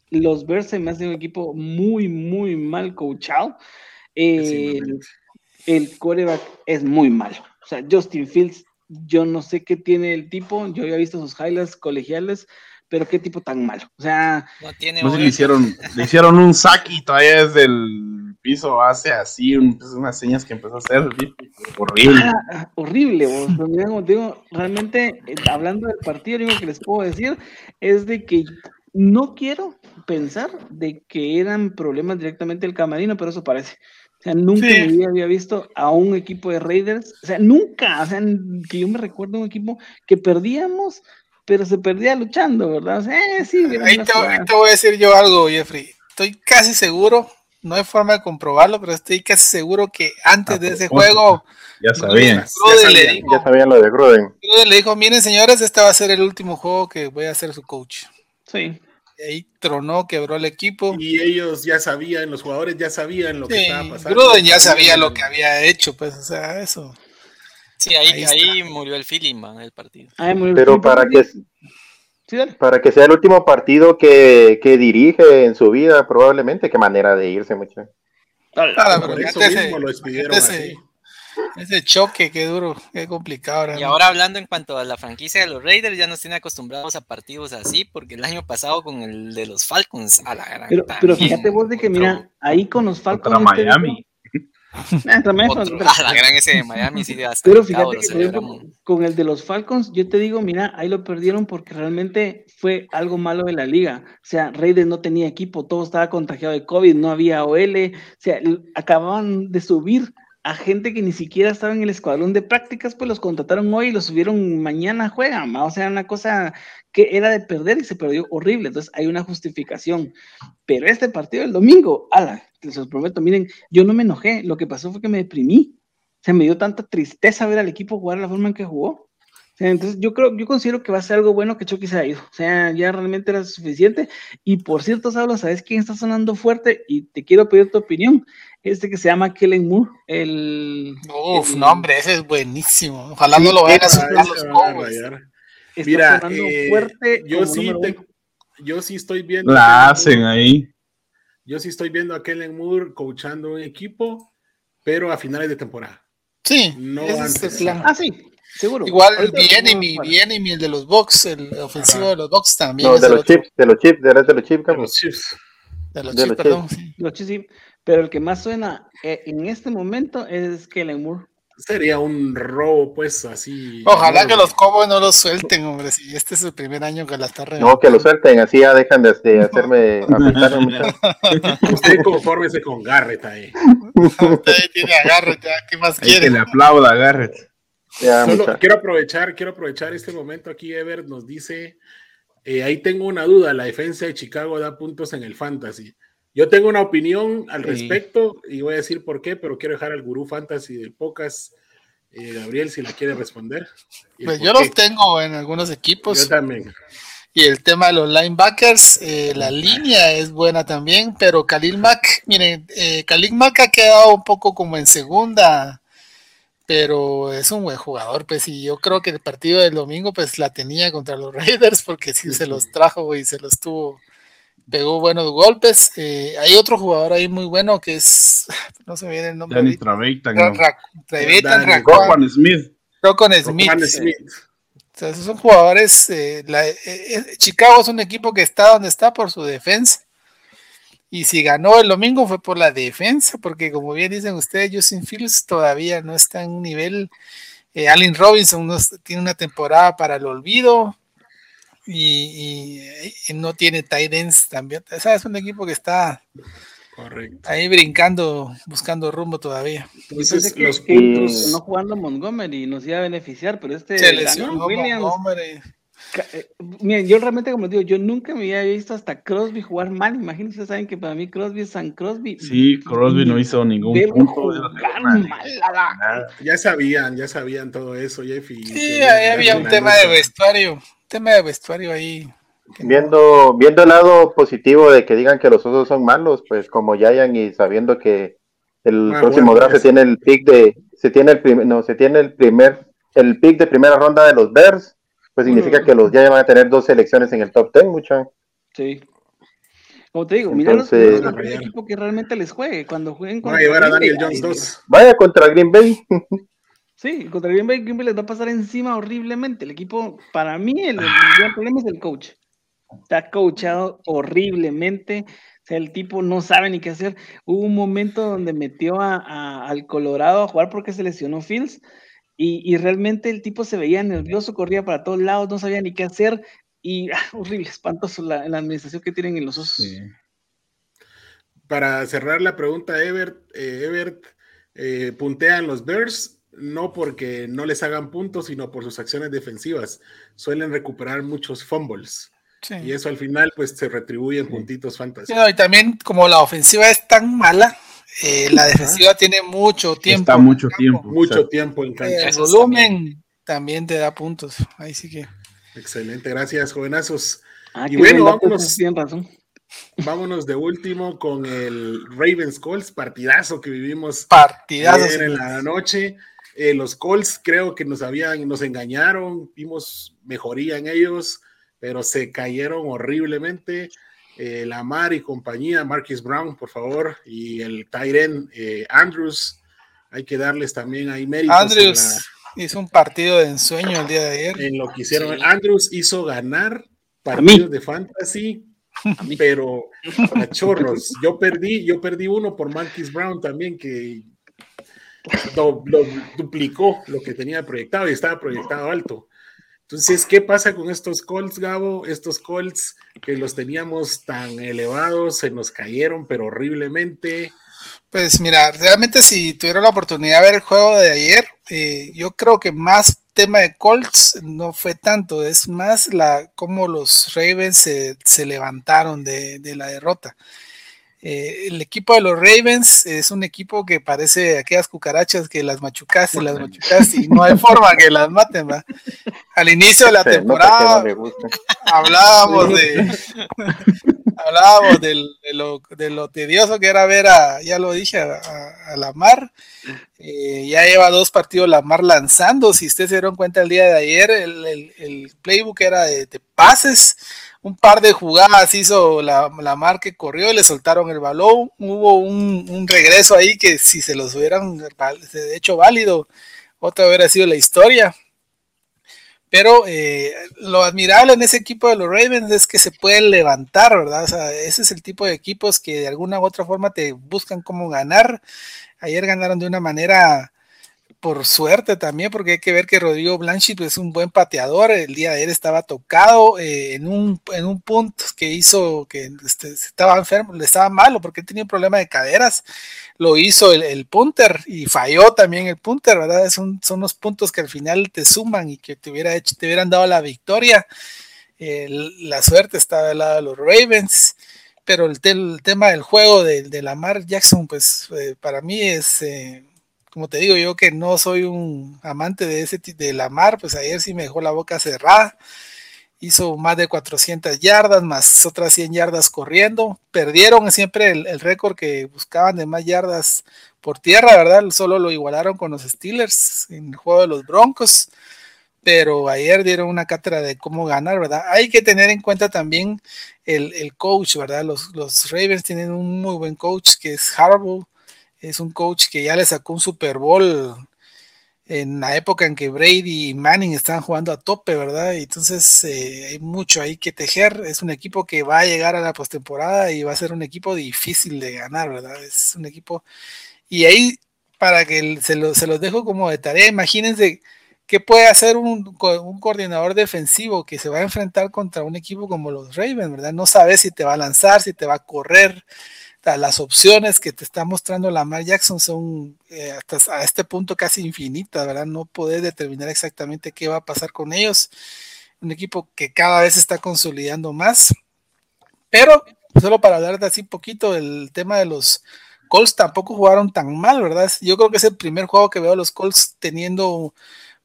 Los Bears se me hace un equipo muy, muy mal coachado. El, el quarterback es muy malo. O sea, Justin Fields, yo no sé qué tiene el tipo, yo había visto sus highlights colegiales, pero qué tipo tan malo. O sea, No tiene No sé, le hicieron, le hicieron un saque y todavía desde el piso hace así un- pues, unas señas que empezó a hacer. Horrible. Ah, horrible, vos. Te digo, realmente, eh, hablando del partido, lo único que les puedo decir es de que no quiero pensar de que eran problemas directamente del camarino, pero eso parece. O sea, nunca Sí. en mi vida había visto a un equipo de Raiders, o sea, nunca, o sea, que yo me recuerdo un equipo que perdíamos, pero se perdía luchando, ¿verdad? O sea, eh, sí, Ahí te, ahí te voy a decir yo algo, Jeffrey. Estoy casi seguro no hay forma de comprobarlo, pero estoy casi seguro que antes de ese propósito. juego, Ya sabían. Gruden le sabían. dijo, Ya sabían lo de Gruden. Gruden le dijo, miren señores, este va a ser el último juego que voy a ser su coach. Sí. Y ahí tronó, quebró el equipo. Y ellos ya sabían, los jugadores ya sabían lo que estaba pasando. Gruden ya sabía lo que había hecho, pues, o sea, eso. Sí, ahí, Ahí ahí, murió el feeling, man, del partido. Pero para que, Sí, para que sea el último partido que, que dirige en su vida, probablemente, qué manera de irse, mucho. Claro, Por pero eso mismo ese- lo despidieron ese, ese choque, qué duro, qué complicado. Y ahora hablando en cuanto a la franquicia de los Raiders, ya nos tiene acostumbrados a partidos así, porque el año pasado con el de los Falcons, a la gran Pero, fíjate vos de que, mira, ahí con los Falcons. Contra este- Miami. Ah, otro- pero- a la gran ese de Miami, sí, hasta Pero el cabo fíjate que ejemplo, con el de los Falcons, yo te digo, mira, ahí lo perdieron porque realmente fue algo malo de la liga. O sea, Raiders no tenía equipo, todo estaba contagiado de COVID, no había OL, o sea, acababan de subir a gente que ni siquiera estaba en el escuadrón de prácticas, pues los contrataron hoy y los subieron mañana juegan, ¿va? o sea, una cosa que era de perder y se perdió horrible, entonces hay una justificación. Pero este partido del domingo, ala, les prometo, miren, yo no me enojé, lo que pasó fue que me deprimí. Se me dio tanta tristeza ver al equipo jugar la forma en que jugó. Entonces yo creo, yo considero que va a ser algo bueno que Chucky se ha ido. O sea, ya realmente era suficiente. Y por cierto, Saulo, ¿sabes quién está sonando fuerte? Y te quiero pedir tu opinión. Este que se llama Kellen Moore, el... Uf, el- no, hombre, ese es buenísimo. Ojalá no lo vayan a soltar los Cowboys. Está Mira, eh, fuerte. yo sí, te- yo sí estoy viendo. a La Kellen hacen Moore- ahí. Yo sí estoy viendo a Kellen Moore coachando un equipo, pero a finales de temporada. Sí, No ese es antes. plan. Ah, sí, seguro. Igual viene mi, viene mi el de los Bucks, el ofensivo Ajá. de los Bucks también. No, de los chips, de los chips, de, los chips, De los Chiefs. De los los perdón. sí. Los Chiefs, sí. Pero el que más suena eh, en este momento es Kellen Moore. Sería un robo, pues, así. Ojalá que los Cowboys no los suelten, hombre. Si este es el primer año que la está No, que lo suelten, así ya dejan de, de hacerme. (laughs) (laughs) Usted confórmese con Garrett ahí. Usted tiene agarre, ya, ¿qué más que quiere? le aplauda a Garrett. Ya, Solo quiero aprovechar, quiero aprovechar este momento aquí. Ever nos dice: eh, ahí tengo una duda. La defensa de Chicago da puntos en el fantasy. Yo tengo una opinión al Sí. respecto y voy a decir por qué, pero quiero dejar al gurú fantasy del Pocas, eh, Gabriel, si la quiere responder. Pues yo qué. los tengo en algunos equipos. Yo también. Y el tema de los linebackers, eh, la línea es buena también, pero Khalil Mack, miren, eh, Khalil Mack ha quedado un poco como en segunda, pero es un buen jugador, pues, y yo creo que el partido del domingo, pues, la tenía contra los (laughs) Raiders, porque sí se los trajo y se los tuvo, pegó buenos golpes. Eh, hay otro jugador ahí muy bueno que es, (laughs) no se me viene el nombre. Danny. Ra- ¿no? Roquan Smith. Rocon Smith. Eh, Smith. sea, esos son jugadores. eh, la- eh, eh, Chicago es un equipo que está donde está por su defensa. Y si ganó el domingo fue por la defensa, porque como bien dicen ustedes, Justin Fields todavía no está en un nivel. eh, Allen Robinson no tiene una temporada para el olvido y, y- y no tiene tight ends también. O sea, es un equipo que está Correcto. ahí brincando, buscando rumbo todavía. Yo Entonces, pensé que, los que puntos. no jugando Montgomery nos iba a beneficiar, pero este Se lesionó Williams, Montgomery. eh, miren, yo realmente como les digo, yo nunca me había visto hasta Crosby jugar mal. Imagínense, saben que para mí Crosby es San Crosby. Sí, Crosby no hizo ningún punto. la-. Ya sabían, ya sabían todo eso, Jeffy. Sí, ahí había un tema de vestuario, tema de vestuario ahí. Viendo, viendo el lado positivo de que digan que los osos son malos, pues como Giant y sabiendo que el Ah, próximo bueno, draft se eso. tiene el pick de, se tiene el primer, no, se tiene el primer, el pick de primera ronda de los Bears, pues significa Mm. que los Giants van a tener dos selecciones en el top 10, mucha. Sí. Como te digo, mira los Entonces- el primer equipo que realmente les juegue. Cuando jueguen Van a llevar a Green Bay, Daniel Jones ay, 2. Vaya contra Green Bay. (laughs) Sí, contra Green Bay, Green Bay les va a pasar encima horriblemente. El equipo, para mí, el, el gran problema es el coach. Está coachado horriblemente. O sea, el tipo no sabe ni qué hacer. Hubo un momento donde metió a- a- al Colorado a jugar porque se lesionó Fields. Y, y realmente el tipo se veía nervioso, corría para todos lados, no sabía ni qué hacer. Y ah, horrible, espantoso la, la administración que tienen en los osos. Sí. Para cerrar la pregunta, Ebert, eh, Ebert eh, puntean los Bears no porque no les hagan puntos, sino por sus acciones defensivas. Suelen recuperar muchos fumbles. Sí. Y eso al final pues se retribuye en puntitos no, y también como la ofensiva es tan mala, eh, la defensiva tiene mucho tiempo. Está mucho tiempo. Mucho tiempo en cancha. el volumen también te da puntos. Ahí sí que. Excelente, gracias jovenazos. Ah, Y bueno, vámonos. Tienen razón. Vámonos de último con el Ravens Colts, partidazo que vivimos Partidazos. ayer en la noche. Eh, los Colts creo que nos habían, nos engañaron, vimos mejoría en ellos, pero se cayeron horriblemente. Eh, Lamar y compañía, Marquis Brown, por favor, y el Tyren eh, Andrews, hay que darles también ahí méritos Andrews hizo un partido de ensueño el día de ayer. la- en lo que hicieron. Sí. Andrews hizo ganar partidos de fantasy, pero (laughs) a chorros. Yo perdí, yo perdí uno por Marquis Brown también, que do- duplicó lo que tenía proyectado y estaba proyectado alto. Entonces, ¿qué pasa con estos Colts, Gabo? Estos Colts que los teníamos tan elevados, se nos cayeron, pero horriblemente. Pues mira, realmente si tuvieron la oportunidad de ver el juego de ayer, eh, yo creo que más tema de Colts no fue tanto, es más la cómo los Ravens se, se levantaron de, de la derrota. Eh, el equipo de los Ravens es un equipo que parece aquellas cucarachas que las machucas y las machucas y no hay (laughs) forma que las maten. ¿va? Al inicio de la temporada hablábamos de (laughs) hablábamos del- de, lo, de lo tedioso que era ver a, ya lo dije, a, a- a Lamar. Eh, ya lleva dos partidos Lamar lanzando. Si ustedes se dieron cuenta el día de ayer, el, el- el playbook era de, de pases. Un par de jugadas hizo la, Lamar que corrió y le soltaron el balón. Hubo un, un regreso ahí que si se los hubieran hecho válido, otra hubiera sido la historia. Pero eh, lo admirable en ese equipo de los Ravens es que se pueden levantar, ¿verdad? Ese es el tipo de equipos que de alguna u otra forma te buscan cómo ganar. Ayer ganaron de una manera por suerte también, porque hay que ver que Rodrigo Blanchett es un buen pateador. El día de ayer estaba tocado eh, en, un, en un punto que hizo que este, estaba enfermo, le estaba malo porque él tenía un problema de caderas. Lo hizo el, punter y falló también el punter, ¿verdad? Es son los puntos que al final te suman y que te, hubiera te hubieran dado la victoria. El- la suerte estaba del lado de los Ravens pero el, te- el tema del juego de, de Lamar Jackson, pues eh, para mí es, eh, como te digo yo que no soy un amante de ese de Lamar, pues ayer sí me dejó la boca cerrada, hizo más de 400 yardas, más otras 100 yardas corriendo, perdieron siempre el, el récord que buscaban de más yardas por tierra, ¿verdad? Solo lo igualaron con los Steelers en el juego de los Broncos, pero ayer dieron una cátedra de cómo ganar, ¿verdad? Hay que tener en cuenta también el, el coach, ¿verdad? Los, los Ravens tienen un muy buen coach que es Harbaugh, es un coach que ya le sacó un Super Bowl en la época en que Brady y Manning estaban jugando a tope, ¿verdad? Y entonces eh, hay mucho ahí que tejer. Es un equipo que va a llegar a la postemporada y va a ser un equipo difícil de ganar, ¿verdad? Es un equipo. Y ahí, para que se, lo- se los dejo como de tarea, imagínense qué puede hacer un, un coordinador defensivo que se va a enfrentar contra un equipo como los Ravens, ¿verdad? No sabes si te va a lanzar, si te va a correr. Las opciones que te está mostrando Lamar Jackson son eh, hasta a este punto casi infinitas, ¿verdad? No poder determinar exactamente qué va a pasar con ellos. Un equipo que cada vez está consolidando más. Pero solo para hablar de así poquito, el tema de los Colts tampoco jugaron tan mal, ¿verdad? Yo creo que es el primer juego que veo a los Colts teniendo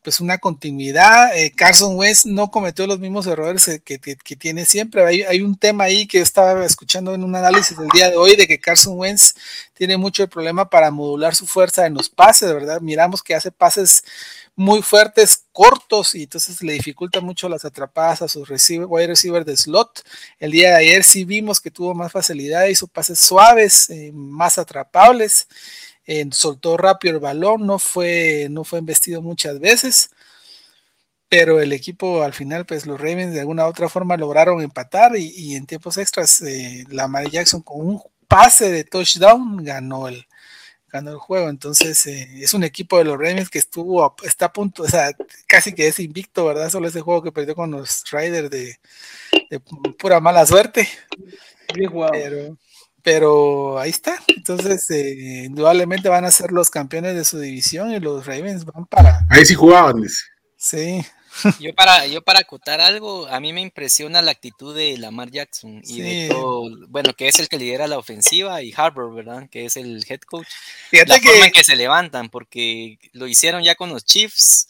pues una continuidad. Eh, Carson Wentz no cometió los mismos errores eh, que, tiene siempre. Hay, hay un tema ahí que estaba escuchando en un análisis del día de hoy de que Carson Wentz tiene mucho el problema para modular su fuerza en los pases, ¿verdad? Miramos que hace pases muy fuertes, cortos, y entonces le dificulta mucho las atrapadas a sus receiver, wide receiver de slot. El día de ayer sí vimos que tuvo más facilidad, hizo pases suaves, eh, más atrapables, eh, soltó rápido el balón, no fue, no fue embestido muchas veces, pero el equipo al final, pues los Ravens de alguna u otra forma lograron empatar y, y en tiempos extras, eh, Lamar Jackson con un pase de touchdown ganó el, ganó el juego. Entonces, eh, es un equipo de los Ravens que estuvo, a- está a punto, o sea, casi que es invicto, ¿verdad? Solo ese juego que perdió con los Riders de, de pura mala suerte. Pero, pero ahí está. Entonces, eh, indudablemente van a ser los campeones de su división y los Ravens van para. Ahí sí jugaban, dice. Sí, (laughs) Yo para, yo para acotar algo, a mí me impresiona la actitud de Lamar Jackson y de todo, bueno, que es el que lidera la ofensiva y Harbour, ¿verdad? Que es el head coach. Fíjate La forma en que que se levantan, porque lo hicieron ya con los Chiefs,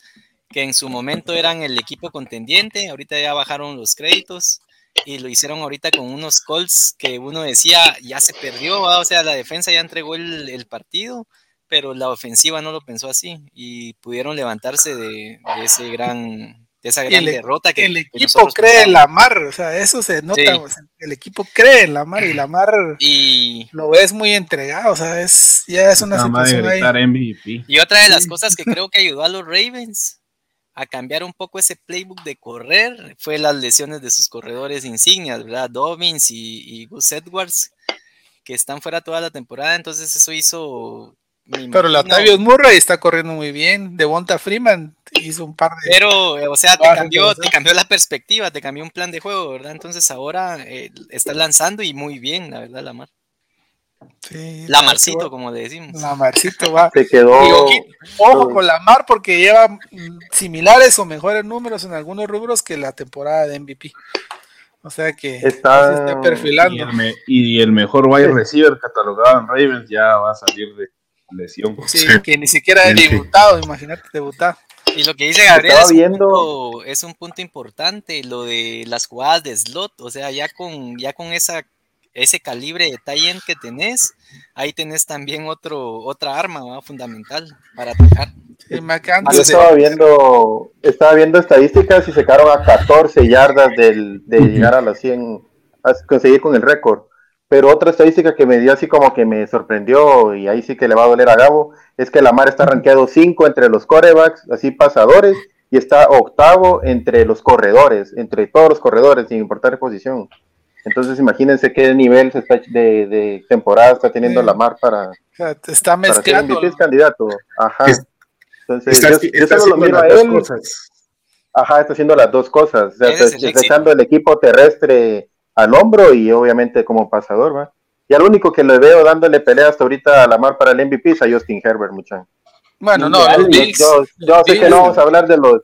que en su momento eran el equipo contendiente, ahorita ya bajaron los créditos y lo hicieron ahorita con unos Colts que uno decía ya se perdió, ¿va? o sea, la defensa ya entregó el, el partido, pero la ofensiva no lo pensó así y pudieron levantarse de, de ese gran de esa gran el- derrota que el equipo cree en pensábamos. Lamar, o sea, eso se nota. Sí. o sea, el equipo cree en Lamar y Lamar y lo ves muy entregado, o sea, es, ya es una Nada más de situación ahí. MVP. Y otra de las Sí. cosas que creo que ayudó a los Ravens a cambiar un poco ese playbook de correr fue las lesiones de sus corredores insignias, ¿verdad? Dobbins y, y Gus Edwards, que están fuera toda la temporada, entonces eso hizo... Pero Latavius Murray está corriendo muy bien. Devonta Freeman hizo un par de. Pero, eh, o sea, te cambió, te cambió la perspectiva, te cambió un plan de juego, ¿verdad? Entonces ahora eh, está lanzando y muy bien, la verdad, Lamar. Sí, Lamarcito, como le decimos. Lamarcito va. (laughs) Se quedó. Y ojo con Lamar porque lleva mm, similares o mejores números en algunos rubros que la temporada de MVP. O sea que Está- se está Y perfilando. el, me- y el mejor wide receiver catalogado en Ravens ya va a salir de lesión. Sí, que ni siquiera ha Sí. debutado, imagínate, debutado. Y lo que dice Gabriel Estaba es un, viendo- punto, es un punto importante, lo de las jugadas de slot, o sea, ya con, ya con esa, ese calibre de tie que tenés, ahí tenés también otro, otra arma ¿va? fundamental para atacar. Sí, Yo estaba viendo, estaba viendo estadísticas y se quedaron a 14 yardas del, de llegar a las 100, a conseguir con el récord. Pero otra estadística que me dio así como que me sorprendió y ahí sí que le va a doler a Gabo, es que Lamar está rankeado 5 entre los corebacks, así pasadores, y está octavo entre los corredores, entre todos los corredores, sin importar posición. Entonces imagínense qué nivel se está- de, de temporada está teniendo Sí. Para, te está para ser mezclando. MVP es candidato. Ajá. Es- Entonces, Está, yo, yo está solo lo haciendo miro a las dos él. cosas. Ajá, está haciendo las dos cosas. O sea, está, el está echando el equipo terrestre al hombro y obviamente como pasador, ¿va? Y al único que le veo dándole pelea hasta ahorita a la mar para el MVP es a Justin Herbert, muchachos. Bueno, no, yo, Bills. yo- yo sé que no vamos a hablar de los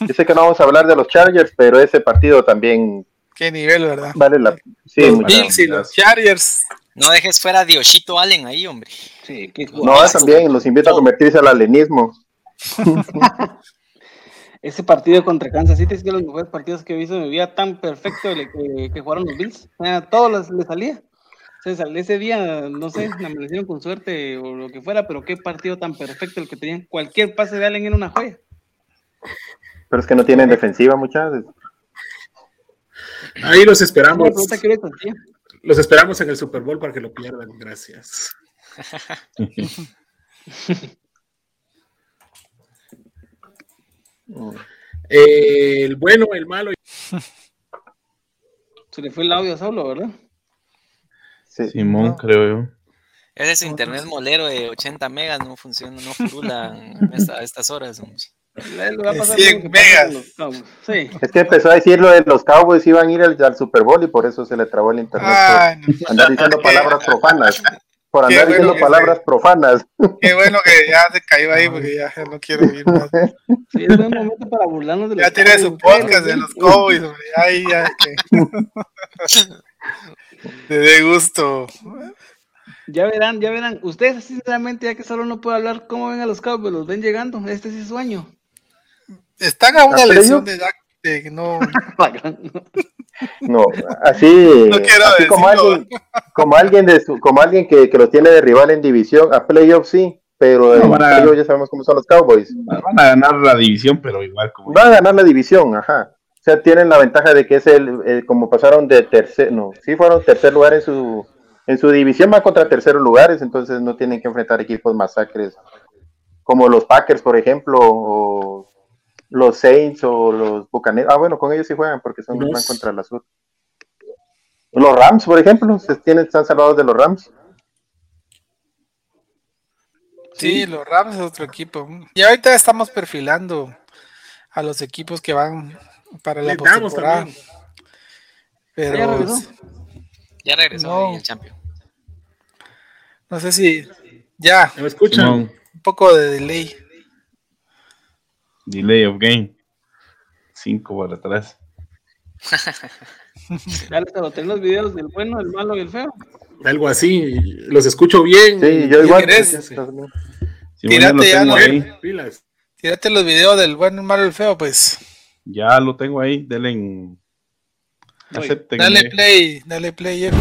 yo sé que no vamos a hablar de los Chargers, pero ese partido también Qué nivel, ¿verdad? vale la sí, los. Bills y los Chargers. No dejes fuera a Dioshito Allen ahí, hombre. Sí, qué No, también los invito a convertirse al alenismo. (laughs) Ese partido contra Kansas City es que los mejores partidos que he visto en mi vida, tan perfecto el que, que jugaron los Bills. O sea, todo les, les salía. O sea, ese día, no sé, amanecieron con suerte o lo que fuera, pero qué partido tan perfecto el que tenían. Cualquier pase de Allen era una joya. Pero es que no tienen defensiva, muchachos. Ahí los esperamos. Los esperamos en el Super Bowl para que lo pierdan. Gracias. (laughs) El bueno, el malo. Se le fue el audio a Saulo, ¿verdad? Sí. Simón, creo yo. Ese internet molero de 80 megas, no funciona, no furula a estas horas. hombre. Le le va a pasar 100 lo que pasa megas. Sí. Es que empezó a decir lo de los Cowboys iban a ir al, al Super Bowl y por eso se le trabó el internet. No. por andar diciendo palabras profanas. Por andar bueno diciendo que palabras profanas. Qué bueno que ya se cayó ahí porque ya, ya no quiero oír más. Sí, es buen momento para burlarnos de los Ya tiene su podcast de los Cowboys, hombre. Ahí ya que. (laughs) Te dé gusto. Ya verán, ya verán. Ustedes, sinceramente, ya que solo no puedo hablar, ¿cómo ven a los Cowboys? ¿Los ven llegando? Este es sueño. Están a una ¿Ah, lesión de Dak no. (laughs) No, así, No quiero así como decirlo. alguien, como alguien de su, como alguien que, que los tiene de rival en división, a playoffs sí, pero en van a- playoffs ya sabemos cómo son los Cowboys. Van a ganar la división, pero igual como. Van a ganar la división, ajá. O sea, tienen la ventaja de que es el, el- como pasaron de tercer, no, sí fueron tercer lugar en su, en su división, van contra terceros lugares, entonces no tienen que enfrentar equipos masacres como los Packers, por ejemplo, o los Saints o los Bucaneros. Ah, bueno, con ellos sí juegan porque son Los- van contra la sur. Los Rams, por ejemplo, se tienen, están salvados de los Rams. Sí, los Rams es otro equipo. Y ahorita estamos perfilando a los equipos que van para la postemporada. también. ¿Ya Pero regresó? Ya regresó No. el champion. no sé si ya, ¿Me escuchan? Un poco de delay. Delay of game. 5 por atrás. (laughs) Ya les anoté los videos del bueno, el malo y el feo. Algo así. Los escucho bien. Sí, yo igual. querés? Sí, bueno, Tírate lo ya, tengo no, ahí. Pilas. Tírate los videos del bueno, el malo y el feo, pues. Ya lo tengo ahí. Denle en. Dale play, dale play, Jeff.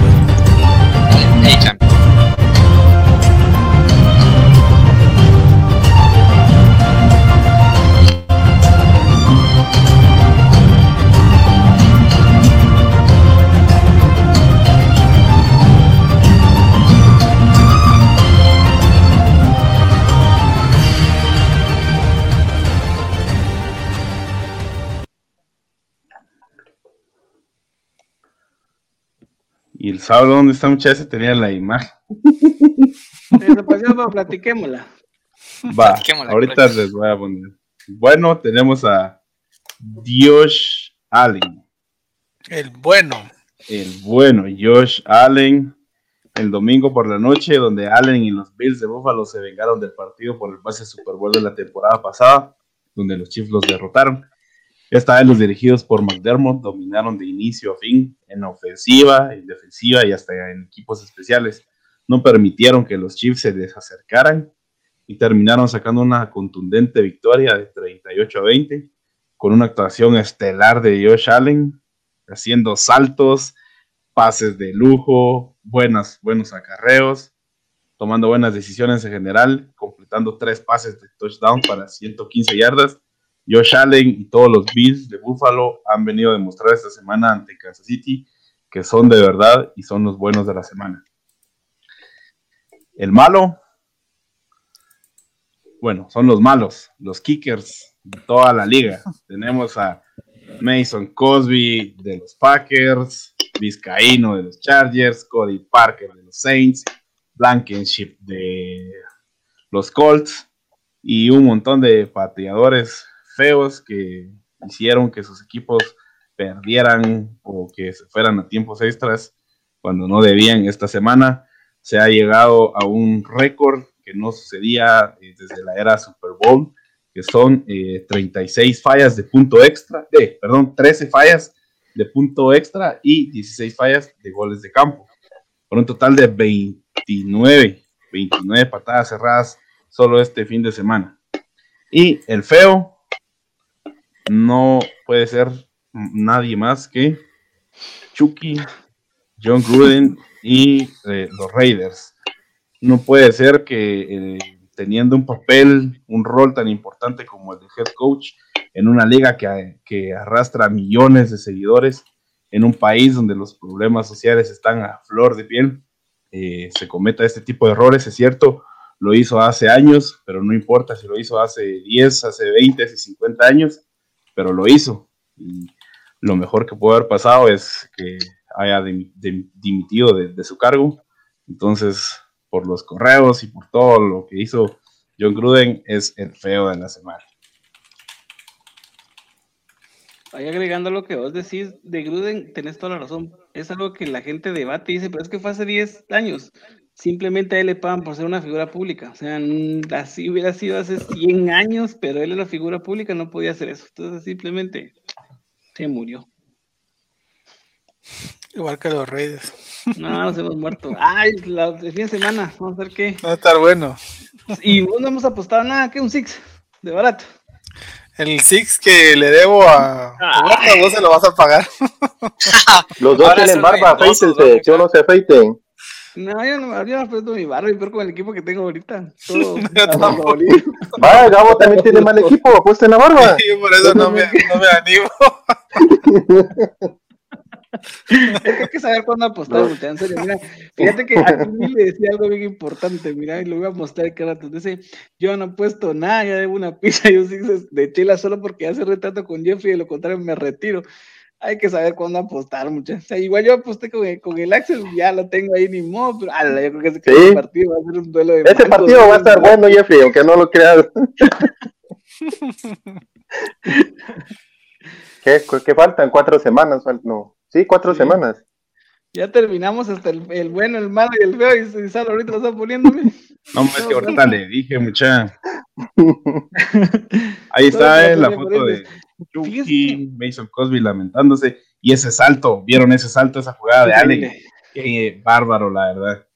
Y el sábado, ¿dónde está muchacha? Tenía la imagen. (laughs) Pero platiquémosla. Va, Platiquémosla, ahorita les voy a poner. Bueno, tenemos a Josh Allen. El bueno. El bueno Josh Allen. El domingo por la noche, donde Allen y los Bills de Buffalo se vengaron del partido por el pase Super Bowl de la temporada pasada, donde los Chiefs los derrotaron. Esta vez los dirigidos por McDermott dominaron de inicio a fin en ofensiva, en defensiva y hasta en equipos especiales. No permitieron que los Chiefs se les acercaran y terminaron sacando una contundente victoria de 38 a 20 con una actuación estelar de Josh Allen, haciendo saltos, pases de lujo, buenas, buenos acarreos, tomando buenas decisiones en general, completando tres pases de touchdown para 115 yardas. Josh Allen y todos los Bills de Buffalo han venido a demostrar esta semana ante Kansas City que son de verdad y son los buenos de la semana. El malo, bueno, son los malos, los kickers de toda la liga. (laughs) Tenemos a Mason Cosby de los Packers, Vizcaíno de los Chargers, Cody Parker de los Saints, Blankenship de los Colts y un montón de pateadores feos que hicieron que sus equipos perdieran o que se fueran a tiempos extras cuando no debían esta semana. Se ha llegado a un récord que no sucedía eh, desde la era Super Bowl, que son eh, 36 fallas de punto extra, de, perdón, 13 fallas de punto extra y 16 fallas de goles de campo, por un total de 29, 29 patadas cerradas solo este fin de semana. Y el feo no puede ser nadie más que Chucky, John Gruden y eh, los Raiders. No puede ser que eh, teniendo un papel, un rol tan importante como el de head coach en una liga que, que arrastra millones de seguidores, en un país donde los problemas sociales están a flor de piel, eh, se cometa este tipo de errores, es cierto, lo hizo hace años, pero no importa si lo hizo hace 10, hace 20, hace 50 años, pero lo hizo. Y lo mejor que puede haber pasado es que haya dim- dim- dimitido de, de su cargo. Entonces, por los correos y por todo lo que hizo John Gruden, es el feo de la semana. Ahí agregando lo que vos decís de Gruden, tenés toda la razón. Es algo que la gente debate y dice, pero es que fue hace 10 años. Simplemente a él le pagan por ser una figura pública. O sea, mm, así hubiera sido hace 100 años, pero él era figura pública, no podía hacer eso. Entonces simplemente se murió. Igual que los Raiders. No, nos hemos muerto. Ay, la, el fin de semana, vamos a ver qué. Va a estar bueno. Y vos no hemos apostado nada, que un Six, de barato. El Six que le debo a Ah. Vos se lo vas a pagar. Los dos Ahora tienen barba, afeítense, ¿no? que uno se afeiten. No, yo no, yo no apuesto mi barro y peor con el equipo que tengo ahorita. Todo, (laughs) (laughs) Yo. Vaya, Gabo también tiene mal (laughs) equipo, apuesten la barba. Y por eso no me, no me animo. Es que hay que saber cuándo apostar, muchachos, en serio. Mira, fíjate que a mí le decía algo bien importante, mira, y lo voy a mostrar cada rato. Dice, yo no he puesto nada, ya debo una pizza y un six de chela solo porque hace retrato con Jeffrey, de lo contrario me retiro. Hay que saber cuándo apostar, muchachos. O sea, igual yo aposté con el, con el Axel, ya lo tengo ahí ni modo, pero ala, yo creo que ese Sí. partido va a ser un duelo de Ese partido va a estar ¿no? bueno, Jeffrey, aunque no lo creas. (laughs) ¿Qué, ¿Qué faltan? ¿Cuatro semanas? No. Sí, cuatro Sí. semanas. Ya terminamos hasta el, el bueno, el malo y el feo, y, y Sal ahorita lo está poniendo. mira. No, es que ahorita le dije, mucha. (laughs) Ahí está eh, la foto pones. Chucky, Mason Cosby lamentándose. Y ese salto, ¿vieron ese salto, esa jugada de Allen? Qué bárbaro, la verdad.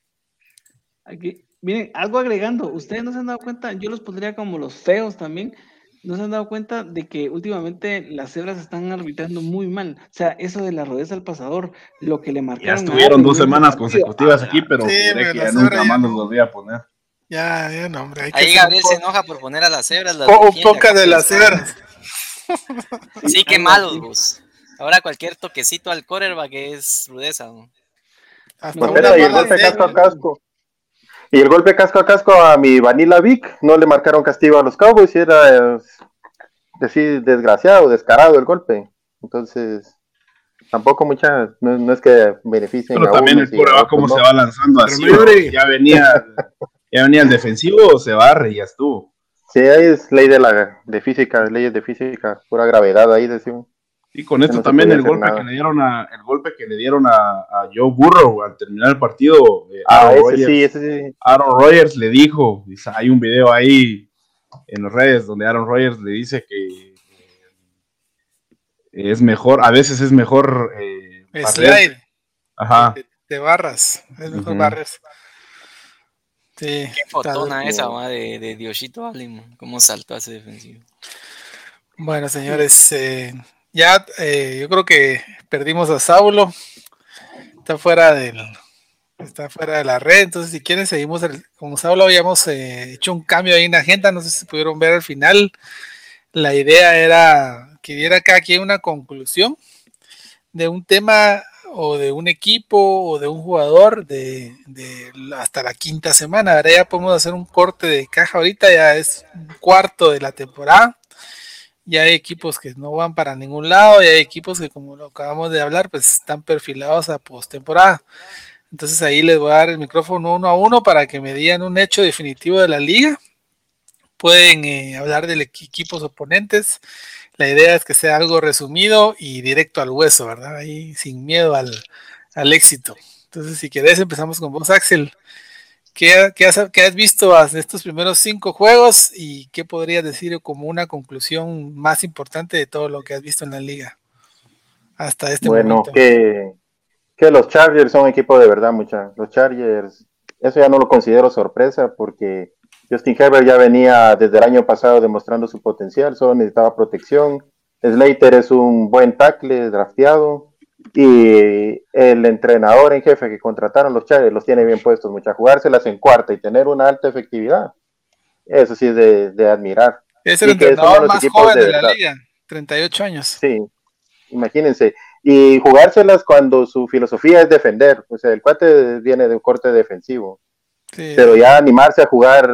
Aquí, miren, algo agregando, ustedes no se han dado cuenta, yo los pondría como los feos también, no se han dado cuenta de que últimamente las cebras están arbitrando muy mal. O sea, eso de la rodeza al pasador, lo que le marcaron. Ya estuvieron dos semanas consecutivas aquí, pero que ya nunca más los volví a poner. Ya, ya, no, hombre. Hay Ahí Gabriel se enoja por poner a las cebras. Las po poca de las cebras. (laughs) Sí, qué malos, vos. Ahora cualquier toquecito al quarterback es rudeza. y el golpe casco a casco. Y el golpe casco a casco a mi Vanilla Vic, no le marcaron castigo a los Cowboys y era decir desgraciado, descarado el golpe. Entonces, tampoco muchas, no, no es que beneficien Pero a también unos el y a coreback otros cómo no. se va lanzando así. Ya venía, ya venía el defensivo, se barre y ya estuvo. Sí, ahí es ley de la de física, leyes de física, pura gravedad ahí decimos. Y con esto no también el golpe nada. que le dieron a el golpe que le dieron a, a Joe Burrow al terminar el partido. eh, Ah, Aaron, ese Rodgers, sí, ese sí. Aaron Rodgers le dijo, dice, hay un video ahí en las redes donde Aaron Rodgers le dice que eh, es mejor, a veces es mejor eh. Slide Ajá. de barras. Es mejor Ujú. barras. Sí. Qué fotona esa, ma, de, de Dioshito Allen, cómo saltó a ese defensivo. Bueno, señores, eh, ya eh, yo creo que perdimos a Saulo. Está fuera del, está fuera de la red. Entonces, si quieren, seguimos. el- como Saulo habíamos eh, hecho un cambio ahí en la agenda. No sé si pudieron ver al final. La idea era que diera cada quien una conclusión de un tema o de un equipo o de un jugador de, hasta la quinta semana. Ahora ya podemos hacer un corte de caja ahorita, ya es cuarto de la temporada. Ya hay equipos que no van para ningún lado y hay equipos que, como lo acabamos de hablar, pues están perfilados a postemporada. Entonces ahí les voy a dar el micrófono uno a uno para que me digan un hecho definitivo de la liga. Pueden eh, hablar de equipos oponentes. La idea es que sea algo resumido y directo al hueso, ¿verdad? Ahí sin miedo al, al éxito. Entonces, si querés, empezamos con vos, Axel. ¿Qué, qué has, qué has visto de estos primeros cinco juegos y qué podrías decir como una conclusión más importante de todo lo que has visto en la liga hasta este Bueno, momento? que, que los Chargers son un equipo de verdad, mucha. Los Chargers, eso ya no lo considero sorpresa porque Justin Herbert ya venía desde el año pasado demostrando su potencial, solo necesitaba protección. Slater es un buen tackle drafteado y el entrenador en jefe que contrataron los Chargers los tiene bien puestos, muchas jugárselas en cuarta y tener una alta efectividad. Eso sí es de, de admirar. Es el y entrenador más joven de de la liga, 38 años. Sí, imagínense. Y jugárselas cuando su filosofía es defender. O sea, el cuate viene de un corte defensivo. Sí. Pero ya animarse a jugar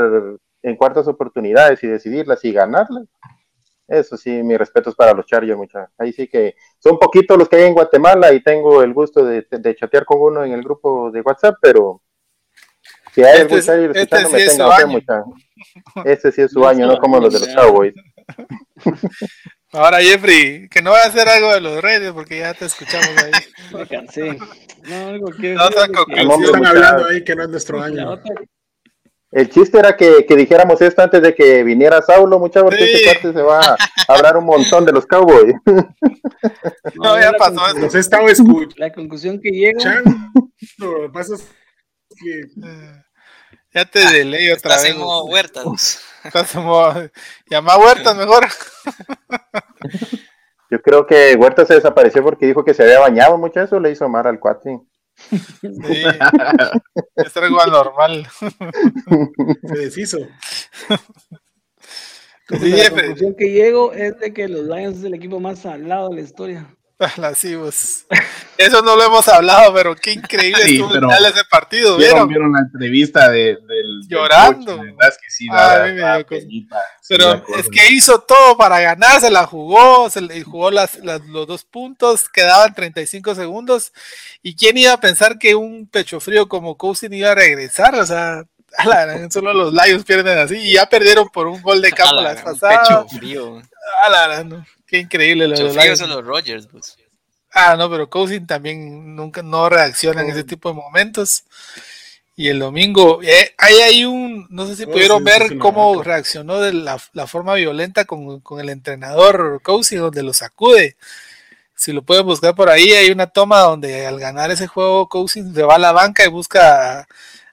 en cuartas oportunidades y decidirlas y ganarlas. Eso sí, mis respetos para los Chargers, muchachos. Ahí sí que son poquitos los que hay en Guatemala y tengo el gusto de, de chatear con uno en el grupo de WhatsApp, pero si hay Este algún este escuchando, sí me es tenga su fe, año. muchacho. (laughs) Este sí es su año, no como los de los. Cowboys. (laughs) Ahora, Jeffrey, que no va a hacer algo de los Reyes porque ya te escuchamos ahí. (laughs) Me cansé. No, único que No, No, ¿Qué hombre, están hablando ahí que no es nuestro año? El chiste era que, que dijéramos esto antes de que viniera Saulo, muchachos, porque Sí. este cuate se va a hablar un montón de los Cowboys. (laughs) No, ya pasó eso. Los he estado escuchando. La conclusión que llego, Lo que pasa es que Eh, Ya te delay otra Estás vez. en modo huertas. Modo- Llama a Huertas mejor. Yo creo que Huerta se desapareció porque dijo que se había bañado, mucho eso le hizo mal al cuate. Sí. es algo anormal. se deshizo. Sí, la conclusión que llego es de que los Lions es el equipo más salado de la historia. (laughs) Las Ibos. Eso no lo hemos hablado, pero qué increíble Sí, estuvo pero- ese partido, ¿Vieron, ¿vieron? la entrevista de, del, del Llorando. coach? Que sí, Ah. Sí, Pero es que hizo todo para ganar, se la jugó, se le jugó las, las- los dos puntos, quedaban 35 segundos. ¿Y quién iba a pensar que un pecho frío como Cousin iba a regresar? O sea, a la gran, solo los Lions pierden así y ya perdieron por un gol de campo A la la vez gran, un pasada. pecho frío. A la gran, no. Qué increíble lo de los Lions. son los Rogers, pues. Ah, no, pero Cousin también nunca no reacciona en ese tipo de momentos. Y el domingo, eh, ahí hay un, no sé si Oh, pudieron sí, ver sí, sí, cómo reaccionó de la, la forma violenta con, con el entrenador Cousy, donde lo sacude. Si lo pueden buscar por ahí, hay una toma donde al ganar ese juego, Cousins se va a la banca y busca a-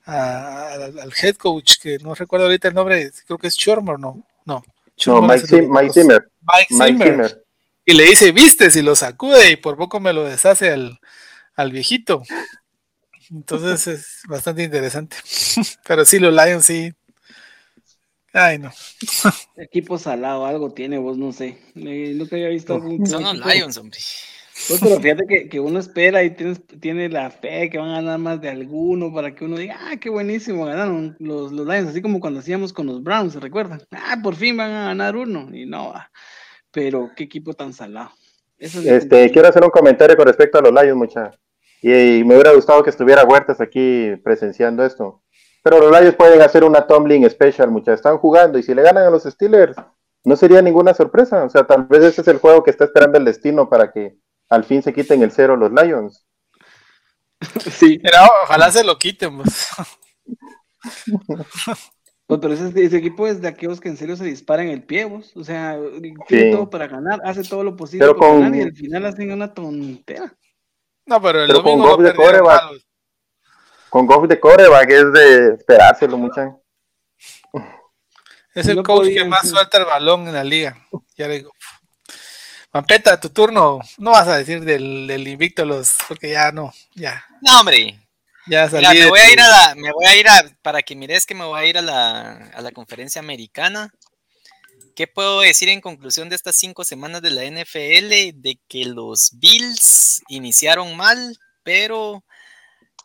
a- al, al head coach, que no recuerdo ahorita el nombre, creo que es Shermer, no, no. No, Mike, Zimmer. Mike Zimmer. Y le dice, viste, si lo sacude y por poco me lo deshace al, al viejito. Entonces (laughs) es bastante interesante. (laughs) Pero sí, los Lions sí. Ay, no. Equipo salado, algo tiene, vos no sé. Eh, nunca había visto algún. Son los Lions, hombre. Pues, pero fíjate que, que uno espera y tienes, tiene la fe que van a ganar más de alguno para que uno diga, ah, qué buenísimo, ganaron los, los Lions, así como cuando hacíamos con los Browns, ¿se recuerdan? Ah, por fin van a ganar uno, y no, pero qué equipo tan salado. Eso es mi Este, quiero hacer un comentario con respecto a los Lions, mucha. Y, y me hubiera gustado que estuviera Huertas aquí presenciando esto. Pero los Lions pueden hacer una tumbling special, mucha. Están jugando y si le ganan a los Steelers, no sería ninguna sorpresa. O sea, tal vez ese es el juego que está esperando el destino para que al fin se quiten el cero los Lions. (laughs) Sí, Pero ojalá se lo quiten. pues. (laughs) pues, pero ese, ese equipo es de aquellos que en serio se disparan el pie, vos. O sea, tiene Sí. todo para ganar, hace todo lo posible Pero por con- ganar y al final hacen una tontera. No, pero el Pero con domingo Goff de malos. Con Goff de coreback es de esperárselo, mucha. Es el No coach que más sí. suelta el balón en la liga. Ya le digo. Mampeta, tu turno. No vas a decir del, del invicto a los, porque ya no, ya, No, hombre. ya salí. Mira, me voy a ir a la, me voy a ir a, para que mires que me voy a ir a la, a la conferencia americana. ¿Qué puedo decir en conclusión de estas cinco semanas de la NFL? De que los Bills iniciaron mal, pero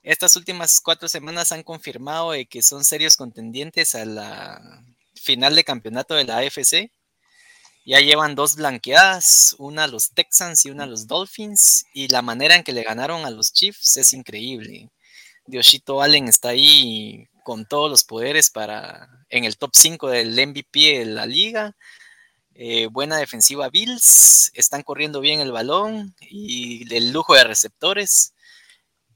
estas últimas cuatro semanas han confirmado de que son serios contendientes a la final de campeonato de la AFC. Ya llevan dos blanqueadas, una a los Texans y una a los Dolphins, y la manera en que le ganaron a los Chiefs es increíble. Dioshito Allen está ahí con todos los poderes para en el top 5 del MVP de la liga. Eh, buena defensiva Bills, están corriendo bien el balón y el lujo de receptores.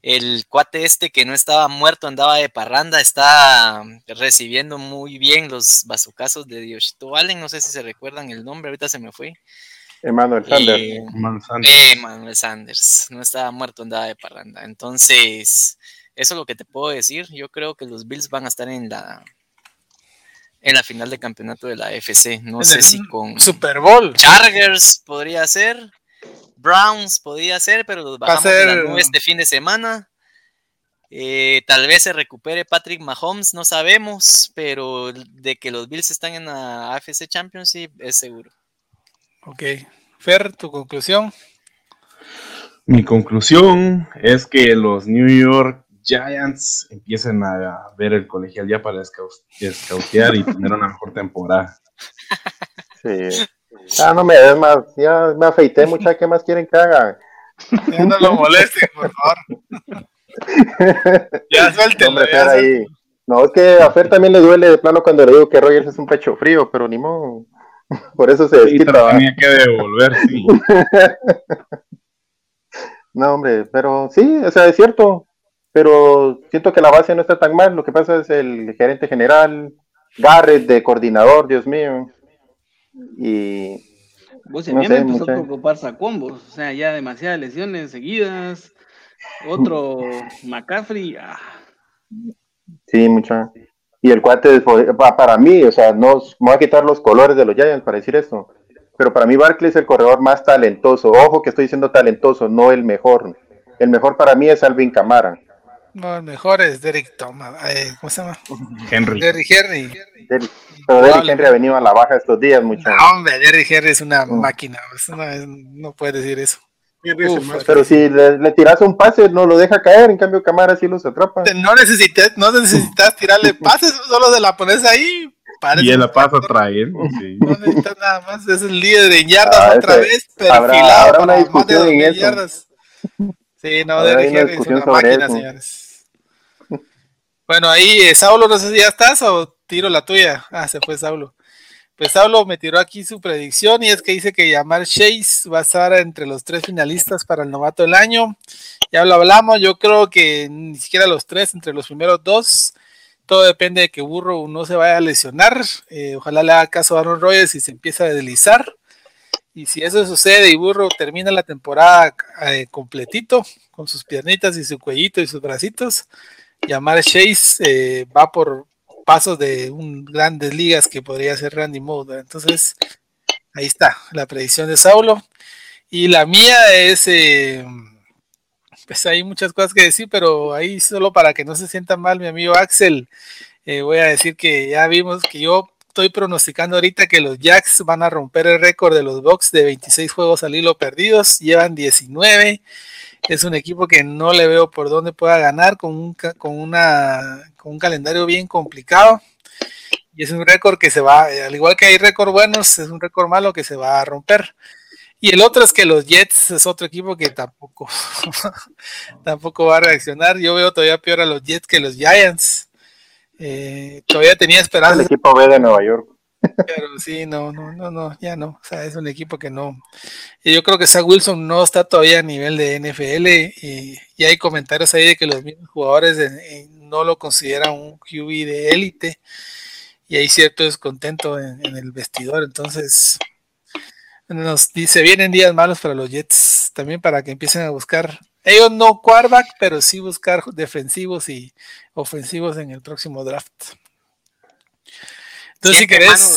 El cuate este que no estaba muerto, andaba de parranda, está recibiendo muy bien los bazucazos de Dioshito Allen. No sé si se recuerdan el nombre, ahorita se me fue. Emmanuel Sanders. Eh, Man Sanders. eh, Manuel Sanders, no estaba muerto, andaba de parranda. Entonces, eso es lo que te puedo decir. Yo creo que los Bills van a estar en la en la final de campeonato de la AFC. No sé el si con Super Bowl. Chargers podría ser, Browns podría ser, pero los Va a bajamos de la ser- nube este fin de semana. Eh, tal vez se recupere Patrick Mahomes, no sabemos, pero de que los Bills están en la AFC Championship es seguro. Ok. Fer, tu conclusión. Mi conclusión es que los New York Giants empiecen a ver el colegial ya para escau- escautear y tener una mejor temporada. (laughs) Sí. Ah, no me des más. Ya me afeité, mucha. ¿Qué más quieren que haga? Ya (laughs) no lo molesten, por favor. (laughs) Ya suéltenlo. Ya ahí. suéltenlo. No, es que a Fer también le duele de plano cuando le digo que Rogers es un pecho frío, pero ni modo. (laughs) Por eso se desquita. ¿va? tenía que devolver, sí. No, hombre, pero sí, o sea, es cierto. Pero siento que la base no está tan mal. Lo que pasa es el gerente general, Garrett de coordinador, Dios mío. Y Vos a No sé, me empezó mucha- a preocupar Sacombos. O sea, ya demasiadas lesiones seguidas. Otro (laughs) McCaffrey. ah, sí, mucha. Y el cuate, para mí, o sea, no me voy a quitar los colores de los Giants para decir esto. Pero para mí Barkley es el corredor más talentoso. Ojo que estoy diciendo talentoso, no el mejor. El mejor para mí es Alvin Camara. No, el mejor es Derek Thomas. eh, ¿Cómo se llama? Henry. Derrick Henry. Derrick- Pero Derrick Henry ha venido a la baja estos días, mucha. No, hombre, Derrick Henry es una Mm. máquina. no, es- no puedes decir eso. Uf, más Pero si le, le tiras un pase, no lo deja caer. En cambio, Camara sí los atrapa. No necesitas, no necesitas (laughs) tirarle pases, solo se la pones ahí. Y él la pasa sí. No necesitas nada más. Es el líder yardas Ah, otra ese- vez, habrá- perfilado habrá una para más de discusión en 2000 eso. yardas. Sí, no, una Henry es discusión una sobre máquina, eso. señores. Bueno, ahí, eh, Saulo, no sé si ya estás o tiro la tuya. Ah, se fue Saulo. Pues Saulo me tiró aquí su predicción y es que dice que Yamar Chase va a estar entre los tres finalistas para el novato del año. Ya lo hablamos, yo creo que ni siquiera los tres, entre los primeros dos. Todo depende de que Burro no se vaya a lesionar. Eh, ojalá le haga caso a Aaron Rodgers y se empiece a deslizar. Y si eso sucede y Burro termina la temporada eh, completito, con sus piernitas y su cuellito y sus bracitos, Yamar Chase eh, va por, pasos de un grandes ligas que podría ser Randy Moss. Entonces, ahí está la predicción de Saulo. Y la mía es, eh, pues hay muchas cosas que decir, pero ahí solo para que no se sienta mal mi amigo Axel, eh, voy a decir que ya vimos que yo estoy pronosticando ahorita que los Jacks van a romper el récord de los Bucks de 26 juegos al hilo perdidos, llevan 19 es un equipo que no le veo por dónde pueda ganar con un, con una, con un calendario bien complicado. Y es un récord que se va, al igual que hay récord buenos, es un récord malo que se va a romper. Y el otro es que los Jets es otro equipo que tampoco, (laughs) tampoco va a reaccionar. Yo veo todavía peor a los Jets que los Giants. Eh, todavía tenía esperanza. El equipo B de Nueva York. Pero sí, no, no, no, no, ya no. O sea, es un equipo que no. Y yo creo que Zach Wilson no está todavía a nivel de NFL y, hay comentarios ahí de que los mismos jugadores no lo consideran un QB de élite y hay cierto descontento en, el vestidor. Entonces, nos dice, vienen días malos para los Jets, también para que empiecen a buscar, ellos no quarterback, pero sí buscar defensivos y ofensivos en el próximo draft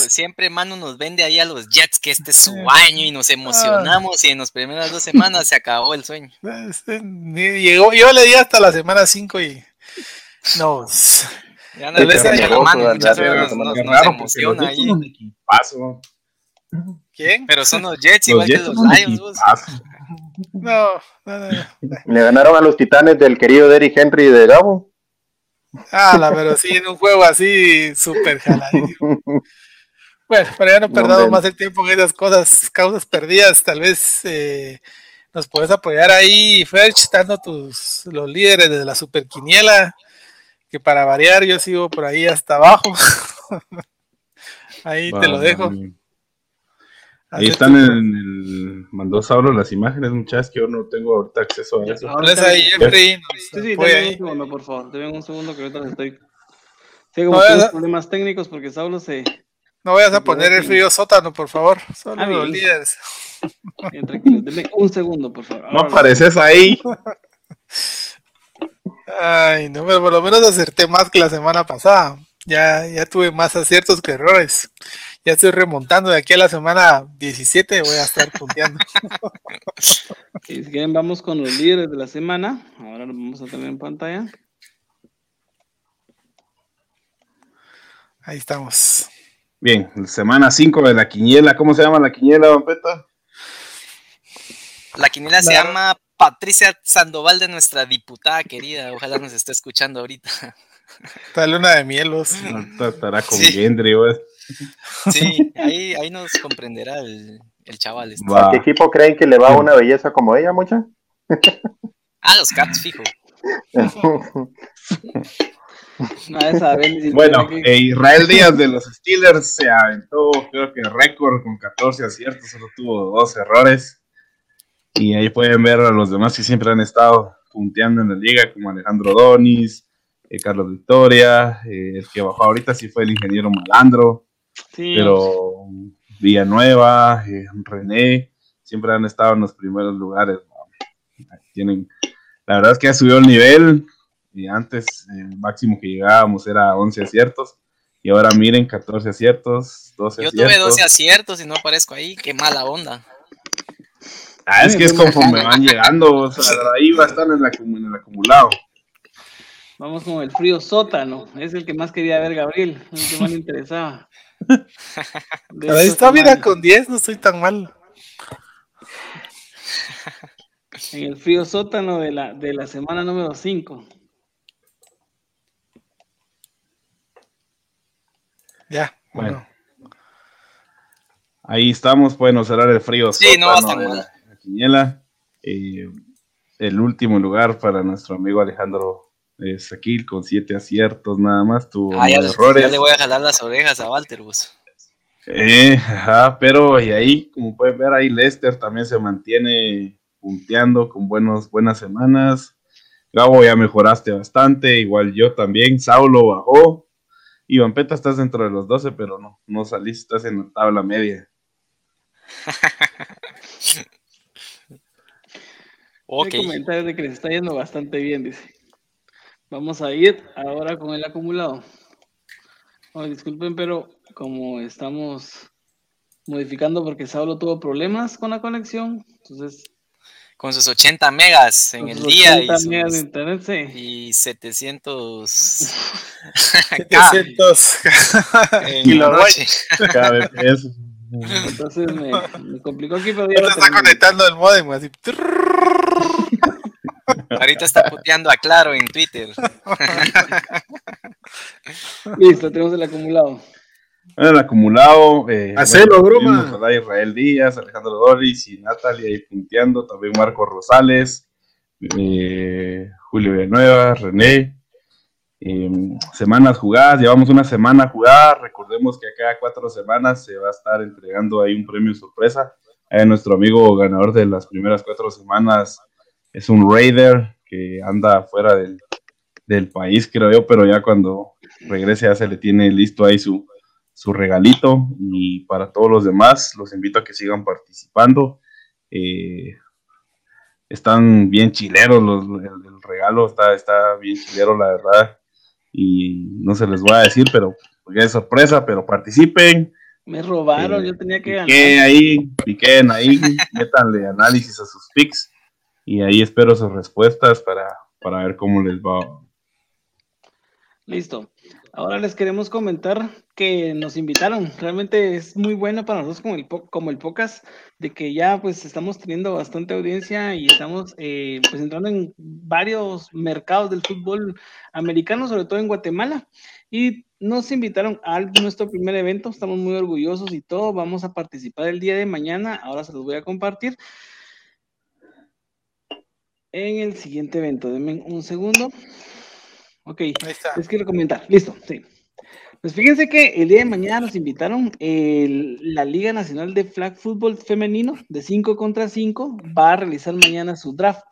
siempre, Manu, nos vende ahí a los Jets que este es su (laughs) año y nos emocionamos y en las primeras dos semanas se acabó el sueño. (laughs) Este, llegó, yo le di hasta la semana 5 y no. (laughs) Ya no le emociona ahí. ¿Quién? Pero son los Jets igual que los Lions. No, no, no, Le ganaron a los titanes del querido Derrick Henry de Gabo. Ah, pero sí, en un juego así súper jaladísimo. Bueno, pero ya no perdamos más el tiempo en esas cosas, causas perdidas. Tal vez eh, nos puedes apoyar ahí, Ferch, dando tus los líderes de la superquiniela, que para variar yo sigo por ahí hasta abajo. (laughs) ahí te lo dejo. Ahí están en el. Mandó Saulo las imágenes, muchachas, que yo no tengo ahorita acceso a eso. ahí, Jeffrey. Sí, sí, un segundo, por favor. Te un segundo que ahorita estoy. Tengo no problemas técnicos porque Saulo se. No vayas a poner el frío sótano, por favor. Solo los líderes. Bien, tranquilo. Deme un segundo, por favor. no apareces ahí. Ay, no, pero por lo menos acerté más que la semana pasada. Ya, ya tuve más aciertos que errores ya estoy remontando de aquí a la semana 17, voy a estar punteando. (laughs) si quieren, vamos con los líderes de la semana. Ahora lo vamos a tener en pantalla. Ahí estamos. Bien, semana 5 de la quiniela. ¿Cómo se llama la quiniela, Don Peta? La quiniela se llama Patricia Sandoval de nuestra diputada querida. Ojalá nos esté escuchando ahorita. Está luna de mielos. estará con sí. Gendry, güey. (laughs) Sí, ahí, ahí nos comprenderá el, el chaval. Este. ¿A qué equipo creen que le va una belleza como ella, mucha? Ah, los Cats, fijo. (laughs) bueno, eh, Israel Díaz de los Steelers se aventó, creo que récord con 14 aciertos, solo tuvo dos errores. Y ahí pueden ver a los demás que siempre han estado punteando en la liga, como Alejandro Donis, eh, Carlos Victoria, eh, el que bajó ahorita sí fue el ingeniero Malandro, pero Villanueva, eh, René, siempre han estado en los primeros lugares. Tienen, la verdad es que ha subido el nivel. Y antes el máximo que llegábamos era 11 aciertos. Y ahora miren, 14 aciertos, 12 Yo tuve 12 aciertos y no aparezco ahí. Qué mala onda. Ah, es que es conforme van llegando. O sea, ahí va a estar en, en el acumulado. Vamos con el frío sótano. Es el que más quería ver Gabriel. El que más le interesaba. (laughs) Ahí está, mira, con 10 no estoy tan mal. En el frío sótano de la, de la semana número 5. Ya, bueno. Ahí estamos, pueden cerrar el frío sí, no la, quiniela. Eh, el último lugar para nuestro amigo Alejandro es aquí con siete aciertos nada más, tuvo ah, ya, errores. Ya le voy a jalar las orejas a Walter, Eh, ajá, pero y ahí, como pueden ver, ahí Lester también se mantiene punteando con buenos, buenas semanas. Gabo, ya mejoraste bastante, igual yo también. Saulo bajó. Y Vampeta estás dentro de los 12, pero no, no saliste, estás en la tabla media. (laughs) Ok. Hay comentarios de que les está yendo bastante bien, dice. Vamos a ir ahora con el acumulado. Oh, disculpen, pero como estamos modificando porque Saulo tuvo problemas con la conexión, entonces... Con sus 80 megas en el día y, sus, megas de internet, sí. y 700 700 (laughs) (laughs) (laughs) en la noche. KBPS. Entonces me, me complicó aquí, pero Ya ya lo está terminé. conectando el modem así. Ahorita está puteando a Claro en Twitter. (laughs) Listo, tenemos el acumulado. Bueno, el acumulado. Eh, Hacelo, bueno, broma. a Israel Díaz, Alejandro Doris y Natalia ahí punteando. También Marco Rosales, eh, Julio Villanueva, René. Eh, semanas jugadas, llevamos una semana jugada. Recordemos que a cada cuatro semanas se va a estar entregando ahí un premio sorpresa. Eh, nuestro amigo ganador de las primeras cuatro semanas es un Raider que anda fuera del, del país, creo yo, pero ya cuando regrese ya se le tiene listo ahí su, su regalito. Y para todos los demás, los invito a que sigan participando. Eh, están bien chileros, los, el, el regalo está, está bien chilero, la verdad. Y no se les voy a decir, pero porque es sorpresa, pero participen. Me robaron, Eh, yo tenía que ganar. Piquen ahí, piquen ahí, (laughs) métanle análisis a sus picks. Y ahí espero sus respuestas para, para ver cómo les va. Listo. Ahora les queremos comentar que nos invitaron. Realmente es muy bueno para nosotros como el, como el podcast, de que ya pues estamos teniendo bastante audiencia y estamos eh, pues entrando en varios mercados del fútbol americano, sobre todo en Guatemala. Y nos invitaron a nuestro primer evento. Estamos muy orgullosos y todo. Vamos a participar el día de mañana. Ahora se los voy a compartir. En el siguiente evento. Denme un segundo. Ok. Ahí está. Les quiero comentar. Listo, sí. Pues fíjense que el día de mañana nos invitaron el- la Liga Nacional de Flag Fútbol Femenino de 5 contra 5 va a realizar mañana su draft.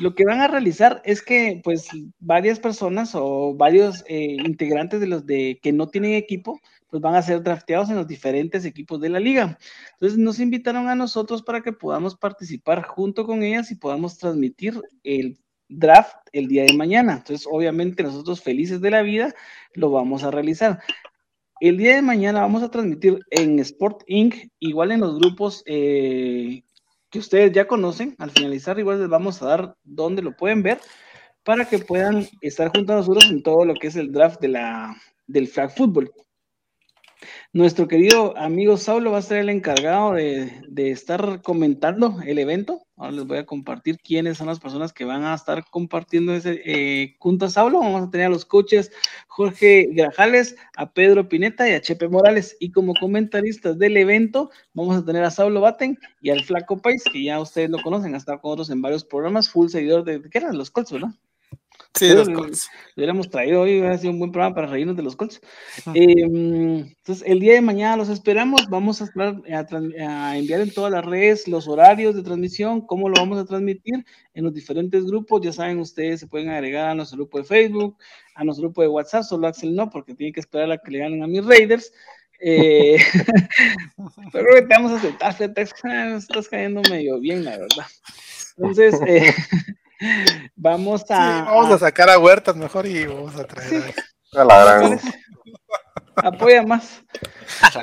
Lo que van a realizar es que pues varias personas o varios eh, integrantes de los de que no tienen equipo pues van a ser drafteados en los diferentes equipos de la liga. Entonces nos invitaron a nosotros para que podamos participar junto con ellas y podamos transmitir el draft el día de mañana. Entonces, obviamente, nosotros felices de la vida lo vamos a realizar. El día de mañana vamos a transmitir en Sport Inc., igual en los grupos eh, que ustedes ya conocen. Al finalizar, igual les vamos a dar donde lo pueden ver para que puedan estar junto a nosotros en todo lo que es el draft de la, del flag football. Nuestro querido amigo Saulo va a ser el encargado de, estar comentando el evento. Ahora les voy a compartir quiénes son las personas que van a estar compartiendo ese eh, junto a Saulo. Vamos a tener a los coaches Jorge Grajales, a Pedro Pineta y a Chepe Morales. Y como comentaristas del evento, vamos a tener a Saulo Baten y al Flaco Pais, que ya ustedes lo conocen, ha estado con nosotros en varios programas, full seguidor de, ¿qué eran? Los Colts, ¿verdad? Sí, los Colts. Lo hubiéramos traído hoy, hubiera sido un buen programa para reírnos de los Colts. Eh, entonces, el día de mañana los esperamos. Vamos a, a, a enviar en todas las redes los horarios de transmisión, cómo lo vamos a transmitir en los diferentes grupos. Ya saben, ustedes se pueden agregar a nuestro grupo de Facebook, a nuestro grupo de WhatsApp. Solo Axel no, porque tiene que esperar a que le ganen a mis Raiders. Eh, (laughs) pero creo que te vamos a aceptar, ah, estás cayendo medio bien, la verdad. Entonces, eh, vamos Sí, a. vamos a sacar a Huertas mejor y vamos a traer a- A la gran. Apoya más. (laughs)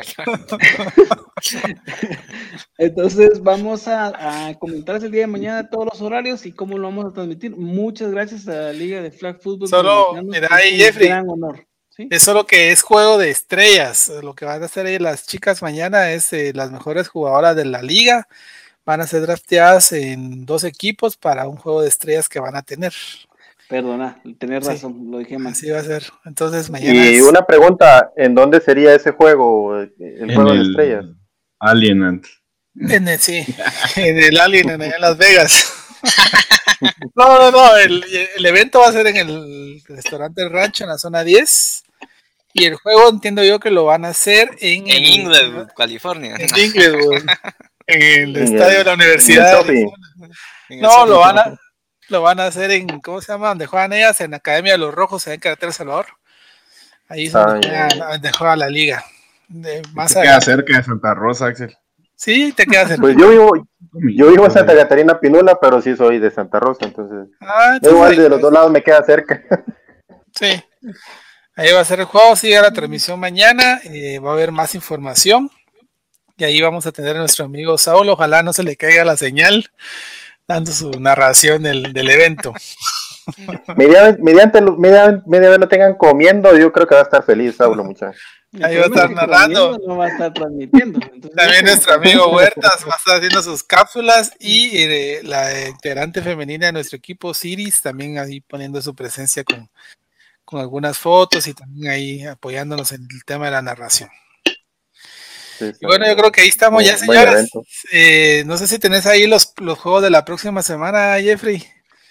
Entonces vamos a, a comentarles el día de mañana todos los horarios y cómo lo vamos a transmitir. Muchas gracias a la Liga de Flag Football. Solo, mira es ahí, Jeffrey. gran honor. ¿sí? Es solo que es juego de estrellas. Lo que van a hacer ahí las chicas mañana es eh, las mejores jugadoras de la liga. Van a ser drafteadas en dos equipos para un juego de estrellas que van a tener. Perdona, tenés Sí. razón, lo dije mal. Así va a ser. Entonces mañana Y es- una pregunta, ¿en dónde sería ese juego, el En juego de el estrellas? Alienant. en el, sí, en el Alien, en, allá en Las Vegas. (laughs) no, no, no. El, el evento va a ser en el restaurante El Rancho, en la zona 10. Y el juego entiendo yo que lo van a hacer en, En Inglewood, California. En Inglewood, en el En estadio de la Universidad. En el No, lo van a lo van a hacer en ¿cómo se llama? Donde juegan ellas en la Academia de los Rojos en Carretera Salvador. Ahí es donde, Ah, juega, donde juega la liga. De- más Se queda cerca de Santa Rosa, Axel. Sí, te quedas en Pues yo vivo, yo vivo en Santa Catarina Pinula, pero sí soy de Santa Rosa, entonces. Ah, entonces Igual de los dos lados me queda cerca. Sí. Ahí va a ser el juego, sigue la transmisión mañana, eh, va a haber más información. Y ahí vamos a tener a nuestro amigo Saúl, ojalá no se le caiga la señal, dando su narración del, del evento. Mediante, mediante, lo- media, media vez lo tengan comiendo, yo creo que va a estar feliz, Saulo, muchachos. Ahí va a estar narrando. comiendo No va a estar transmitiendo. Entonces, También nuestro amigo (laughs) Huertas va a estar haciendo sus cápsulas y eh, la integrante femenina de nuestro equipo, Ciris, también ahí poniendo su presencia con, con algunas fotos y también ahí apoyándonos en el tema de la narración. Sí, Y bueno, yo creo que ahí estamos ya, señores. Eh, no sé si tenés ahí los, los juegos de la próxima semana, Jeffrey.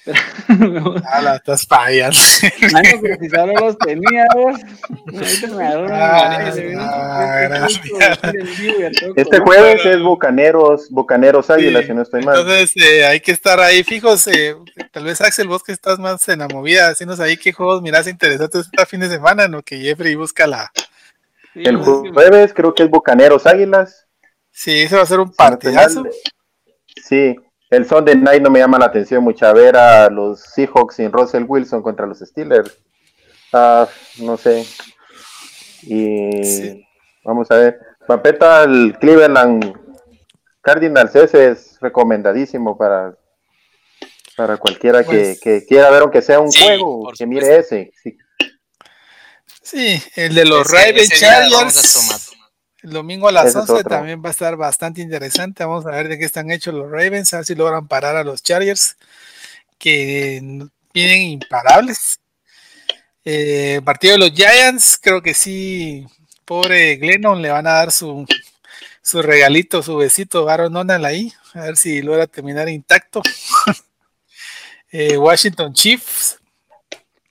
Ah, la estás fallando. Mano, pero si solo los tenía, vos. Ahorita me agarró una Ah, ah, Este Este jueves es Bucaneros, Bucaneros Águilas, Sí, si no estoy mal. Entonces eh, hay que estar ahí fijos. eh, tal vez Axel, vos que estás más en la movida, decirnos ahí qué juegos mirás interesantes este fin de semana, en lo que Jeffrey busca la. Sí, El jueves creo que es Bucaneros Águilas. Sí, ese va a ser un no partidazo. Sí, el Sunday Night no me llama la atención mucho. A ver a los Seahawks sin Russell Wilson contra los Steelers. Ah, no sé. Y Sí. vamos a ver. Papeta, el Cleveland Cardinals, ese es recomendadísimo para, para cualquiera Pues- que, que quiera ver, aunque sea un Sí, juego, que mire ese. Sí. Sí, el de los Ese- Ravens ese día lo vamos a Chargers. El domingo a las Ese es 11 otro. también va a estar bastante interesante. Vamos a ver de qué están hechos los Ravens, a ver si logran parar a los Chargers, que n- vienen imparables. Eh, partido de los Giants, creo que sí, pobre Glennon le van a dar su, su regalito, su besito, Aaron Donald ahí, a ver si logra terminar intacto. (laughs) Eh, Washington Chiefs,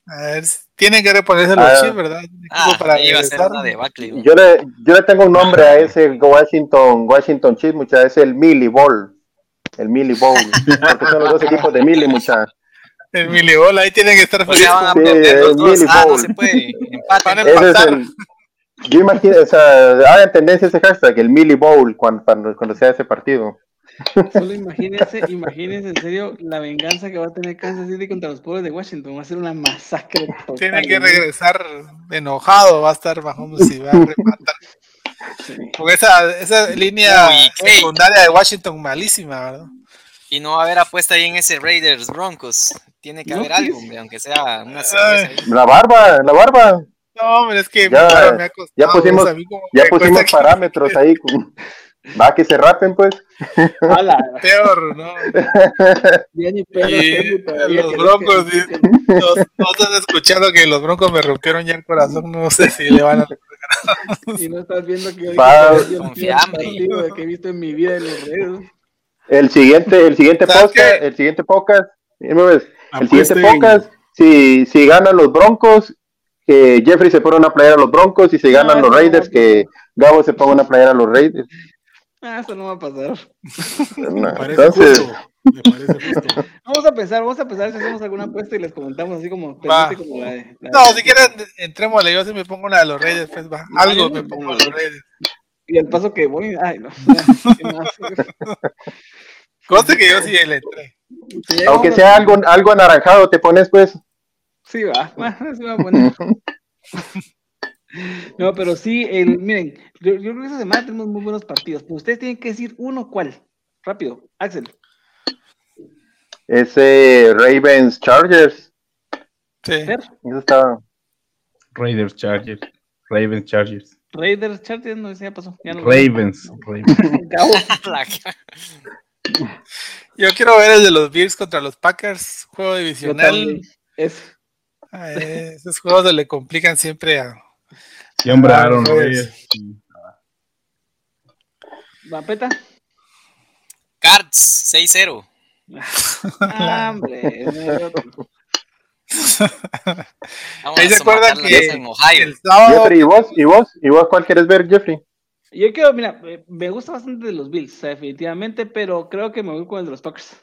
a ver, si- tienen que reponerse los Ah. Chiefs, ¿verdad? Ah, para ahí va a ser una debacle. Yo le, yo le tengo un nombre a ese Washington, Washington Chiefs, mucha, es el Millie Bowl. El Millie Bowl. (laughs) Porque son los dos equipos de Millie, mucha. El Milibol, ahí tienen que estar felices. Sí, el dos. Millie Ah, no Bowl. se puede. ¿no? Empatar. el. Yo imagino, o sea, hagan tendencia ese hashtag, el Millie Bowl, cuando, cuando, cuando sea ese partido. Solo imagínense, imagínense en serio la venganza que va a tener Kansas City contra los pobres de Washington. Va a ser una masacre. total, Tiene que ¿no? regresar enojado, va a estar Mahomes y va a rematar. Con esa, esa línea Uy, secundaria de Washington malísima, ¿verdad? Y no va a haber apuesta ahí en ese Raiders Broncos. Tiene que No, haber pues. algo, hombre, aunque sea una. La barba, la barba. No, hombre, es que Ya- me ha costado, ya pusimos- Ya pusimos parámetros ahí. Va que se rapen, pues. Ala, peor, ¿no? pedo Y tengo todavía los broncos, sí. Todos están escuchando que los broncos me rompieron ya el corazón, no sé si le van a... (laughs) Si no estás viendo que hoy Va- yo Con vi el fiambre. partido que he visto en mi vida de los redes. El siguiente, el siguiente ¿Sabes podcast, qué? el siguiente podcast, el siguiente podcast, si, si ganan los Broncos, que Jeffrey se pone una playera a los Broncos, y si ganan No, los no Raiders, que Gabo se ponga una playera a los Raiders. Ah, eso no va a pasar. (laughs) No, Me parece entonces, justo. Me parece justo. Vamos a pensar, vamos a pensar si hacemos alguna apuesta y les comentamos así como, Va. pendiente como la de. la No, de- si quieren, entrémosle, yo si me pongo una de los Reyes, pues va, No, algo me pongo a los Reyes. Y al paso que voy, ay, no. (laughs) (laughs) Conste que yo sí le entré. Aunque a- sea algo, algo anaranjado, te pones pues. Sí, va. Bueno, se va a poner. No, pero sí, el, miren, yo, yo creo que esta semana tenemos muy buenos partidos, pero ustedes tienen que decir uno cuál. Rápido, Axel. Ese Ravens Chargers, Sí. Eso está. Raiders, Chargers. Ravens, Chargers. Raiders, Chargers, no sé, ya pasó. Ya no Ravens. Ravens. (laughs) Yo quiero ver el de los Bills contra los Packers, juego divisional. Es, Ah, eh, esos juegos se le complican siempre a. Sí, hombre, Ah, Aaron pues. Rodgers. Vapeta. Cards 6-0. Ah, hombre, Ahí se acuerdan que en Ohio. el sábado Jeffrey, ¿y vos? ¿Y vos? ¿Y vos cuál quieres ver, Jeffrey? Yo quiero, mira, me gusta bastante de los Bills, definitivamente, pero creo que me voy con el de los Packers.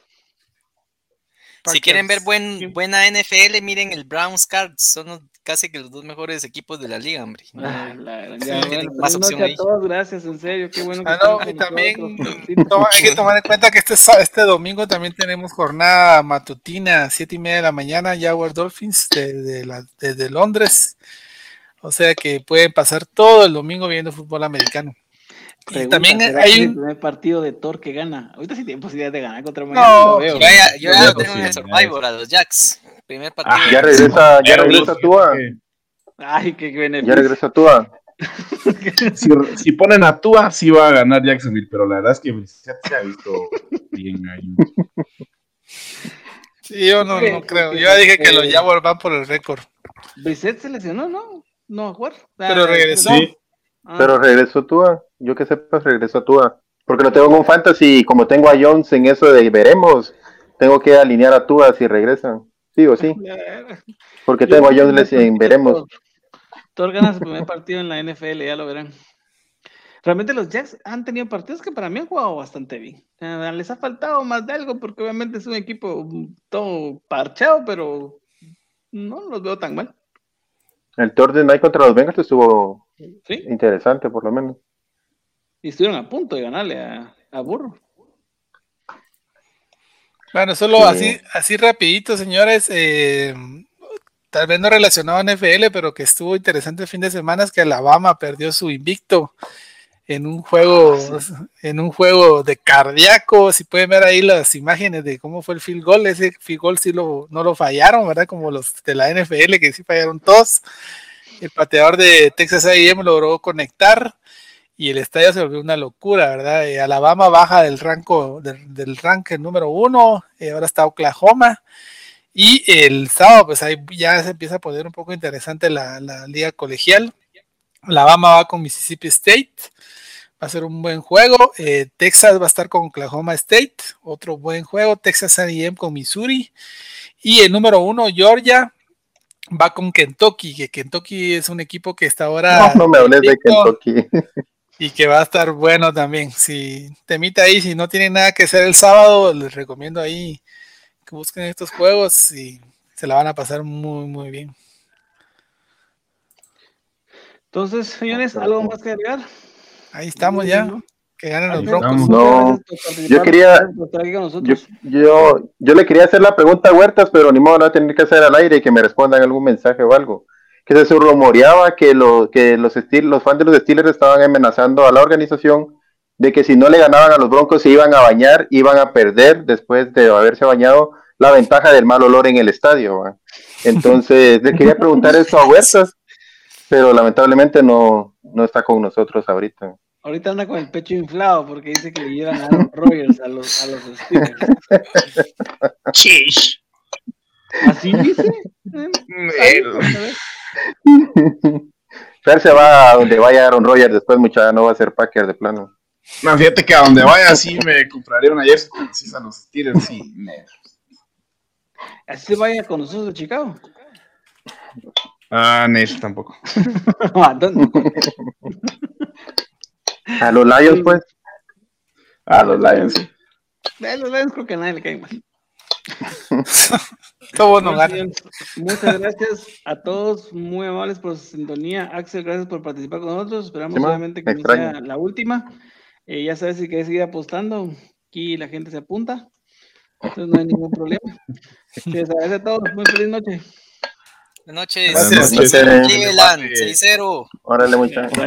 Si quieren ver buen, buena NFL, miren el Browns Cards. Son casi que los dos mejores equipos de la liga, hombre. Ah, la gran- Sí, bueno, más opción ahí. a todos, gracias, en serio, qué bueno que Ah, no, y también (laughs) toma- hay que tomar en cuenta que este, sa- este domingo también tenemos jornada matutina, siete y media de la mañana, Jaguar Dolphins desde, la- desde Londres. O sea que pueden pasar todo el domingo viendo fútbol americano. Pregunta, también ¿será hay el primer partido de Thor que gana. Ahorita sí tiene posibilidad de ganar contra No, Miami. lo veo. Yo ya, yo ya Yo lo tengo en el Survivor a los Jacks. Primer partido. Ah, Ya regresa, ya regresa Tua. Ay, qué Ya beneficio. regresa Tua. Si, si ponen a Tua, sí va a ganar Jacksonville, pero la verdad es que Brissett se ha visto bien ahí. Sí, yo no, no creo. Yo ya dije que los Jaguars van por el récord. Brissett se lesionó, ¿no? No, a jugar. Pero Ah, regresó. Sí, ah, Pero regresó Tua. Yo que sepas, regresó Tua. Porque lo tengo en un fantasy y como tengo a Jones en eso de veremos, tengo que alinear a Tua si regresan. Sí o sí. Porque tengo a Jones el en veremos. Thor- (laughs) Thor gana su primer partido en la NFL, ya lo verán. Realmente los Jacks han tenido partidos que para mí han jugado bastante bien. Les ha faltado más de algo porque obviamente es un equipo todo parchado, pero no los veo tan mal. El Thursday Night contra los Bengals estuvo Sí, interesante, por lo menos. y estuvieron a punto de ganarle a, a Burro. Bueno, solo Sí. así, así rapidito, señores. eh, tal vez no relacionado a NFL, pero que estuvo interesante el fin de semana es que Alabama perdió su invicto en un juego, en un juego de cardíaco. Si pueden ver ahí las imágenes de cómo fue el field goal, ese field goal sí lo, no lo fallaron, ¿verdad? Como los de la NFL, que sí fallaron todos. El pateador de Texas A&M logró conectar y el estadio se volvió una locura, ¿verdad? Eh, Alabama baja del rango del, del rank número uno, eh, ahora está Oklahoma. Y el sábado, pues ahí ya se empieza a poner un poco interesante la, la liga colegial. Alabama va con Mississippi State, va a ser un buen juego. Eh, Texas va a estar con Oklahoma State, otro buen juego. Texas A&M con Missouri. Y el número uno, Georgia, va con Kentucky, que Kentucky es un equipo que está ahora No, no me hables de Kentucky. (laughs) y que va a estar bueno también. Si temita ahí, si no tienen nada que hacer el sábado, les recomiendo ahí que busquen estos juegos y se la van a pasar muy, muy bien. Entonces, señores, ¿algo más que agregar? Ahí estamos ya. Que ganen los Broncos. No, yo quería- Yo, nosotros. yo, yo le quería hacer la pregunta a Huertas, pero ni modo, la voy a tener que hacer al aire y que me respondan algún mensaje o algo. Que se rumoreaba que, lo, que los, Steel- los fans de los Steelers estaban amenazando a la organización de que si no le ganaban a los Broncos se iban a bañar, iban a perder después de haberse bañado la ventaja del mal olor en el estadio. ¿va? Entonces, le quería preguntar eso a Huertas, pero lamentablemente no, no está con nosotros ahorita. Ahorita anda con el pecho inflado porque dice que le llevan a Aaron (laughs) Rodgers a los, a los Steelers. (laughs) Chish. ¿Así dice? (laughs) Ahí, a ver. Fer se va a donde vaya Aaron Rodgers después, muchacha, no va a ser Packer de plano. No, fíjate que a donde vaya sí me compraré una jersey precisa a los Steelers, sí. Así se vaya con nosotros de Chicago. Ah, Nesh tampoco. ¿A (laughs) dónde? A los Lions, pues. A los Lions. Eh, Los Lions creo que a nadie le cae mal. (laughs) Todos no Muchas gracias a todos, muy amables por su sintonía. Axel, gracias por participar con nosotros. Esperamos Sí, obviamente que no sea la última. Eh, ya sabes si quieres seguir apostando, aquí la gente se apunta. Entonces no hay ningún problema. (laughs) Les agradezco a todos. Muy feliz noche. Buenas noches. Gracias. Buenas noches. Cleveland, 6-0. Órale, muchachos.